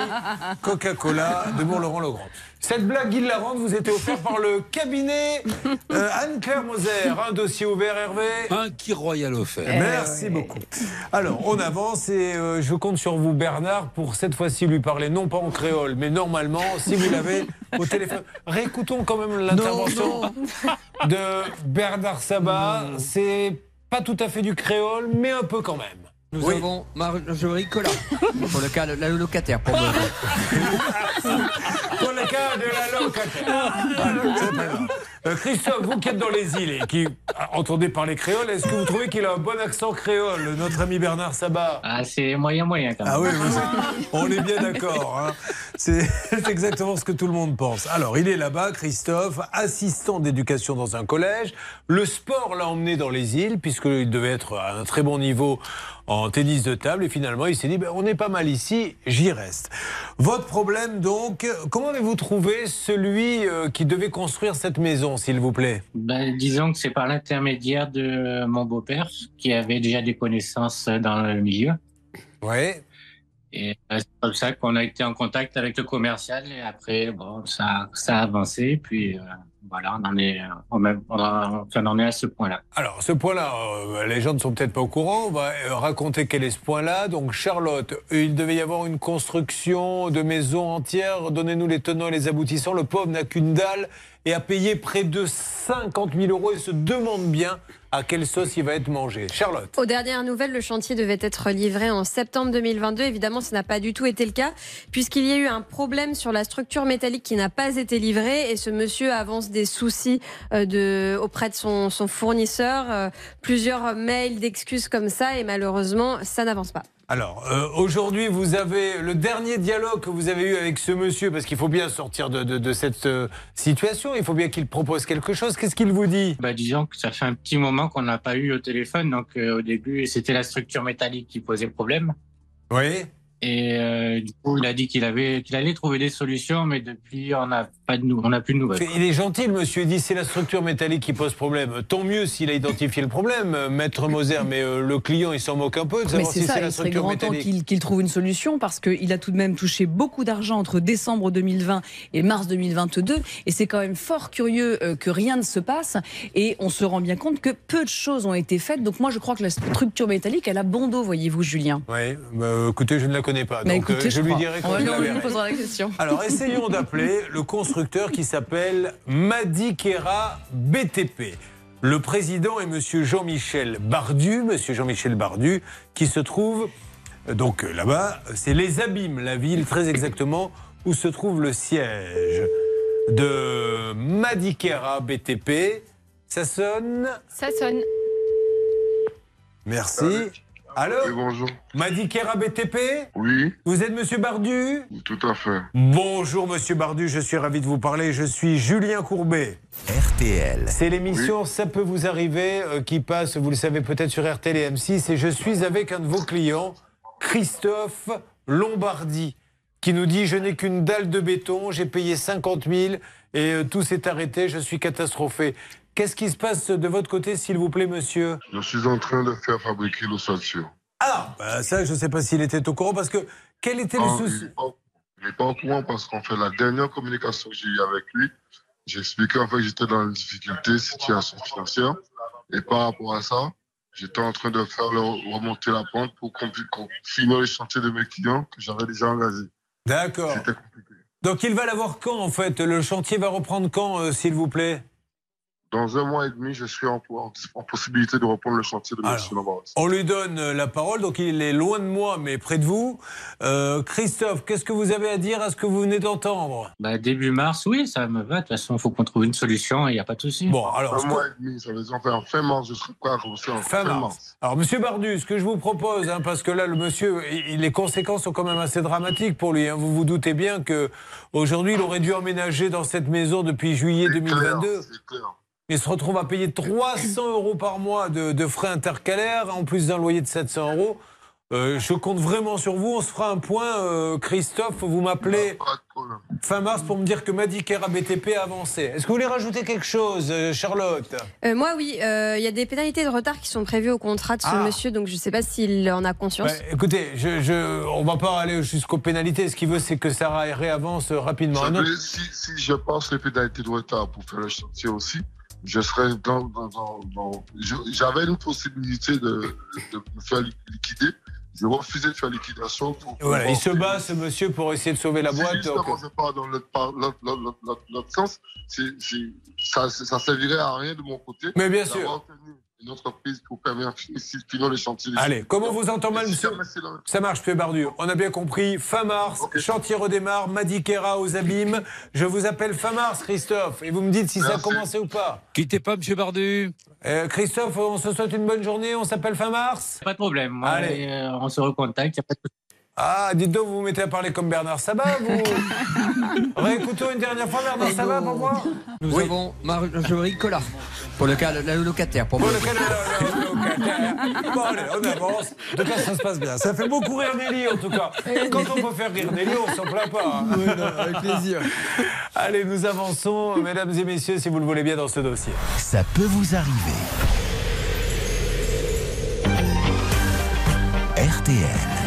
Coca-Cola de Mourmelon-le-Grand. Cette blague hilarante vous était offerte par le cabinet euh, Anne-Claire Moser. Un dossier ouvert, Hervé Un qui royal offert. Merci beaucoup. Alors, on avance et euh, je compte sur vous, Bernard, pour cette fois-ci lui parler non pas en créole, mais normalement, si vous l'avez au téléphone. Réécoutons quand même l'intervention de Bernard Sabat. C'est pas tout à fait du créole, mais un peu quand même. Nous Oui. avons Marjorie Collat pour le cas la locataire. Pour moi. Le cas de la locataire. Euh, Christophe, vous qui êtes dans les îles et qui ah, entendez parler créole, est-ce que vous trouvez qu'il a un bon accent créole, notre ami Bernard Sabat? Ah, c'est moyen moyen quand même. Ah oui, on est bien d'accord. hein. C'est c'est exactement ce que tout le monde pense. Alors, il est là-bas, Christophe, assistant d'éducation dans un collège. Le sport l'a emmené dans les îles, puisqu'il devait être à un très bon niveau en tennis de table. Et finalement, il s'est dit, ben, on est pas mal ici, j'y reste. Votre problème, donc, comment avez-vous trouvé celui euh, qui devait construire cette maison, s'il vous plaît? Ben, disons que c'est par l'intermédiaire de mon beau-père qui avait déjà des connaissances dans le milieu. Ouais. Et euh, c'est comme ça qu'on a été en contact avec le commercial et après, bon, ça, ça a avancé. Puis euh, voilà, on en est, même- on en- est à ce point-là. Alors, ce point-là, euh, les gens ne sont peut-être pas au courant. On va euh, raconter quel est ce point-là. Donc, Charlotte, euh, il devait y avoir une construction de maison entière. Donnez-nous les tenants et les aboutissants. Le pauvre n'a qu'une dalle et a payé près de 50 000 euros et se demande bien à quelle sauce il va être mangé. Charlotte. Aux dernières nouvelles, le chantier devait être livré en septembre 2022. Évidemment, ce n'a pas du tout été le cas, puisqu'il y a eu un problème sur la structure métallique qui n'a pas été livrée. Et ce monsieur avance des soucis euh, auprès de son, son fournisseur. euh, plusieurs mails d'excuses comme ça. Et malheureusement, ça n'avance pas. Alors, euh, aujourd'hui, vous avez le dernier dialogue que vous avez eu avec ce monsieur, parce qu'il faut bien sortir de, de- de cette euh, situation, il faut bien qu'il propose quelque chose. Qu'est-ce qu'il vous dit? Bah, disons que ça fait un petit moment qu'on n'a pas eu au téléphone. Donc euh, au début, c'était la structure métallique qui posait problème. Oui. Et euh, du coup, il a dit qu'il avait, qu'il allait trouver des solutions, mais depuis, on n'a pas de on n'a plus de nouvelles. Il est gentil, le monsieur. Il dit c'est la structure métallique qui pose problème. Tant mieux s'il a identifié le problème, euh, maître Moser. Mais euh, le client, il s'en moque un peu de Mais savoir c'est si ça, c'est la structure grand temps qu'il qu'il trouve une solution parce qu'il a tout de même touché beaucoup d'argent entre décembre 2020 et mars 2022. Et c'est quand même fort curieux que rien ne se passe. Et on se rend bien compte que peu de choses ont été faites. Donc moi, je crois que la structure métallique, elle a bon dos, voyez-vous, Julien. Oui, bah, écoutez, je ne la connais pas. Bah, donc euh, écoutez, je, je lui dirai quand On va- je la on lui verrai. posera la question. Alors essayons d'appeler le constructeur qui s'appelle Madikera BTP. Le président est monsieur Jean-Michel Bardu, monsieur Jean-Michel Bardu, qui se trouve euh, donc euh, là-bas, c'est les Abîmes, la ville très exactement où se trouve le siège de Madikera BTP. Ça sonne? Ça sonne. Merci. Allô bonjour. Madikera BTP Oui. Vous êtes monsieur Bardu Tout à fait. Bonjour Monsieur Bardu, je suis ravi de vous parler. Je suis Julien Courbet. RTL. C'est l'émission Ça peut vous arriver euh, qui passe, vous le savez peut-être sur RTL et M6. Et je suis avec un de vos clients, Christophe Lombardi, qui nous dit Je n'ai qu'une dalle de béton, j'ai payé 50 000 et euh, tout s'est arrêté, je suis catastrophé. Qu'est-ce qui se passe de votre côté, s'il vous plaît, monsieur Je suis en train de faire fabriquer l'ossature. Ah bah, Ça, je ne sais pas s'il était au courant parce que quel était le Ah, souci il n'est pas- au courant parce qu'en fait, la dernière communication que j'ai eue avec lui, j'ai expliqué en fait que j'étais dans une difficulté, situation financière. Et par rapport à ça, j'étais en train de faire le- remonter la pente pour qu'on finisse les chantiers de mes clients que j'avais déjà engagés. D'accord. Donc il va l'avoir quand en fait? Le chantier va reprendre quand, euh, s'il vous plaît? Dans un mois et demi, je suis en, en- en possibilité de reprendre le chantier de M. Lombardi. On lui donne euh, la parole, donc il est loin de moi, mais près de vous. Euh, Christophe, qu'est-ce que vous avez à dire à ce que vous venez d'entendre? Bah, début mars, oui, ça me va. De toute façon, il faut qu'on trouve une solution et il n'y a pas de souci. Bon, alors. Un mois et demi, ça veut dire en fin mars, je serai prêt à commencer en Fin mars. Alors, Monsieur Bardu, ce que je vous propose, hein, parce que là, le monsieur, il- les conséquences sont quand même assez dramatiques pour lui. hein. Vous vous doutez bien que aujourd'hui, il aurait dû emménager dans cette maison depuis juillet 2022. Il se retrouve à payer 300 euros par mois de, de frais intercalaires, en plus d'un loyer de 700 euros. Euh, je compte vraiment sur vous. On se fera un point. euh, Christophe, vous m'appelez fin mars pour me dire que Madikera BTP a avancé. Est-ce que vous voulez rajouter quelque chose, euh, Charlotte? Euh, moi, oui, euh, il y a des pénalités de retard qui sont prévues au contrat de ce Ah. monsieur, donc je ne sais pas s'il en a conscience. Ouais, écoutez, je, je, on va pas aller jusqu'aux pénalités. Ce qu'il veut, c'est que ça ré- réavance rapidement. Savez, si, si je passe les pénalités de retard pour faire le chantier aussi, je serais dans. dans, dans- dans- J'avais une possibilité de, de me faire liquider. Je refusais de faire liquidation pour. Voilà, il se bat, ce monsieur, pour essayer de sauver la boîte. justement donc- je pars dans l'autre sens, ça, ça servirait à rien de mon côté. Mais bien sûr. tenu Une entreprise pour permettre finir les chantiers. Allez, comment vous entend mal, monsieur Ça marche, Monsieur Bardu. On a bien compris. Fin mars, chantier redémarre, Madikera aux abîmes. Je vous appelle fin mars, Christophe, et vous me dites si ça a commencé ou pas. Quittez pas, Monsieur Bardu. Euh, Christophe, on se souhaite une bonne journée. On s'appelle fin mars. Pas de problème. Allez. euh, on se recontacte. y a pas de Ah, dites donc, vous vous mettez à parler comme Bernard Sabat, vous Réécoutons une dernière fois Bernard Sabat pour voir. Nous avons Marjorie Collat pour le cas le, le locataire. Pour Pour le cas de- Bon, allez, on avance. En tout cas, ça se passe bien. Ça fait beaucoup rire Nelly, en tout cas. Quand on peut faire rire Nelly, on s'en plaint pas. hein. avec plaisir. Allez, nous avançons, mesdames et messieurs, si vous le voulez bien, dans ce dossier. Ça peut vous arriver. RTL.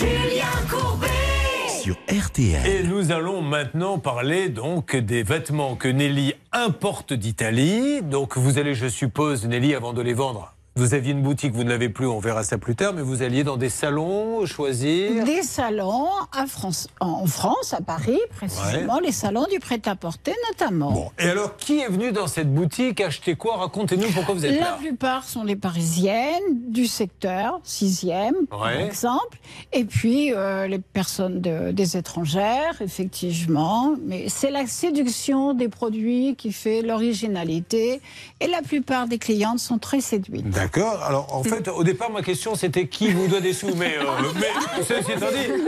Julien Courbet Sur RTL. Et nous allons maintenant parler donc des vêtements que Nelly importe d'Italie. Donc vous allez, je suppose, Nelly, avant de les vendre. Vous aviez une boutique, vous ne l'avez plus, on verra ça plus tard, mais vous alliez dans des salons choisir. Des salons à France, en France, à Paris, précisément, les salons du prêt-à-porter notamment. Et alors, qui est venu dans cette boutique acheter quoi? Racontez-nous pourquoi vous êtes La là. plupart sont les parisiennes du secteur, 6e par exemple, et puis euh, les personnes de- des étrangères, effectivement. Mais c'est la séduction des produits qui fait l'originalité, et la plupart des clientes sont très séduites. D'accord. Alors, en fait, au départ, ma question, c'était qui vous doit des sous. Mais, euh, mais ceci étant dit,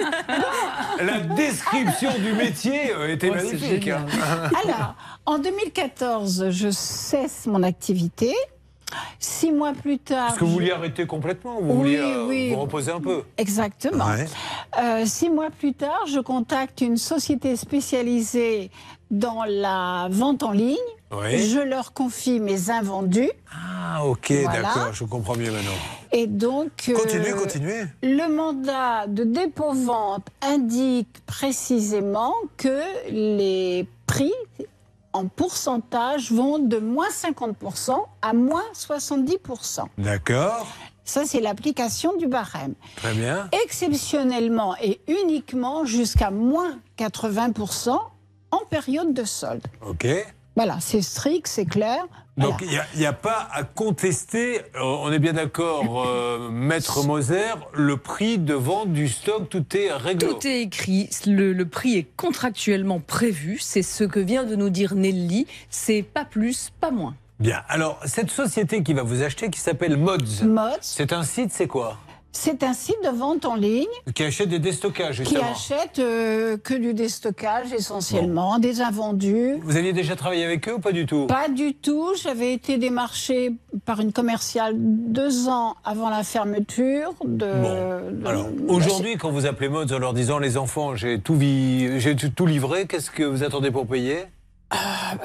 la description du métier euh, était Oh, magnifique. hein. Alors, en 2014, je cesse mon activité. Six mois plus tard. Est-ce que vous vouliez arrêter complètement ou vous Oui, vouliez euh, oui. vous reposer un peu Exactement. Ouais. Euh, six mois plus tard, je contacte une société spécialisée dans la vente en ligne. Oui. Je leur confie mes invendus. Ah, ok, Voilà. d'accord, je comprends mieux maintenant. Et donc. euh, Continuez, continuez. Le mandat de dépôt-vente indique précisément que les prix en pourcentage vont de moins 50% à moins 70%. D'accord, Ça, c'est l'application du barème. très bien. Exceptionnellement et uniquement jusqu'à moins 80% en période de solde. Ok. Voilà, c'est strict, c'est clair. Donc il n'y a, pas à contester, euh, on est bien d'accord, euh, Maître Moser, le prix de vente du stock, tout est réglé. Tout est écrit, le, le prix est contractuellement prévu, c'est ce que vient de nous dire Nelly, c'est pas plus, pas moins. Bien, alors cette société qui va vous acheter, qui s'appelle Mods, Mods. c'est un site, c'est quoi? C'est un site de vente en ligne Qui achète des déstockages, qui justement. achète euh, que du déstockage essentiellement, des invendus. Vous aviez déjà travaillé avec eux ou pas du tout? Pas du tout. J'avais été démarchée par une commerciale deux ans avant la fermeture de. de- Alors, aujourd'hui, quand vous appelez Mods en leur disant les enfants, j'ai tout, vi- j'ai tout- tout livré, qu'est-ce que vous attendez pour payer?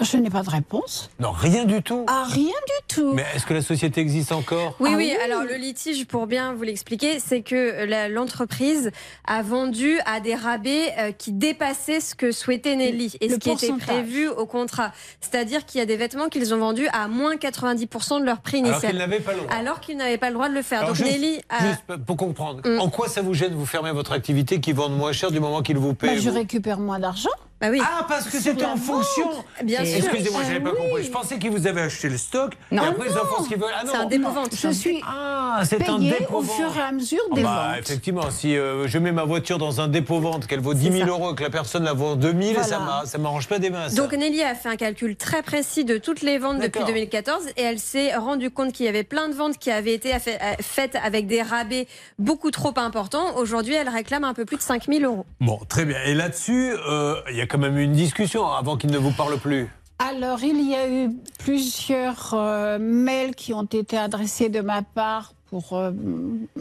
Je n'ai pas de réponse. Non, rien du tout. Ah, rien du tout. Mais est-ce que la société existe encore? Oui, Ah oui, alors le litige, pour bien vous l'expliquer, c'est que la- l'entreprise a vendu à des rabais euh, qui dépassaient ce que souhaitait Nelly et Le ce qui était prévu au contrat. C'est-à-dire qu'il y a des vêtements qu'ils ont vendus à moins 90% de leur prix Alors initial. qu'ils n'avaient pas le droit. Alors qu'ils n'avaient pas le droit de le faire. Alors, Donc juste- Nelly a... juste pour comprendre, Mm. en quoi ça vous gêne vous fermer votre activité qui vendent moins cher du moment qu'ils vous Bah, paient je vous? récupère moins d'argent. Bah oui. Ah, parce que c'était en vente. fonction Bien sûr. Excusez-moi, Ah j'avais pas oui. compris. Je pensais qu'ils vous avaient acheté le stock Non. et après ils en Ah font non. ce qu'ils veulent. Ah non, C'est un dépôt-vente. Je suis Ah, c'est un payée dépôt au fur et à mesure Ah des bah, ventes. effectivement, si euh, je mets ma voiture dans un dépôt-vente, qu'elle vaut 10 000 ça. euros, que la personne la vend 2 000, Voilà. ça ça m'arrange pas des mains. ça. Donc Nelly a fait un calcul très précis de toutes les ventes depuis D'accord. 2014 et elle s'est rendue compte qu'il y avait plein de ventes qui avaient été euh, faites avec des rabais beaucoup trop importants. Aujourd'hui, elle réclame un peu plus de 5000 euros. Bon, très bien. Et là-dessus, euh, il y a quand même eu une discussion avant qu'il ne vous parle plus. Alors, il y a eu plusieurs euh, mails qui ont été adressés de ma part pour euh,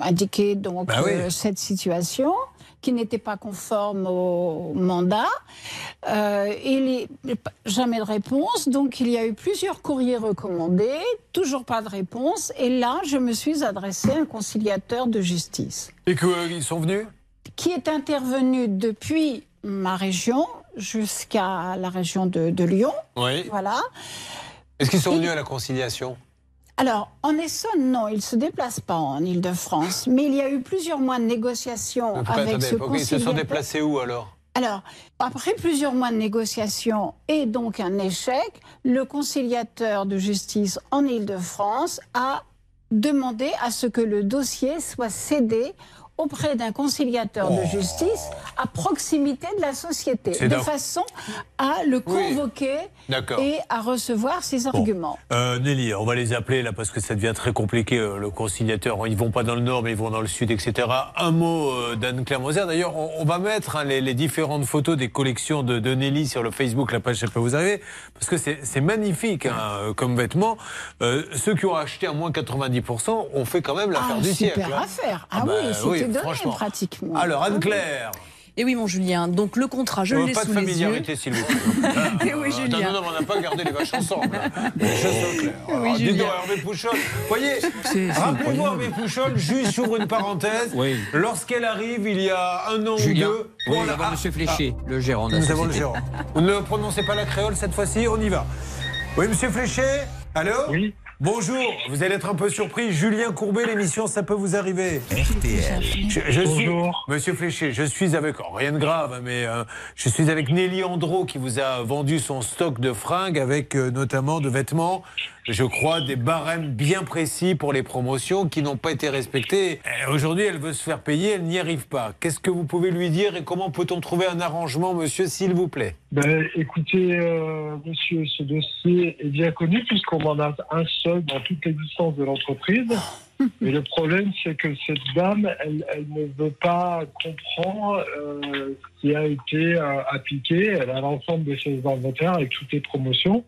indiquer donc Bah oui. euh, cette situation qui n'était pas conforme au mandat. Euh, il y jamais de réponse, donc il y a eu plusieurs courriers recommandés, toujours pas de réponse. Et là, je me suis adressée à un conciliateur de justice Et qu'ils sont venus? Qui est intervenu depuis ma région jusqu'à la région de, de Lyon. Oui. Voilà. Est-ce qu'ils sont venus à la conciliation? Alors, en Essonne, non, il ne se déplace pas en Ile-de-France. Mais il y a eu plusieurs mois de négociations avec ce ok, Ils se sont conciliateur. déplacés où alors? Alors, après plusieurs mois de négociations et donc un échec, le conciliateur de justice en Ile-de-France a demandé à ce que le dossier soit cédé auprès d'un conciliateur de justice à proximité de la société, de façon à le convoquer et à recevoir ses arguments. Euh, Nelly, on va les appeler là parce que ça devient très compliqué. euh, le conciliateur, ils vont pas dans le nord, mais ils vont dans le sud, etc. Un mot euh, d'Anne-Claire Moser. D'ailleurs, on, on va mettre hein, les, les différentes photos des collections de, de Nelly sur le Facebook, la page, ça peut vous arriver, parce que c'est magnifique hein, comme vêtement. Ceux qui ont acheté à moins 90% ont fait quand même l'affaire Ah, du super siècle. hein. affaire. Ah, Ah bah, oui, pratiquement. Alors Anne-Claire, Et oui, mon Julien, donc le contrat, je euh, l'ai pas de sous les yeux. familiarité, s'il vous plaît. Eh oui, Attends, Julien. non, non, on n'a pas gardé les vaches ensemble. claires. Oui, dites Julien. Hervé Pouchol. Vous voyez, rappelez-vous. Hervé Pouchol, juste j'ouvre une parenthèse. Oui. Lorsqu'elle arrive, il y a un an ou deux. oui, on nous a- avons ah, Monsieur Fléché, le gérant de Nous avons le gérant. Vous ne prononcez pas la créole cette fois-ci, on y va. Oui, monsieur Fléché Allô Oui. Bonjour, vous allez être un peu surpris. Julien Courbet, l'émission, ça peut vous arriver. RTL. Je, je suis, Bonjour. Monsieur Fléché, je suis avec, oh, rien de grave, hein, mais euh, je suis avec Nelly Andro qui vous a vendu son stock de fringues avec euh, notamment de vêtements, je crois, des barèmes bien précis pour les promotions qui n'ont pas été respectés. Euh, Aujourd'hui, elle veut se faire payer, elle n'y arrive pas. Qu'est-ce que vous pouvez lui dire et comment peut-on trouver un arrangement, monsieur, s'il vous plaît? Ben, écoutez, euh, monsieur, ce dossier est bien connu puisqu'on en a un seul dans toute l'existence de l'entreprise. Et le problème, c'est que cette dame, elle, elle ne veut pas comprendre euh, ce qui a été euh, appliqué. Elle a l'ensemble de ses inventaires avec toutes les promotions.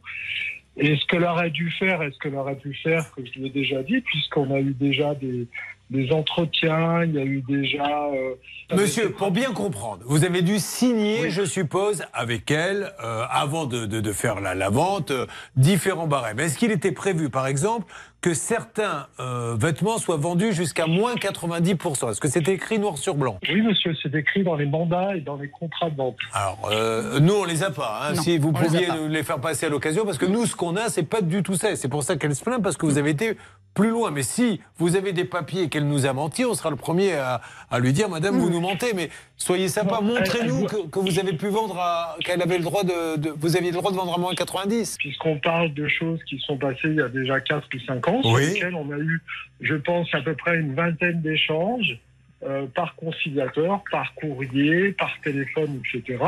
Et ce qu'elle aurait dû faire, est-ce qu'elle aurait pu faire, que je l'ai déjà dit, puisqu'on a eu déjà des, des entretiens, il y a eu déjà... euh, Monsieur, pour bien comprendre, vous avez dû signer, je suppose, avec elle, euh, avant de, de- de faire la, la vente, euh, différents barèmes. Est-ce qu'il était prévu, par exemple, que certains euh, vêtements soient vendus jusqu'à moins 90% Est-ce que c'était écrit noir sur blanc? Oui, monsieur, c'est écrit dans les mandats et dans les contrats de vente. Alors, euh, nous, on les a pas. hein. Non, si vous les pouviez nous les faire passer à l'occasion, parce que nous, ce qu'on a, c'est pas du tout ça. C'est pour ça qu'elle se plaint, parce que vous avez été plus loin. Mais si vous avez des papiers et qu'elle nous a menti, on sera le premier à, à lui dire, Madame, vous nous mentez. Mais soyez sympa, montrez-nous que, que vous avez pu vendre, à, qu'elle avait le droit de, de- vous aviez le droit de vendre à moins 90. Puisqu'on parle de choses qui sont passées il y a déjà 4 ou 5 ans, sur Oui. lesquelles on a eu, je pense, à peu près une vingtaine d'échanges. euh, par conciliateur, par courrier, par téléphone, etc.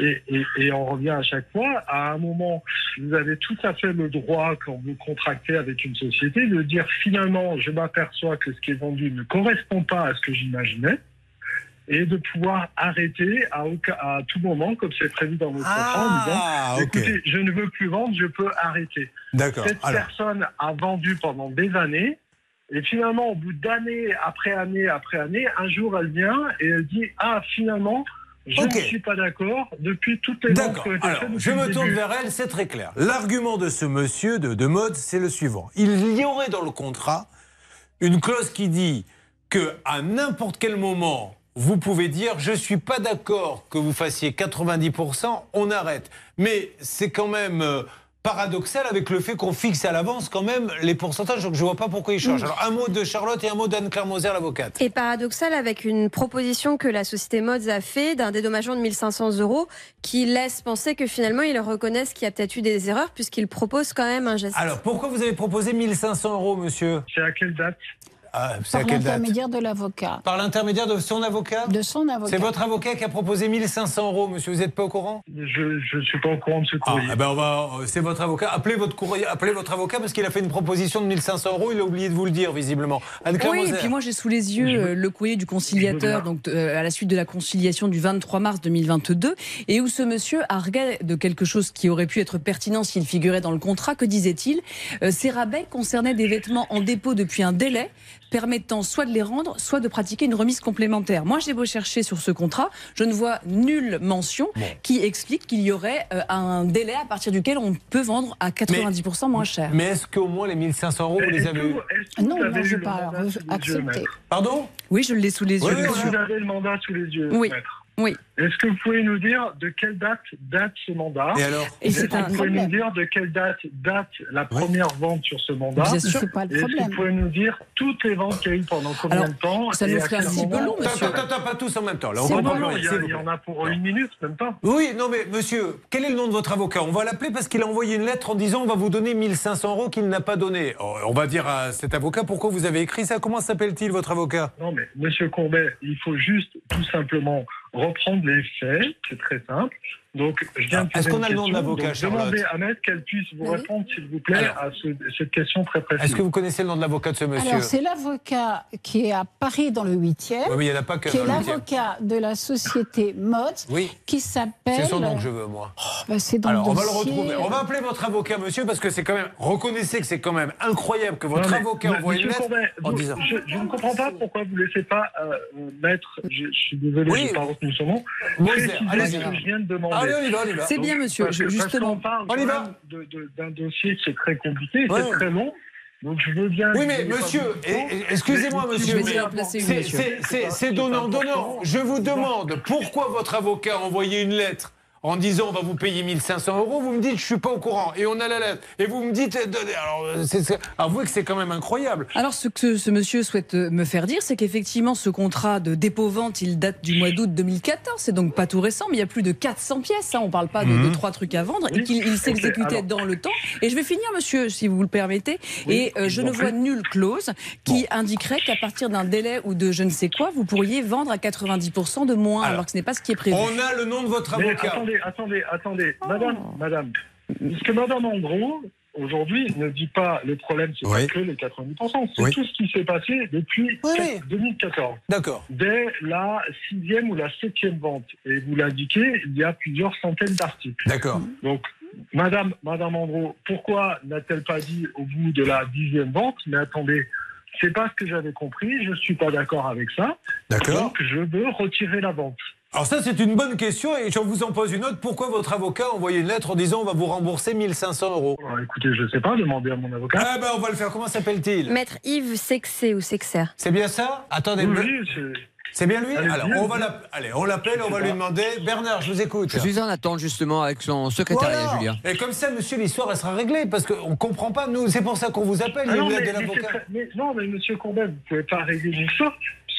Et, et- et on revient à chaque fois, à un moment, vous avez tout à fait le droit, quand vous contractez avec une société, de dire finalement, je m'aperçois que ce qui est vendu ne correspond pas à ce que j'imaginais, et de pouvoir arrêter à, tout moment, comme c'est prévu dans votre contrat, en disant, Ah, écoutez, je ne veux plus vendre, je peux arrêter. D'accord. Cette Alors. personne a vendu pendant des années. Et finalement, au bout d'année après année après année, un jour, elle vient et elle dit Ah, finalement, je ne suis pas d'accord depuis toutes les D'accord. je me tourne vers elle, c'est très clair. L'argument de ce monsieur de, de mode, c'est le suivant. Il y aurait dans le contrat une clause qui dit que à n'importe quel moment, vous pouvez dire je suis pas d'accord que vous fassiez 90%, on arrête. Mais c'est quand même euh, paradoxal avec le fait qu'on fixe à l'avance quand même les pourcentages, donc je vois pas pourquoi ils changent. Alors un mot de Charlotte et un mot d'Anne-Claire Moser, l'avocate. Et paradoxal avec une proposition que la société Mods a fait d'un dédommagement de 1500 euros qui laisse penser que finalement ils reconnaissent qu'il y a peut-être eu des erreurs puisqu'ils proposent quand même un geste. Alors pourquoi vous avez proposé 1500 euros, monsieur? C'est à quelle date? Ah, Par l'intermédiaire de l'avocat. Par l'intermédiaire de son avocat De son avocat. C'est votre avocat qui a proposé 1500 euros, monsieur. Vous n'êtes pas au courant Je ne suis pas au courant de ce Ah, courrier. eh ben on va, euh, c'est votre avocat. Appelez votre courrier, appelez votre avocat parce qu'il a fait une proposition de 1500 euros. Il a oublié de vous le dire visiblement. Anne-Claire Oui, et puis moi j'ai sous les yeux euh, le courrier du conciliateur, donc euh, à la suite de la conciliation du 23 mars 2022, et où ce monsieur arguait de quelque chose qui aurait pu être pertinent s'il figurait dans le contrat. Que disait-il? Euh, Ces rabais concernaient des vêtements en dépôt depuis un délai permettant soit de les rendre, soit de pratiquer une remise complémentaire. Moi, j'ai beau chercher sur ce contrat, je ne vois nulle mention qui explique qu'il y aurait euh, un délai à partir duquel on peut vendre à 90% moins cher. Mais est-ce qu'au moins les 1500 euros, vous les avez eu Non, vous avez moi, je eu le pas mandat sous les yeux, accepté. maître Pardon? Oui, je l'ai sous les yeux. Est-ce que monsieur. vous avez le mandat sous les yeux, Oui. maître Oui. Est-ce que vous pouvez nous dire de quelle date date ce mandat Et alors Et Est-ce c'est que vous pouvez problème. nous dire de quelle date date la première vente sur ce mandat Bien sûr. C'est pas le Et Est-ce que problème. vous pouvez nous dire toutes les ventes qu'il y a eu pendant combien Alors, de temps ça nous à ferait un petit peu long, monsieur. Attends, attends, pas tous en même temps. Là, on non, plus il y, a- il y en a pour une minute, même pas. Oui, non mais monsieur, quel est le nom de votre avocat? On va l'appeler parce qu'il a envoyé une lettre en disant on va vous donner 1500 euros qu'il n'a pas donné. Oh, On va dire à cet avocat pourquoi vous avez écrit ça? Comment s'appelle-t-il votre avocat? Non, mais Monsieur Courbet, il faut juste tout simplement reprendre les faits. C'est très simple. Donc, je viens de Ah, est-ce qu'on a le nom de l'avocat, Charlotte Demandez à Maître qu'elle puisse vous Oui. répondre, s'il vous plaît, Alors. à ce- cette question très précise. Est-ce que vous connaissez le nom de l'avocat de ce monsieur Alors, c'est l'avocat qui est à Paris dans le 8e, Oui, mais il n'y en a pas que qui est dans le 8e. l'avocat de la société Mods, Oui. qui s'appelle. C'est son nom que je veux, moi. Bah, c'est dans Alors, le on va le retrouver. On va appeler votre avocat, monsieur, parce que c'est quand même. Reconnaissez que c'est quand même incroyable que votre Non, mais, avocat envoie une lettre en disant. je, je ne comprends pas pourquoi vous ne laissez pas euh, mettre, je, je suis désolé, Oui. je n'ai pas retenu son nom, préciser allez-y. ce que je viens de demander. Allez, on y va, on y va. C'est bien, monsieur. Parce que- Je- parce justement. qu'on parle On y va. d'un dossier qui est très compliqué, Ouais. c'est très long. Donc je veux bien. Oui, mais monsieur, excusez-moi, monsieur, c'est donnant, donnant. Je vous demande pourquoi votre avocat a envoyé une lettre en disant on va vous payer 1500 euros. Vous me dites je suis pas au courant et on a la lettre. Et vous me dites euh, donnez. Alors, c'est- c'est- avouez que c'est quand même incroyable. Alors, ce que ce monsieur souhaite euh, me faire dire, c'est qu'effectivement, ce contrat de dépôt-vente, il date du mois d'août 2014. C'est donc pas tout récent, mais il y a plus de 400 pièces. hein. On parle pas de, Mhm. de trois trucs à vendre. Et qu'il il s'exécutait Alors- dans le temps. Et je vais finir, monsieur, si vous le permettez. Oui, et euh, je ne vois nulle clause qui indiquerait qu'à partir d'un délai ou de je ne sais quoi, vous pourriez vendre à 90% de moins, alors, Alors, que ce n'est pas ce qui est prévu. On a le nom de votre Mais avocat. Attendez, attendez, attendez, madame, Oh. madame. Parce que madame, en gros, aujourd'hui, ne dit pas le problème, c'est Oui. pas que les 90%, c'est Oui. tout ce qui s'est passé depuis Oui, oui. 2014. D'accord. Dès la sixième ou la septième vente. Et vous l'indiquez, il y a plusieurs centaines d'articles. D'accord. Donc, Madame, Madame Andro, pourquoi n'a-t-elle pas dit au bout de la dixième vente, mais attendez, c'est pas ce que j'avais compris, je suis pas d'accord avec ça. D'accord. Donc je veux retirer la vente. Alors ça, c'est une bonne question et je vous en pose une autre. Pourquoi votre avocat a envoyé une lettre en disant on va vous rembourser 1500 euros? Alors, écoutez, je sais pas, demandez à mon avocat. Ah ben on va le faire. Comment s'appelle-t-il? Maître Yves Sexé ou Sexer. C'est bien ça? Attendez. Oui, me- c'est- C'est bien lui? Alors on va l'app- allez, on l'appelle, on va lui demander. Bernard, je vous écoute. Je suis en attente justement avec son secrétariat, Voilà. Julien. Et comme ça, monsieur, l'histoire elle sera réglée parce qu'on comprend pas. Nous, c'est pour ça qu'on vous appelle. Ah il non, mais, de mais très- mais- non, mais monsieur Courbet, vous pouvez pas régler l'histoire,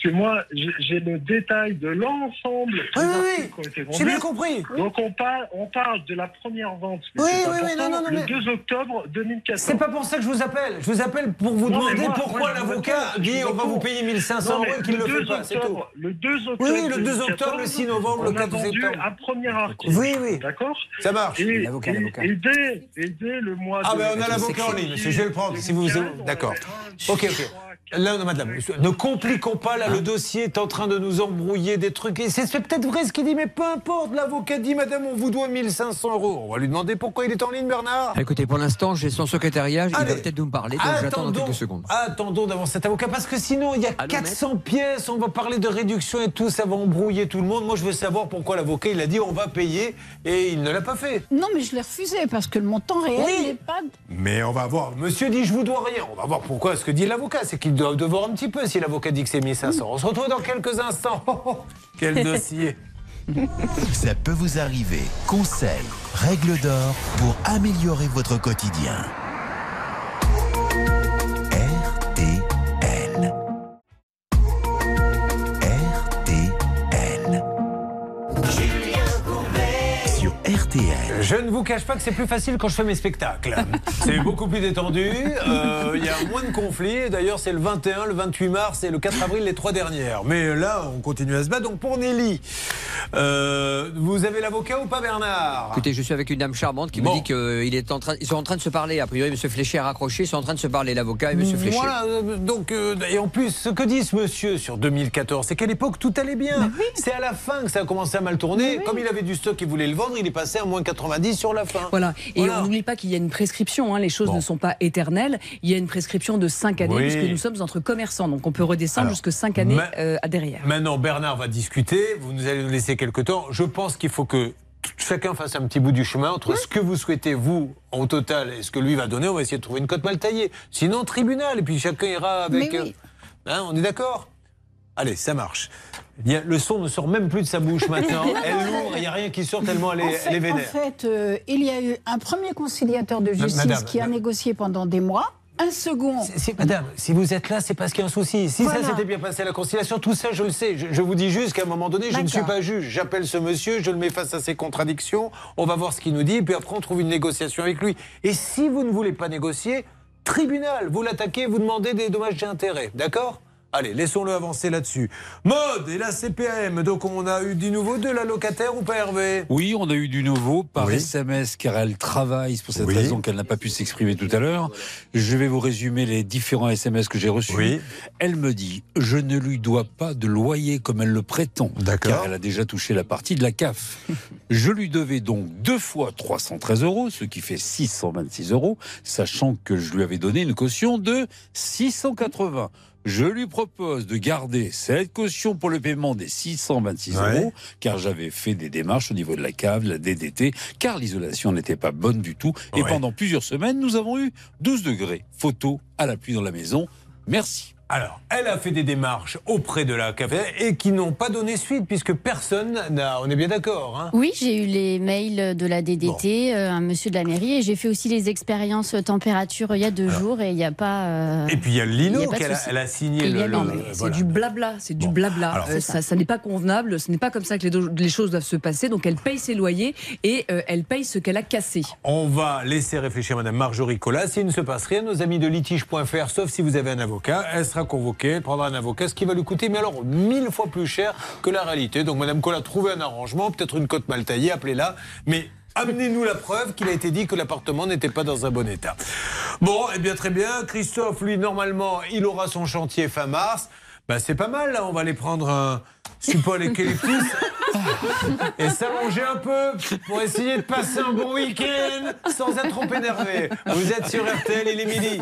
puisque moi, j'ai le détail de l'ensemble des Oui, oui, articles oui. qui ont été J'ai bien compris. Donc on parle, on parle de la première vente. mais Oui, oui, oui, non, non, non, le mais- 2 octobre 2014. C'est pas pour ça que je vous appelle. Je vous appelle pour vous Non, demander moi- pourquoi l'avocat dit on va vous payer 1500 Non, mais euros et qu'il ne le 2 fait pas. C'est tout. octobre- Le 2 octobre. Oui, le 2 octobre, le 6 novembre, le on a 4 vendu septembre. un premier article. Oui, oui. D'accord Ça marche. Et, L'avocat, l'avocat. et dès, le mois Ah ben on a l'avocat en ligne, monsieur, je vais le prendre si vous... D'accord. Ok, ok. Là, non, madame, ne compliquons pas, là, le dossier est en train de nous embrouiller des trucs. Et c'est c'est peut-être vrai ce qu'il dit, mais peu importe. L'avocat dit, madame, on vous doit 1500 euros. On va lui demander pourquoi il est en ligne, Bernard. Écoutez, pour l'instant, j'ai son secrétariat, il Allez. va peut-être nous parler, donc j'attends quelques secondes. attendons d'avoir cet avocat parce que sinon il y a 400 pièces, on va parler de réduction et tout, ça va embrouiller tout le monde. Moi je veux savoir pourquoi l'avocat il a dit on va payer et il ne l'a pas fait. Non, mais je l'ai refusé parce que le montant réel Oui. n'est pas. Mais on va voir. Monsieur dit je vous dois rien. On va voir pourquoi ce que dit l'avocat. C'est qu'il doit devoir un petit peu si l'avocat dit que c'est 1500. On se retrouve dans quelques instants. Oh, oh, quel dossier. Ça peut vous arriver. Conseils, règles d'or pour améliorer votre quotidien. RTL. Je ne vous cache pas que c'est plus facile quand je fais mes spectacles. C'est beaucoup plus détendu, euh, il y a moins de conflits. D'ailleurs, c'est le 21, le 28 mars et le 4 avril, les trois dernières. Mais là, on continue à se battre. Donc pour Nelly, euh, vous avez l'avocat ou pas, Bernard? Écoutez, je suis avec une dame charmante qui Bon. me dit qu'ils est en train, ils sont en train de se parler. A priori, M. Fléché a raccroché, ils sont en train de se parler, l'avocat et M. Fléché. Voilà, euh, donc, euh, et en plus, ce que dit ce monsieur sur 2014, c'est qu'à l'époque, tout allait bien. C'est à la fin que ça a commencé à mal tourner. Comme il avait du stock et voulait le vendre, il est passé à moins 90 sur la fin. Voilà. Et Voilà. on n'oublie pas qu'il y a une prescription. hein, Les choses ne sont pas éternelles. Il y a une prescription de 5 années Oui. puisque nous sommes entre commerçants. Donc on peut redescendre jusque 5 années ma- euh, à derrière. Maintenant, Bernard va discuter. Vous nous allez nous laisser quelques temps. Je pense qu'il faut que chacun fasse un petit bout du chemin entre ce que vous souhaitez, vous, au total, et ce que lui va donner. On va essayer de trouver une cote mal taillée. Sinon, tribunal. Et puis chacun ira avec. Oui. euh, hein, on est d'accord? Allez, ça marche. Le son ne sort même plus de sa bouche maintenant. Elle l'ouvre, il n'y a rien qui sort tellement elle est, en elle est fait, en vénère. fait, euh, il y a eu un premier conciliateur de justice madame, qui a négocié pendant des mois. Un second. Madame, si vous êtes là, c'est parce qu'il y a un souci. Si Voilà. ça s'était bien passé à la conciliation, tout ça, je le sais. Je, je vous dis juste qu'à un moment donné, je ne suis pas juge. J'appelle ce monsieur, je le mets face à ses contradictions. On va voir ce qu'il nous dit, puis après, on trouve une négociation avec lui. Et si vous ne voulez pas négocier, tribunal, vous l'attaquez, vous demandez des dommages et intérêts. D'accord? Allez, laissons-le avancer là-dessus. Mode et la CPAM. Donc, on a eu du nouveau de la locataire ou pas, Hervé? Oui, on a eu du nouveau par Oui. SMS car elle travaille. C'est pour cette Oui. raison qu'elle n'a pas pu s'exprimer tout à l'heure. Je vais vous résumer les différents SMS que j'ai reçus. Oui. Elle me dit Je ne lui dois pas de loyer comme elle le prétend. Car elle a déjà touché la partie de la CAF. Je lui devais donc deux fois 313 euros, ce qui fait 626 euros, sachant que je lui avais donné une caution de 680. Je lui propose de garder cette caution pour le paiement des 626 Ouais. euros, car j'avais fait des démarches au niveau de la cave, la DDT, car l'isolation n'était pas bonne du tout. Et Ouais. pendant plusieurs semaines, nous avons eu 12 degrés. Photo à la pluie dans la maison. Merci. Alors, elle a fait des démarches auprès de la café et qui n'ont pas donné suite, puisque personne n'a. On est bien d'accord, hein Oui, j'ai eu les mails de la DDT, euh, un monsieur de la mairie, et j'ai fait aussi les expériences température il y a deux jours, et il n'y a pas. euh, Et puis il y a Lino qu'elle a, souci. elle a signé le. le- C'est voilà. du blabla, c'est du blabla. alors, Euh, ça, ça n'est pas convenable, ce n'est pas comme ça que les, do- les choses doivent se passer. Donc elle paye ses loyers et euh, elle paye ce qu'elle a cassé. On va laisser réfléchir Madame Marjorie Collas. S'il ne se passe rien, nos amis de litige.fr, sauf si vous avez un avocat, elle sera convoquée, elle prendra un avocat, ce qui va lui coûter, mais alors mille fois plus cher que la réalité. Donc Madame Collas, trouvez un arrangement, peut-être une cote mal taillée, appelez-la, mais amenez-nous la preuve qu'il a été dit que l'appartement n'était pas dans un bon état. Bon, eh bien très bien. Christophe, lui, normalement, il aura son chantier fin mars. Ben, c'est pas mal, là. On va aller prendre un support l'eucalyptus et s'allonger un peu pour essayer de passer un bon week-end sans être trop énervé. Vous êtes sur RTL, il est midi.